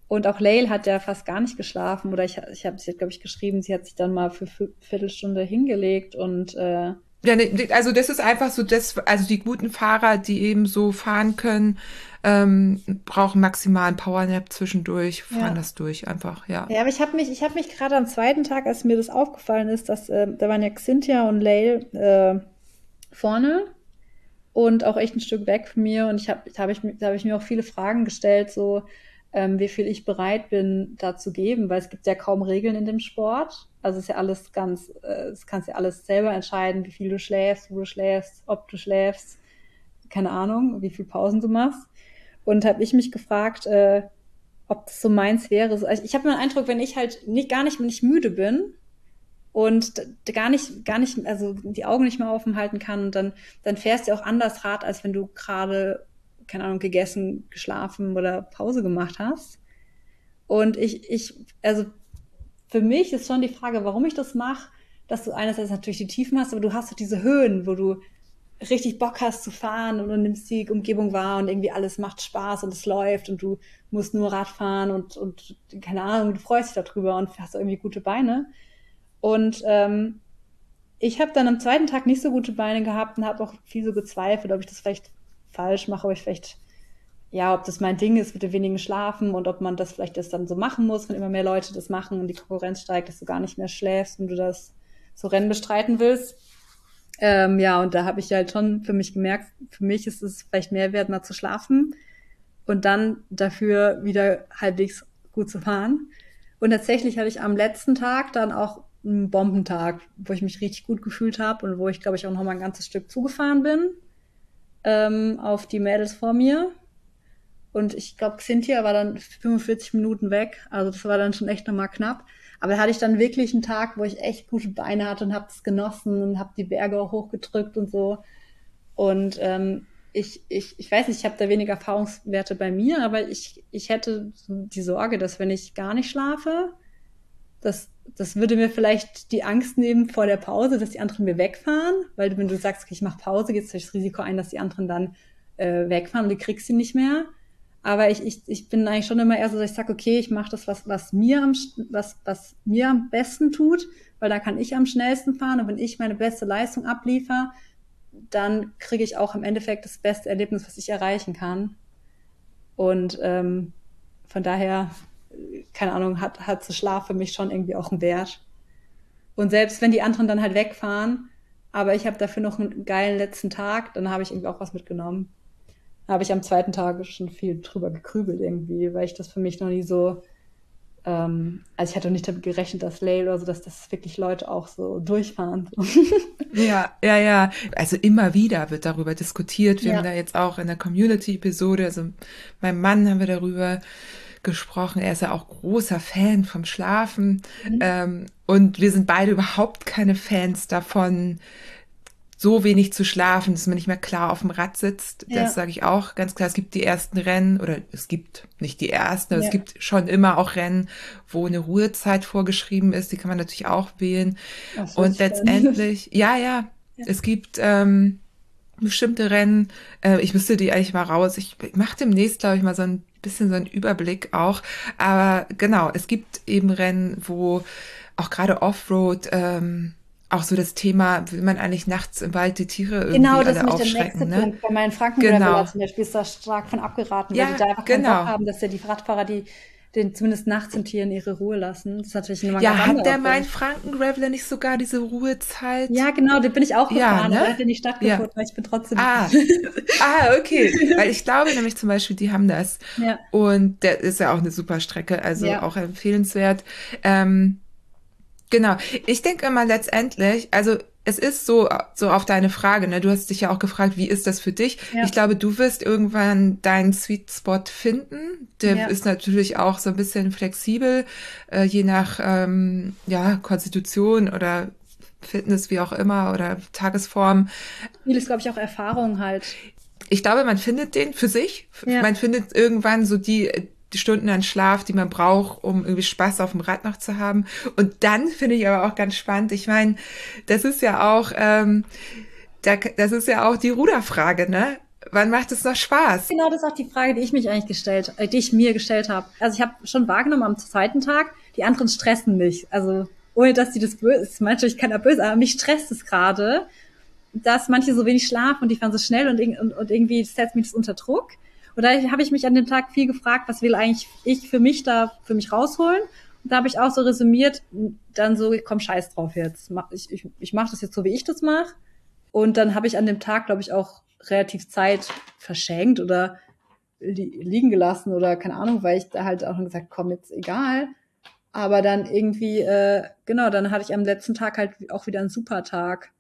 Und auch Lail hat ja fast gar nicht geschlafen. Oder ich, ich habe sie, glaube ich, geschrieben, sie hat sich dann mal für eine Viertelstunde hingelegt und äh, ja, also das ist einfach so, das, also die guten Fahrer, die eben so fahren können, ähm, brauchen maximalen Powernap zwischendurch, fahren ja. das durch einfach, ja. Ja, aber ich habe mich, ich habe mich gerade am zweiten Tag, als mir das aufgefallen ist, dass äh, da waren ja Xynthia und Lail äh, vorne und auch echt ein Stück weg von mir und ich habe, da habe ich, da habe ich mir auch viele Fragen gestellt, so ähm, wie viel ich bereit bin, da zu geben, weil es gibt ja kaum Regeln in dem Sport. Also ist ja alles ganz, äh, das kannst ja alles selber entscheiden, wie viel du schläfst, wo du schläfst, ob du schläfst, keine Ahnung, wie viel Pausen du machst. Und habe ich mich gefragt, äh, ob das so meins wäre. Also ich habe den Eindruck, wenn ich halt nicht gar nicht, wenn ich müde bin und gar nicht, gar nicht, also die Augen nicht mehr offen halten kann, dann, dann fährst du auch anders Rad, als wenn du gerade, keine Ahnung, gegessen, geschlafen oder Pause gemacht hast. Und ich, ich, also für mich ist schon die Frage, warum ich das mache, dass du einerseits natürlich die Tiefen hast, aber du hast auch diese Höhen, wo du richtig Bock hast zu fahren und du nimmst die Umgebung wahr und irgendwie alles macht Spaß und es läuft und du musst nur Rad fahren und, und keine Ahnung, du freust dich darüber und hast irgendwie gute Beine. Und ähm, ich habe dann am zweiten Tag nicht so gute Beine gehabt und habe auch viel so gezweifelt, ob ich das vielleicht falsch mache, ob ich vielleicht, ja, ob das mein Ding ist mit dem wenigen Schlafen und ob man das vielleicht das dann so machen muss, wenn immer mehr Leute das machen und die Konkurrenz steigt, dass du gar nicht mehr schläfst und du das so Rennen bestreiten willst. Ähm, ja, und da habe ich halt schon für mich gemerkt, für mich ist es vielleicht mehr wert, mal zu schlafen. und dann dafür wieder halbwegs gut zu fahren. Und tatsächlich hatte ich am letzten Tag dann auch einen Bombentag, wo ich mich richtig gut gefühlt habe und wo ich, glaube ich, auch noch mal ein ganzes Stück zugefahren bin ähm, auf die Mädels vor mir. Und ich glaube, Cynthia war dann 45 Minuten weg. Also das war dann schon echt nochmal knapp. Aber da hatte ich dann wirklich einen Tag, wo ich echt gute Beine hatte und habe es genossen und habe die Berge auch hochgedrückt und so. Und ähm, ich, ich, ich weiß nicht, ich habe da weniger Erfahrungswerte bei mir, aber ich, ich hätte die Sorge, dass wenn ich gar nicht schlafe, dass das würde mir vielleicht die Angst nehmen vor der Pause, dass die anderen mir wegfahren, weil wenn du sagst, okay, ich mache Pause, geht es das Risiko ein, dass die anderen dann äh, wegfahren und du kriegst sie nicht mehr. Aber ich, ich, ich bin eigentlich schon immer eher so, dass ich sage, okay, ich mache das, was, was, mir am, was, was mir am besten tut, weil da kann ich am schnellsten fahren und wenn ich meine beste Leistung abliefer, dann kriege ich auch im Endeffekt das beste Erlebnis, was ich erreichen kann. Und ähm, von daher, keine Ahnung, hat, hat zu Schlaf für mich schon irgendwie auch einen Wert. Und selbst wenn die anderen dann halt wegfahren, aber ich habe dafür noch einen geilen letzten Tag, dann habe ich irgendwie auch was mitgenommen habe ich am zweiten Tag schon viel drüber gekrübelt irgendwie, weil ich das für mich noch nie so, ähm, also ich hatte nicht damit gerechnet, dass Lay oder so, dass das wirklich Leute auch so durchfahren. ja, ja, ja. Also immer wieder wird darüber diskutiert. Wir ja. haben da jetzt auch in der Community-Episode, also mein Mann haben wir darüber gesprochen. Er ist ja auch großer Fan vom Schlafen. Mhm. Ähm, und wir sind beide überhaupt keine Fans davon, so wenig zu schlafen, dass man nicht mehr klar auf dem Rad sitzt. Ja. Das sage ich auch ganz klar. Es gibt die ersten Rennen oder es gibt nicht die ersten, aber ja. es gibt schon immer auch Rennen, wo eine Ruhezeit vorgeschrieben ist. Die kann man natürlich auch wählen. Und letztendlich, ja, ja, ja, es gibt ähm, bestimmte Rennen. Äh, ich müsste die eigentlich mal raus. Ich mache demnächst, glaube ich, mal so ein bisschen so einen Überblick auch. Aber genau, es gibt eben Rennen, wo auch gerade Offroad ähm, auch so das Thema, will man eigentlich nachts im Wald die Tiere irgendwie genau, das alle ist aufschrecken, der nächste ne? Punkt. Bei meinen franken genau. zum Beispiel ist da stark von abgeraten, ja, weil die da einfach genau. Bock haben, dass ja die Radfahrer die den zumindest nachts im Tieren ihre Ruhe lassen. Das ist natürlich nochmal Ja, hat der mein Franken-Graveler nicht sogar diese Ruhezeit? Ja, genau, da bin ich auch gefahren, ja, ne? hat in die Stadt gefahren, ja. weil ich bin trotzdem. Ah. ah, okay. weil ich glaube nämlich zum Beispiel, die haben das. Ja. Und der ist ja auch eine super Strecke, also ja. auch empfehlenswert. Ähm, Genau. Ich denke immer letztendlich, also es ist so, so auf deine Frage, ne? Du hast dich ja auch gefragt, wie ist das für dich? Ja. Ich glaube, du wirst irgendwann deinen Sweet Spot finden. Der ja. ist natürlich auch so ein bisschen flexibel, äh, je nach ähm, ja, Konstitution oder Fitness, wie auch immer, oder Tagesform. Viel ist, glaube ich, auch Erfahrung halt. Ich glaube, man findet den für sich. Ja. Man findet irgendwann so die, die Stunden an Schlaf, die man braucht, um irgendwie Spaß auf dem Rad noch zu haben. Und dann finde ich aber auch ganz spannend, ich meine, das ist ja auch, ähm, das ist ja auch die Ruderfrage, ne? Wann macht es noch Spaß? Genau, das ist auch die Frage, die ich mich eigentlich gestellt, äh, die ich mir gestellt habe. Also ich habe schon wahrgenommen am zweiten Tag, die anderen stressen mich. Also ohne dass die das böse ist, natürlich keiner böse, aber mich stresst es gerade, dass manche so wenig schlafen und die fahren so schnell und, und, und irgendwie setzt mich das unter Druck. Und da habe ich mich an dem Tag viel gefragt, was will eigentlich ich für mich da für mich rausholen? Und da habe ich auch so resümiert, dann so, komm, scheiß drauf jetzt. Ich, ich, ich mache das jetzt so, wie ich das mache. Und dann habe ich an dem Tag, glaube ich, auch relativ Zeit verschenkt oder li liegen gelassen oder keine Ahnung, weil ich da halt auch gesagt, komm, jetzt egal. Aber dann irgendwie, äh, genau, dann hatte ich am letzten Tag halt auch wieder einen super Tag.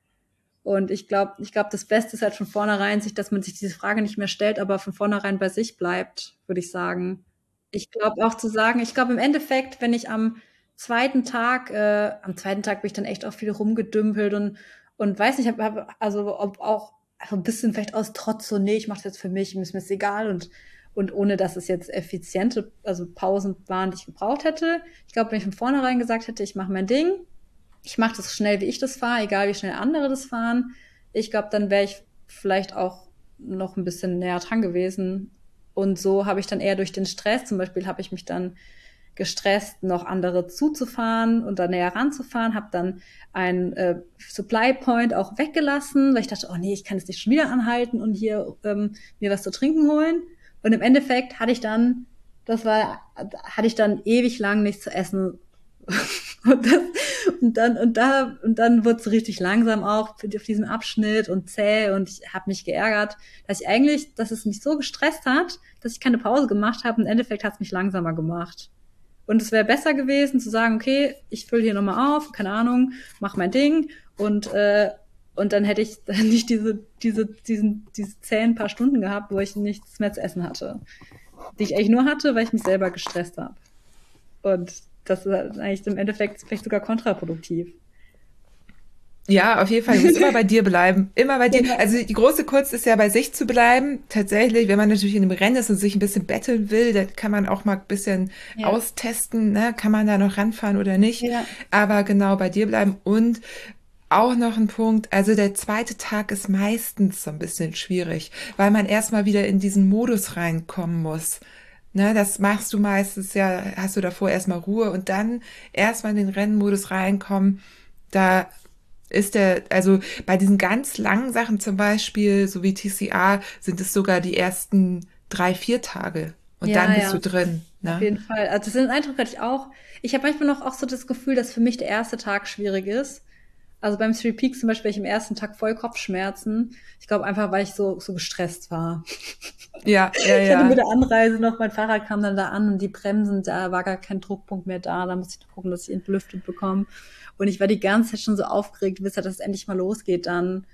Und ich glaube, ich glaube, das Beste ist halt von vornherein, sich, dass man sich diese Frage nicht mehr stellt, aber von vornherein bei sich bleibt, würde ich sagen. Ich glaube auch zu sagen, ich glaube im Endeffekt, wenn ich am zweiten Tag, äh, am zweiten Tag bin ich dann echt auch viel rumgedümpelt und und weiß nicht, hab, hab, also ob auch also ein bisschen vielleicht aus Trotz so, nee, ich mache das jetzt für mich, mir ist mir egal und und ohne dass es jetzt effiziente, also Pausen waren, die ich gebraucht hätte. Ich glaube, wenn ich von vornherein gesagt hätte, ich mache mein Ding, ich mache das schnell, wie ich das fahre, egal wie schnell andere das fahren. Ich glaube, dann wäre ich vielleicht auch noch ein bisschen näher dran gewesen. Und so habe ich dann eher durch den Stress, zum Beispiel habe ich mich dann gestresst, noch andere zuzufahren und dann näher ranzufahren, habe dann einen äh, Supply Point auch weggelassen, weil ich dachte, oh nee, ich kann es nicht schon wieder anhalten und hier ähm, mir was zu trinken holen. Und im Endeffekt hatte ich dann, das war, hatte ich dann ewig lang nichts zu essen und das, Und dann, und da, und dann wurde es richtig langsam auch auf diesem Abschnitt und zäh und ich habe mich geärgert, dass ich eigentlich, dass es mich so gestresst hat, dass ich keine Pause gemacht habe. Im Endeffekt hat es mich langsamer gemacht. Und es wäre besser gewesen zu sagen, okay, ich fülle hier nochmal auf, keine Ahnung, mach mein Ding und äh, und dann hätte ich dann nicht diese, diese, diesen, diese zehn paar Stunden gehabt, wo ich nichts mehr zu essen hatte. Die ich eigentlich nur hatte, weil ich mich selber gestresst habe. Und das ist eigentlich im Endeffekt vielleicht sogar kontraproduktiv. Ja, auf jeden Fall. Du musst immer bei dir bleiben. Immer bei dir. Also die große Kunst ist ja bei sich zu bleiben. Tatsächlich, wenn man natürlich in einem Rennen ist und sich ein bisschen betteln will, dann kann man auch mal ein bisschen ja. austesten, ne? kann man da noch ranfahren oder nicht. Ja. Aber genau bei dir bleiben und auch noch ein Punkt, also der zweite Tag ist meistens so ein bisschen schwierig, weil man erstmal wieder in diesen Modus reinkommen muss. Ne, das machst du meistens ja, hast du davor erstmal Ruhe und dann erstmal in den Rennmodus reinkommen. Da ist der, also bei diesen ganz langen Sachen zum Beispiel, so wie TCA, sind es sogar die ersten drei, vier Tage. Und ja, dann bist ja. du drin. Ne? Auf jeden Fall. Also den Eindruck hatte ich auch. Ich habe manchmal noch auch so das Gefühl, dass für mich der erste Tag schwierig ist. Also beim Three Peaks zum Beispiel, ich im ersten Tag voll Kopfschmerzen. Ich glaube einfach, weil ich so, so gestresst war. Ja, ja, ja. Ich hatte mit der Anreise noch, mein Fahrrad kam dann da an und die Bremsen, da war gar kein Druckpunkt mehr da. Da musste ich gucken, dass ich entlüftet bekomme. Und ich war die ganze Zeit schon so aufgeregt, bis dass es endlich mal losgeht dann.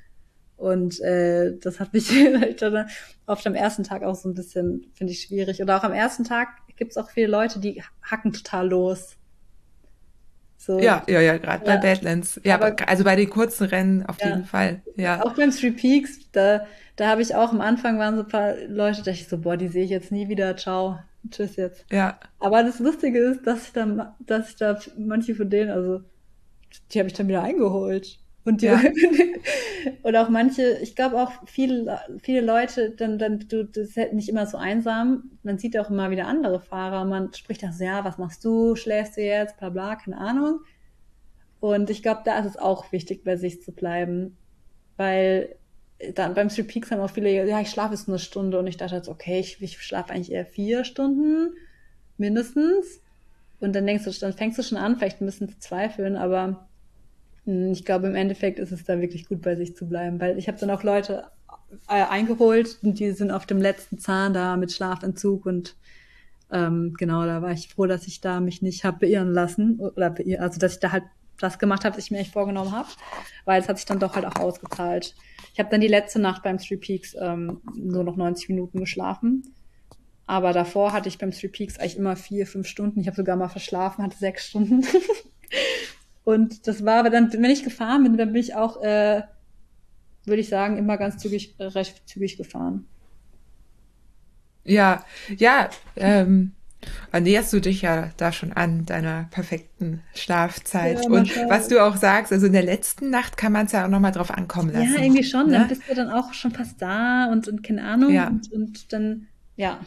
Und äh, das hat mich oft am ersten Tag auch so ein bisschen, finde ich, schwierig. Oder auch am ersten Tag gibt es auch viele Leute, die hacken total los. So. Ja, ja, ja, gerade ja. bei Badlands. Ja, aber, also bei den kurzen Rennen auf ja. jeden Fall. Ja. Auch beim Three Peaks, da, da habe ich auch am Anfang waren so ein paar Leute, da ich so, boah, die sehe ich jetzt nie wieder, ciao, tschüss jetzt. Ja. Aber das Lustige ist, dass ich dann, dass ich da manche von denen, also die habe ich dann wieder eingeholt. Und die, ja. und auch manche, ich glaube auch viele, viele Leute, dann, dann, du, das ist halt nicht immer so einsam. Man sieht auch immer wieder andere Fahrer. Man spricht auch so, ja, was machst du? Schläfst du jetzt? Bla, bla, keine Ahnung. Und ich glaube, da ist es auch wichtig, bei sich zu bleiben. Weil dann beim Three Peaks haben auch viele, ja, ich schlafe jetzt eine Stunde und ich dachte jetzt, okay, ich, ich schlafe eigentlich eher vier Stunden, mindestens. Und dann denkst du, dann fängst du schon an, vielleicht ein bisschen zu zweifeln, aber ich glaube, im Endeffekt ist es da wirklich gut, bei sich zu bleiben, weil ich habe dann auch Leute äh, eingeholt und die sind auf dem letzten Zahn da mit Schlafentzug und ähm, genau, da war ich froh, dass ich da mich nicht habe beirren lassen oder beirren, also dass ich da halt das gemacht habe, was ich mir echt vorgenommen habe, weil es hat sich dann doch halt auch ausgezahlt. Ich habe dann die letzte Nacht beim Three Peaks ähm, nur noch 90 Minuten geschlafen. Aber davor hatte ich beim Three Peaks eigentlich immer vier, fünf Stunden. Ich habe sogar mal verschlafen, hatte sechs Stunden. Und das war aber dann, wenn ich gefahren bin, dann bin ich auch, äh, würde ich sagen, immer ganz zügig, äh, recht zügig gefahren. Ja, ja, ähm, näherst du dich ja da schon an deiner perfekten Schlafzeit. Ja, und was du auch sagst, also in der letzten Nacht kann man es ja auch nochmal drauf ankommen lassen. Ja, irgendwie schon. Ne? Dann bist du dann auch schon fast da und, und keine Ahnung. Ja. Und, und dann, ja,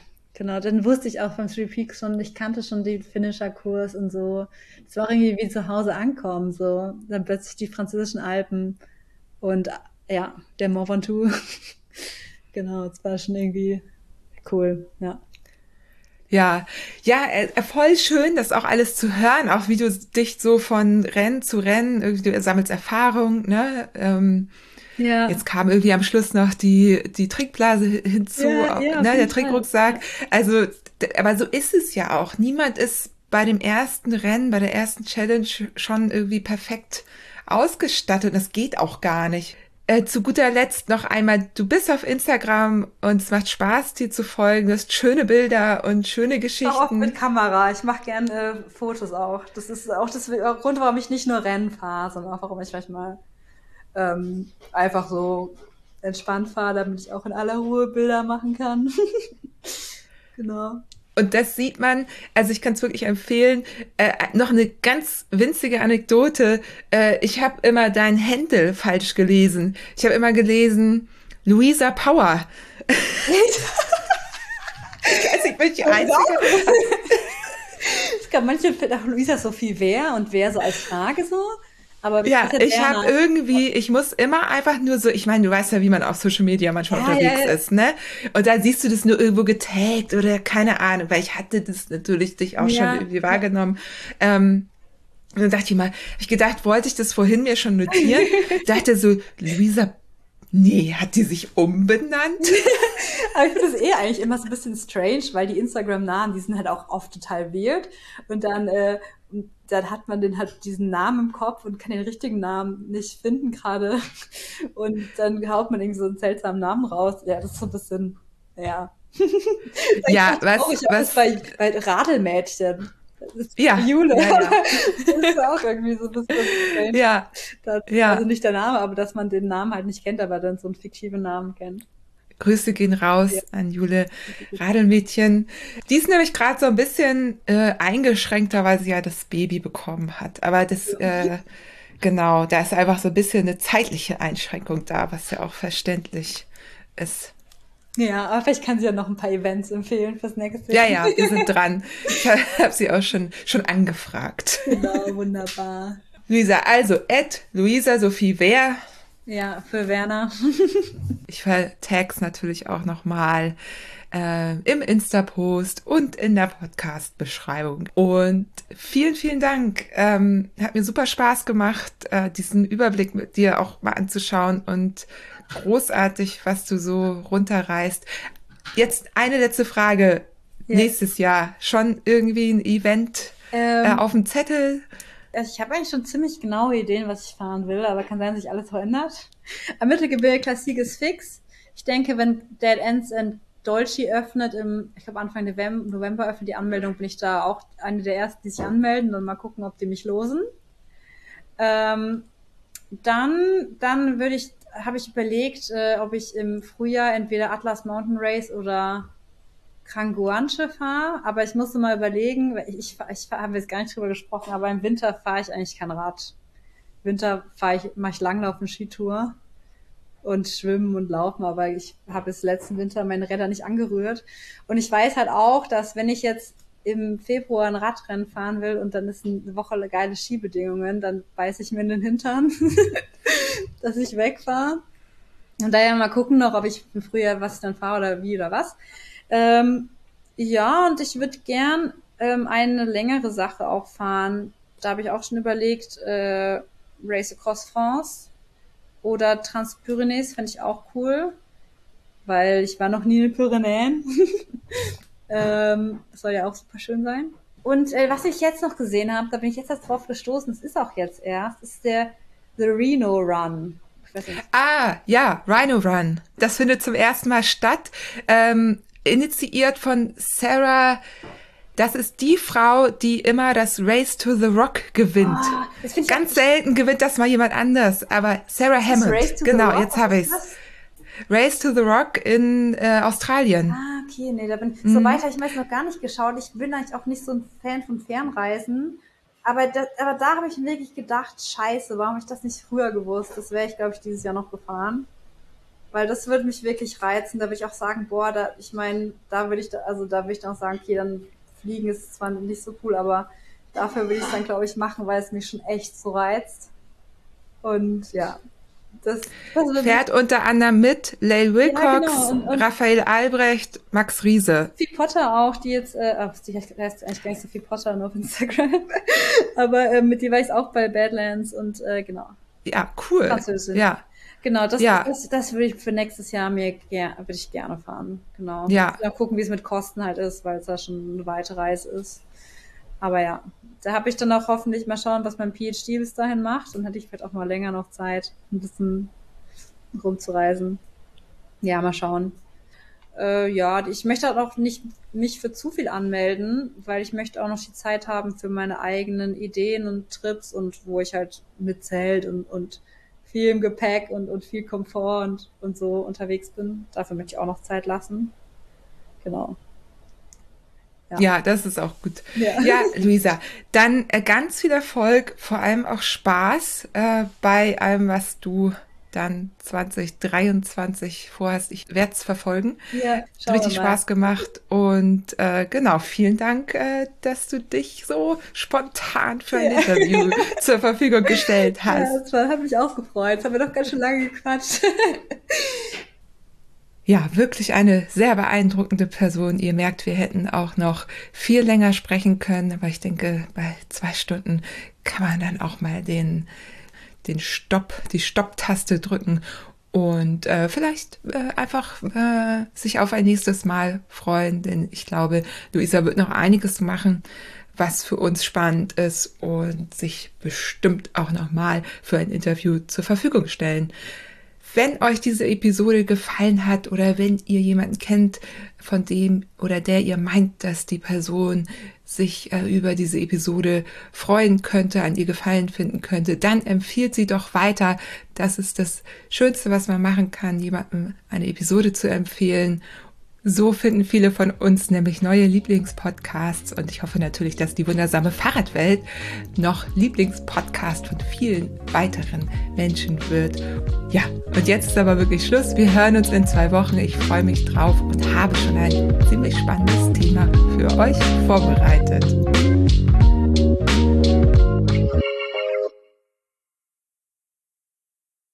Genau, dann wusste ich auch vom Three Peaks schon, ich kannte schon den Finisher-Kurs und so. Es war irgendwie wie zu Hause ankommen, so. Dann plötzlich die französischen Alpen und ja, der Mont Ventoux. genau, es war schon irgendwie cool, ja. Ja, ja, äh, voll schön, das auch alles zu hören, auch wie du dich so von Rennen zu Rennen, irgendwie du sammelst Erfahrung, ne? Ähm, ja. Jetzt kam irgendwie am Schluss noch die, die Trickblase hinzu, ja, ja, ne, der Trickrucksack. Also, aber so ist es ja auch. Niemand ist bei dem ersten Rennen, bei der ersten Challenge schon irgendwie perfekt ausgestattet. Das geht auch gar nicht. Äh, zu guter Letzt noch einmal, du bist auf Instagram und es macht Spaß, dir zu folgen. Du hast schöne Bilder und schöne Geschichten. Auch mit Kamera. Ich mache gerne äh, Fotos auch. Das ist auch das Grund, warum ich nicht nur Rennen fahre, sondern auch warum ich manchmal ähm, einfach so entspannt fahre, damit ich auch in aller Ruhe Bilder machen kann. genau. Und das sieht man, also ich kann es wirklich empfehlen. Äh, noch eine ganz winzige Anekdote. Äh, ich habe immer dein Händel falsch gelesen. Ich habe immer gelesen, Luisa Power. also ich bin die Einzige. ich glaube, manche finden auch Luisa so viel wer und wer so als Frage so. Aber ja, ich habe irgendwie, ich muss immer einfach nur so, ich meine, du weißt ja, wie man auf Social Media manchmal ja, unterwegs ja, ja. ist, ne? Und da siehst du das nur irgendwo getaggt oder keine Ahnung, weil ich hatte das natürlich dich auch schon irgendwie wahrgenommen. Ähm, Und dann dachte ich mal, ich gedacht, wollte ich das vorhin mir schon notieren? dachte so, Luisa, nee, hat die sich umbenannt? Aber ich finde das eh eigentlich immer so ein bisschen strange, weil die Instagram-Namen, die sind halt auch oft total weird. Und dann, äh, dann hat man den halt diesen Namen im Kopf und kann den richtigen Namen nicht finden gerade. Und dann haut man irgendwie so einen seltsamen Namen raus. Ja, das ist so ein bisschen, ja. ja, was, was bei, bei Radelmädchen. ja, Jule. Ja, ja. das ist auch irgendwie so ein bisschen strange. Ja, dass, ja. Also nicht der Name, aber dass man den Namen halt nicht kennt, aber dann so einen fiktiven Namen kennt. Grüße gehen raus Ja. an Jule Radelmädchen. Die ist nämlich gerade so ein bisschen äh, eingeschränkter, weil sie ja das Baby bekommen hat. Aber das, äh, genau, da ist einfach so ein bisschen eine zeitliche Einschränkung da, was ja auch verständlich ist. Ja, aber vielleicht kann sie ja noch ein paar Events empfehlen fürs nächste Ja, Jahr. ja, wir sind dran. Ich habe sie auch schon, schon angefragt. Genau, wunderbar. Luisa, also, Ed, Luisa Sophie Wehr. Ja, für Werner. Ich vertag's natürlich auch nochmal äh, im Insta-Post und in der Podcast-Beschreibung. Und vielen, vielen Dank. Ähm, hat mir super Spaß gemacht, äh, diesen Überblick mit dir auch mal anzuschauen und großartig, was du so runterreißt. Jetzt eine letzte Frage. Ja. Nächstes Jahr schon irgendwie ein Event äh, Ähm, auf dem Zettel? Also ich habe eigentlich schon ziemlich genaue Ideen, was ich fahren will, aber kann sein, dass sich alles verändert. Am Mittelgebirge Klassik ist fix. Ich denke, wenn Dead Ends and Dolce öffnet, im, ich glaube Anfang November, öffnet die Anmeldung, bin ich da auch eine der ersten, die sich anmelden und mal gucken, ob die mich losen. Ähm, dann, dann würde ich, habe ich überlegt, äh, ob ich im Frühjahr entweder Atlas Mountain Race oder Kranguanche fahre, aber ich musste mal überlegen, ich, ich, ich habe jetzt gar nicht drüber gesprochen, aber im Winter fahre ich eigentlich kein Rad. Winter fahre ich, mache ich Langlaufen, Skitour und Schwimmen und Laufen, aber ich habe bis letzten Winter meine Räder nicht angerührt. Und ich weiß halt auch, dass wenn ich jetzt im Februar ein Radrennen fahren will und dann ist eine Woche geile Skibedingungen, dann beiß ich mir in den Hintern, dass ich wegfahre. Und daher mal gucken noch, ob ich im Frühjahr was dann fahre oder wie oder was. Ähm, ja, und ich würde gern ähm, eine längere Sache auch fahren. Da habe ich auch schon überlegt, äh, Race Across France oder Transpyrenees fände ich auch cool, weil ich war noch nie in den Pyrenäen. ähm, das soll ja auch super schön sein. Und äh, was ich jetzt noch gesehen habe, da bin ich jetzt erst drauf gestoßen, es ist auch jetzt erst, ist der The Reno Run. Ah, ja, Rhino Run. Das findet zum ersten Mal statt. Ähm, initiiert von Sarah. Das ist die Frau, die immer das Race to the Rock gewinnt. Das ich Ganz selten gewinnt das mal jemand anders, aber Sarah Hammond. Race to the genau, Rock? jetzt habe ist das? Race to the Rock in äh, Australien. Ah, okay, nee, da bin Mhm. so weiter, ich weiß noch gar nicht geschaut. Ich bin eigentlich auch nicht so ein Fan von Fernreisen. Aber da, aber da habe ich mir wirklich gedacht, scheiße, warum habe ich das nicht früher gewusst? Das wäre ich, glaube ich, dieses Jahr noch gefahren. Weil das würde mich wirklich reizen. Da würde ich auch sagen, boah, da, ich meine, da würde ich, da, also da würde ich dann auch sagen, okay, dann fliegen ist zwar nicht so cool, aber dafür würde ich es dann, glaube ich, machen, weil es mich schon echt so reizt. Und ja, das, das Fährt unter anderem mit Leil Wilcox, genau, und- und- Raphael Albrecht, Max Riese. Sophie Potter auch, die jetzt, äh, ach, die heißt eigentlich gar nicht Sophie Potter nur auf Instagram, aber äh, mit die war ich auch bei Badlands und äh, genau, Ja, cool. Französin. Ja, genau, das, Ja. das, das würde ich für nächstes Jahr mir ger würde ich gerne fahren, genau. Ja. Mal gucken, wie es mit Kosten halt ist, weil es ja schon eine weite Reise ist. Aber ja, da habe ich dann auch hoffentlich mal schauen, was mein PhD bis dahin macht und hätte ich vielleicht auch mal länger noch Zeit, ein bisschen rumzureisen. Ja, mal schauen. Äh, ja, ich möchte halt auch nicht mich für zu viel anmelden, weil ich möchte auch noch die Zeit haben für meine eigenen Ideen und Trips und wo ich halt mit Zelt und, und viel im Gepäck und, und viel Komfort und, und so unterwegs bin. Dafür möchte ich auch noch Zeit lassen. Genau. Ja. ja, das ist auch gut. Ja. Ja, Luisa, dann äh, ganz viel Erfolg, vor allem auch Spaß äh, bei allem, was du dann 2023 vorhast. Ich werde es verfolgen. Ja, Hat richtig. Spaß gemacht und äh, genau, vielen Dank, äh, dass du dich so spontan für ein Ja. Interview zur Verfügung gestellt Ja, hast. das war, hat mich auch gefreut. Jetzt haben wir doch ganz schön lange gequatscht. ja, wirklich eine sehr beeindruckende Person. Ihr merkt, wir hätten auch noch viel länger sprechen können, aber ich denke, bei zwei Stunden kann man dann auch mal den, den Stopp, die Stopptaste drücken und äh, vielleicht äh, einfach äh, sich auf ein nächstes Mal freuen, denn ich glaube, Luisa wird noch einiges machen, was für uns spannend ist und sich bestimmt auch noch mal für ein Interview zur Verfügung stellen. Wenn euch diese Episode gefallen hat oder wenn ihr jemanden kennt, von dem oder der ihr meint, dass die Person sich äh, über diese Episode freuen könnte, an ihr Gefallen finden könnte, dann empfiehlt sie doch weiter. Das ist das Schönste, was man machen kann, jemandem eine Episode zu empfehlen so finden viele von uns nämlich neue Lieblingspodcasts und ich hoffe natürlich, dass die wundersame Fahrradwelt noch Lieblingspodcast von vielen weiteren Menschen wird. Ja, und jetzt ist aber wirklich Schluss. Wir hören uns in zwei Wochen. Ich freue mich drauf und habe schon ein ziemlich spannendes Thema für euch vorbereitet.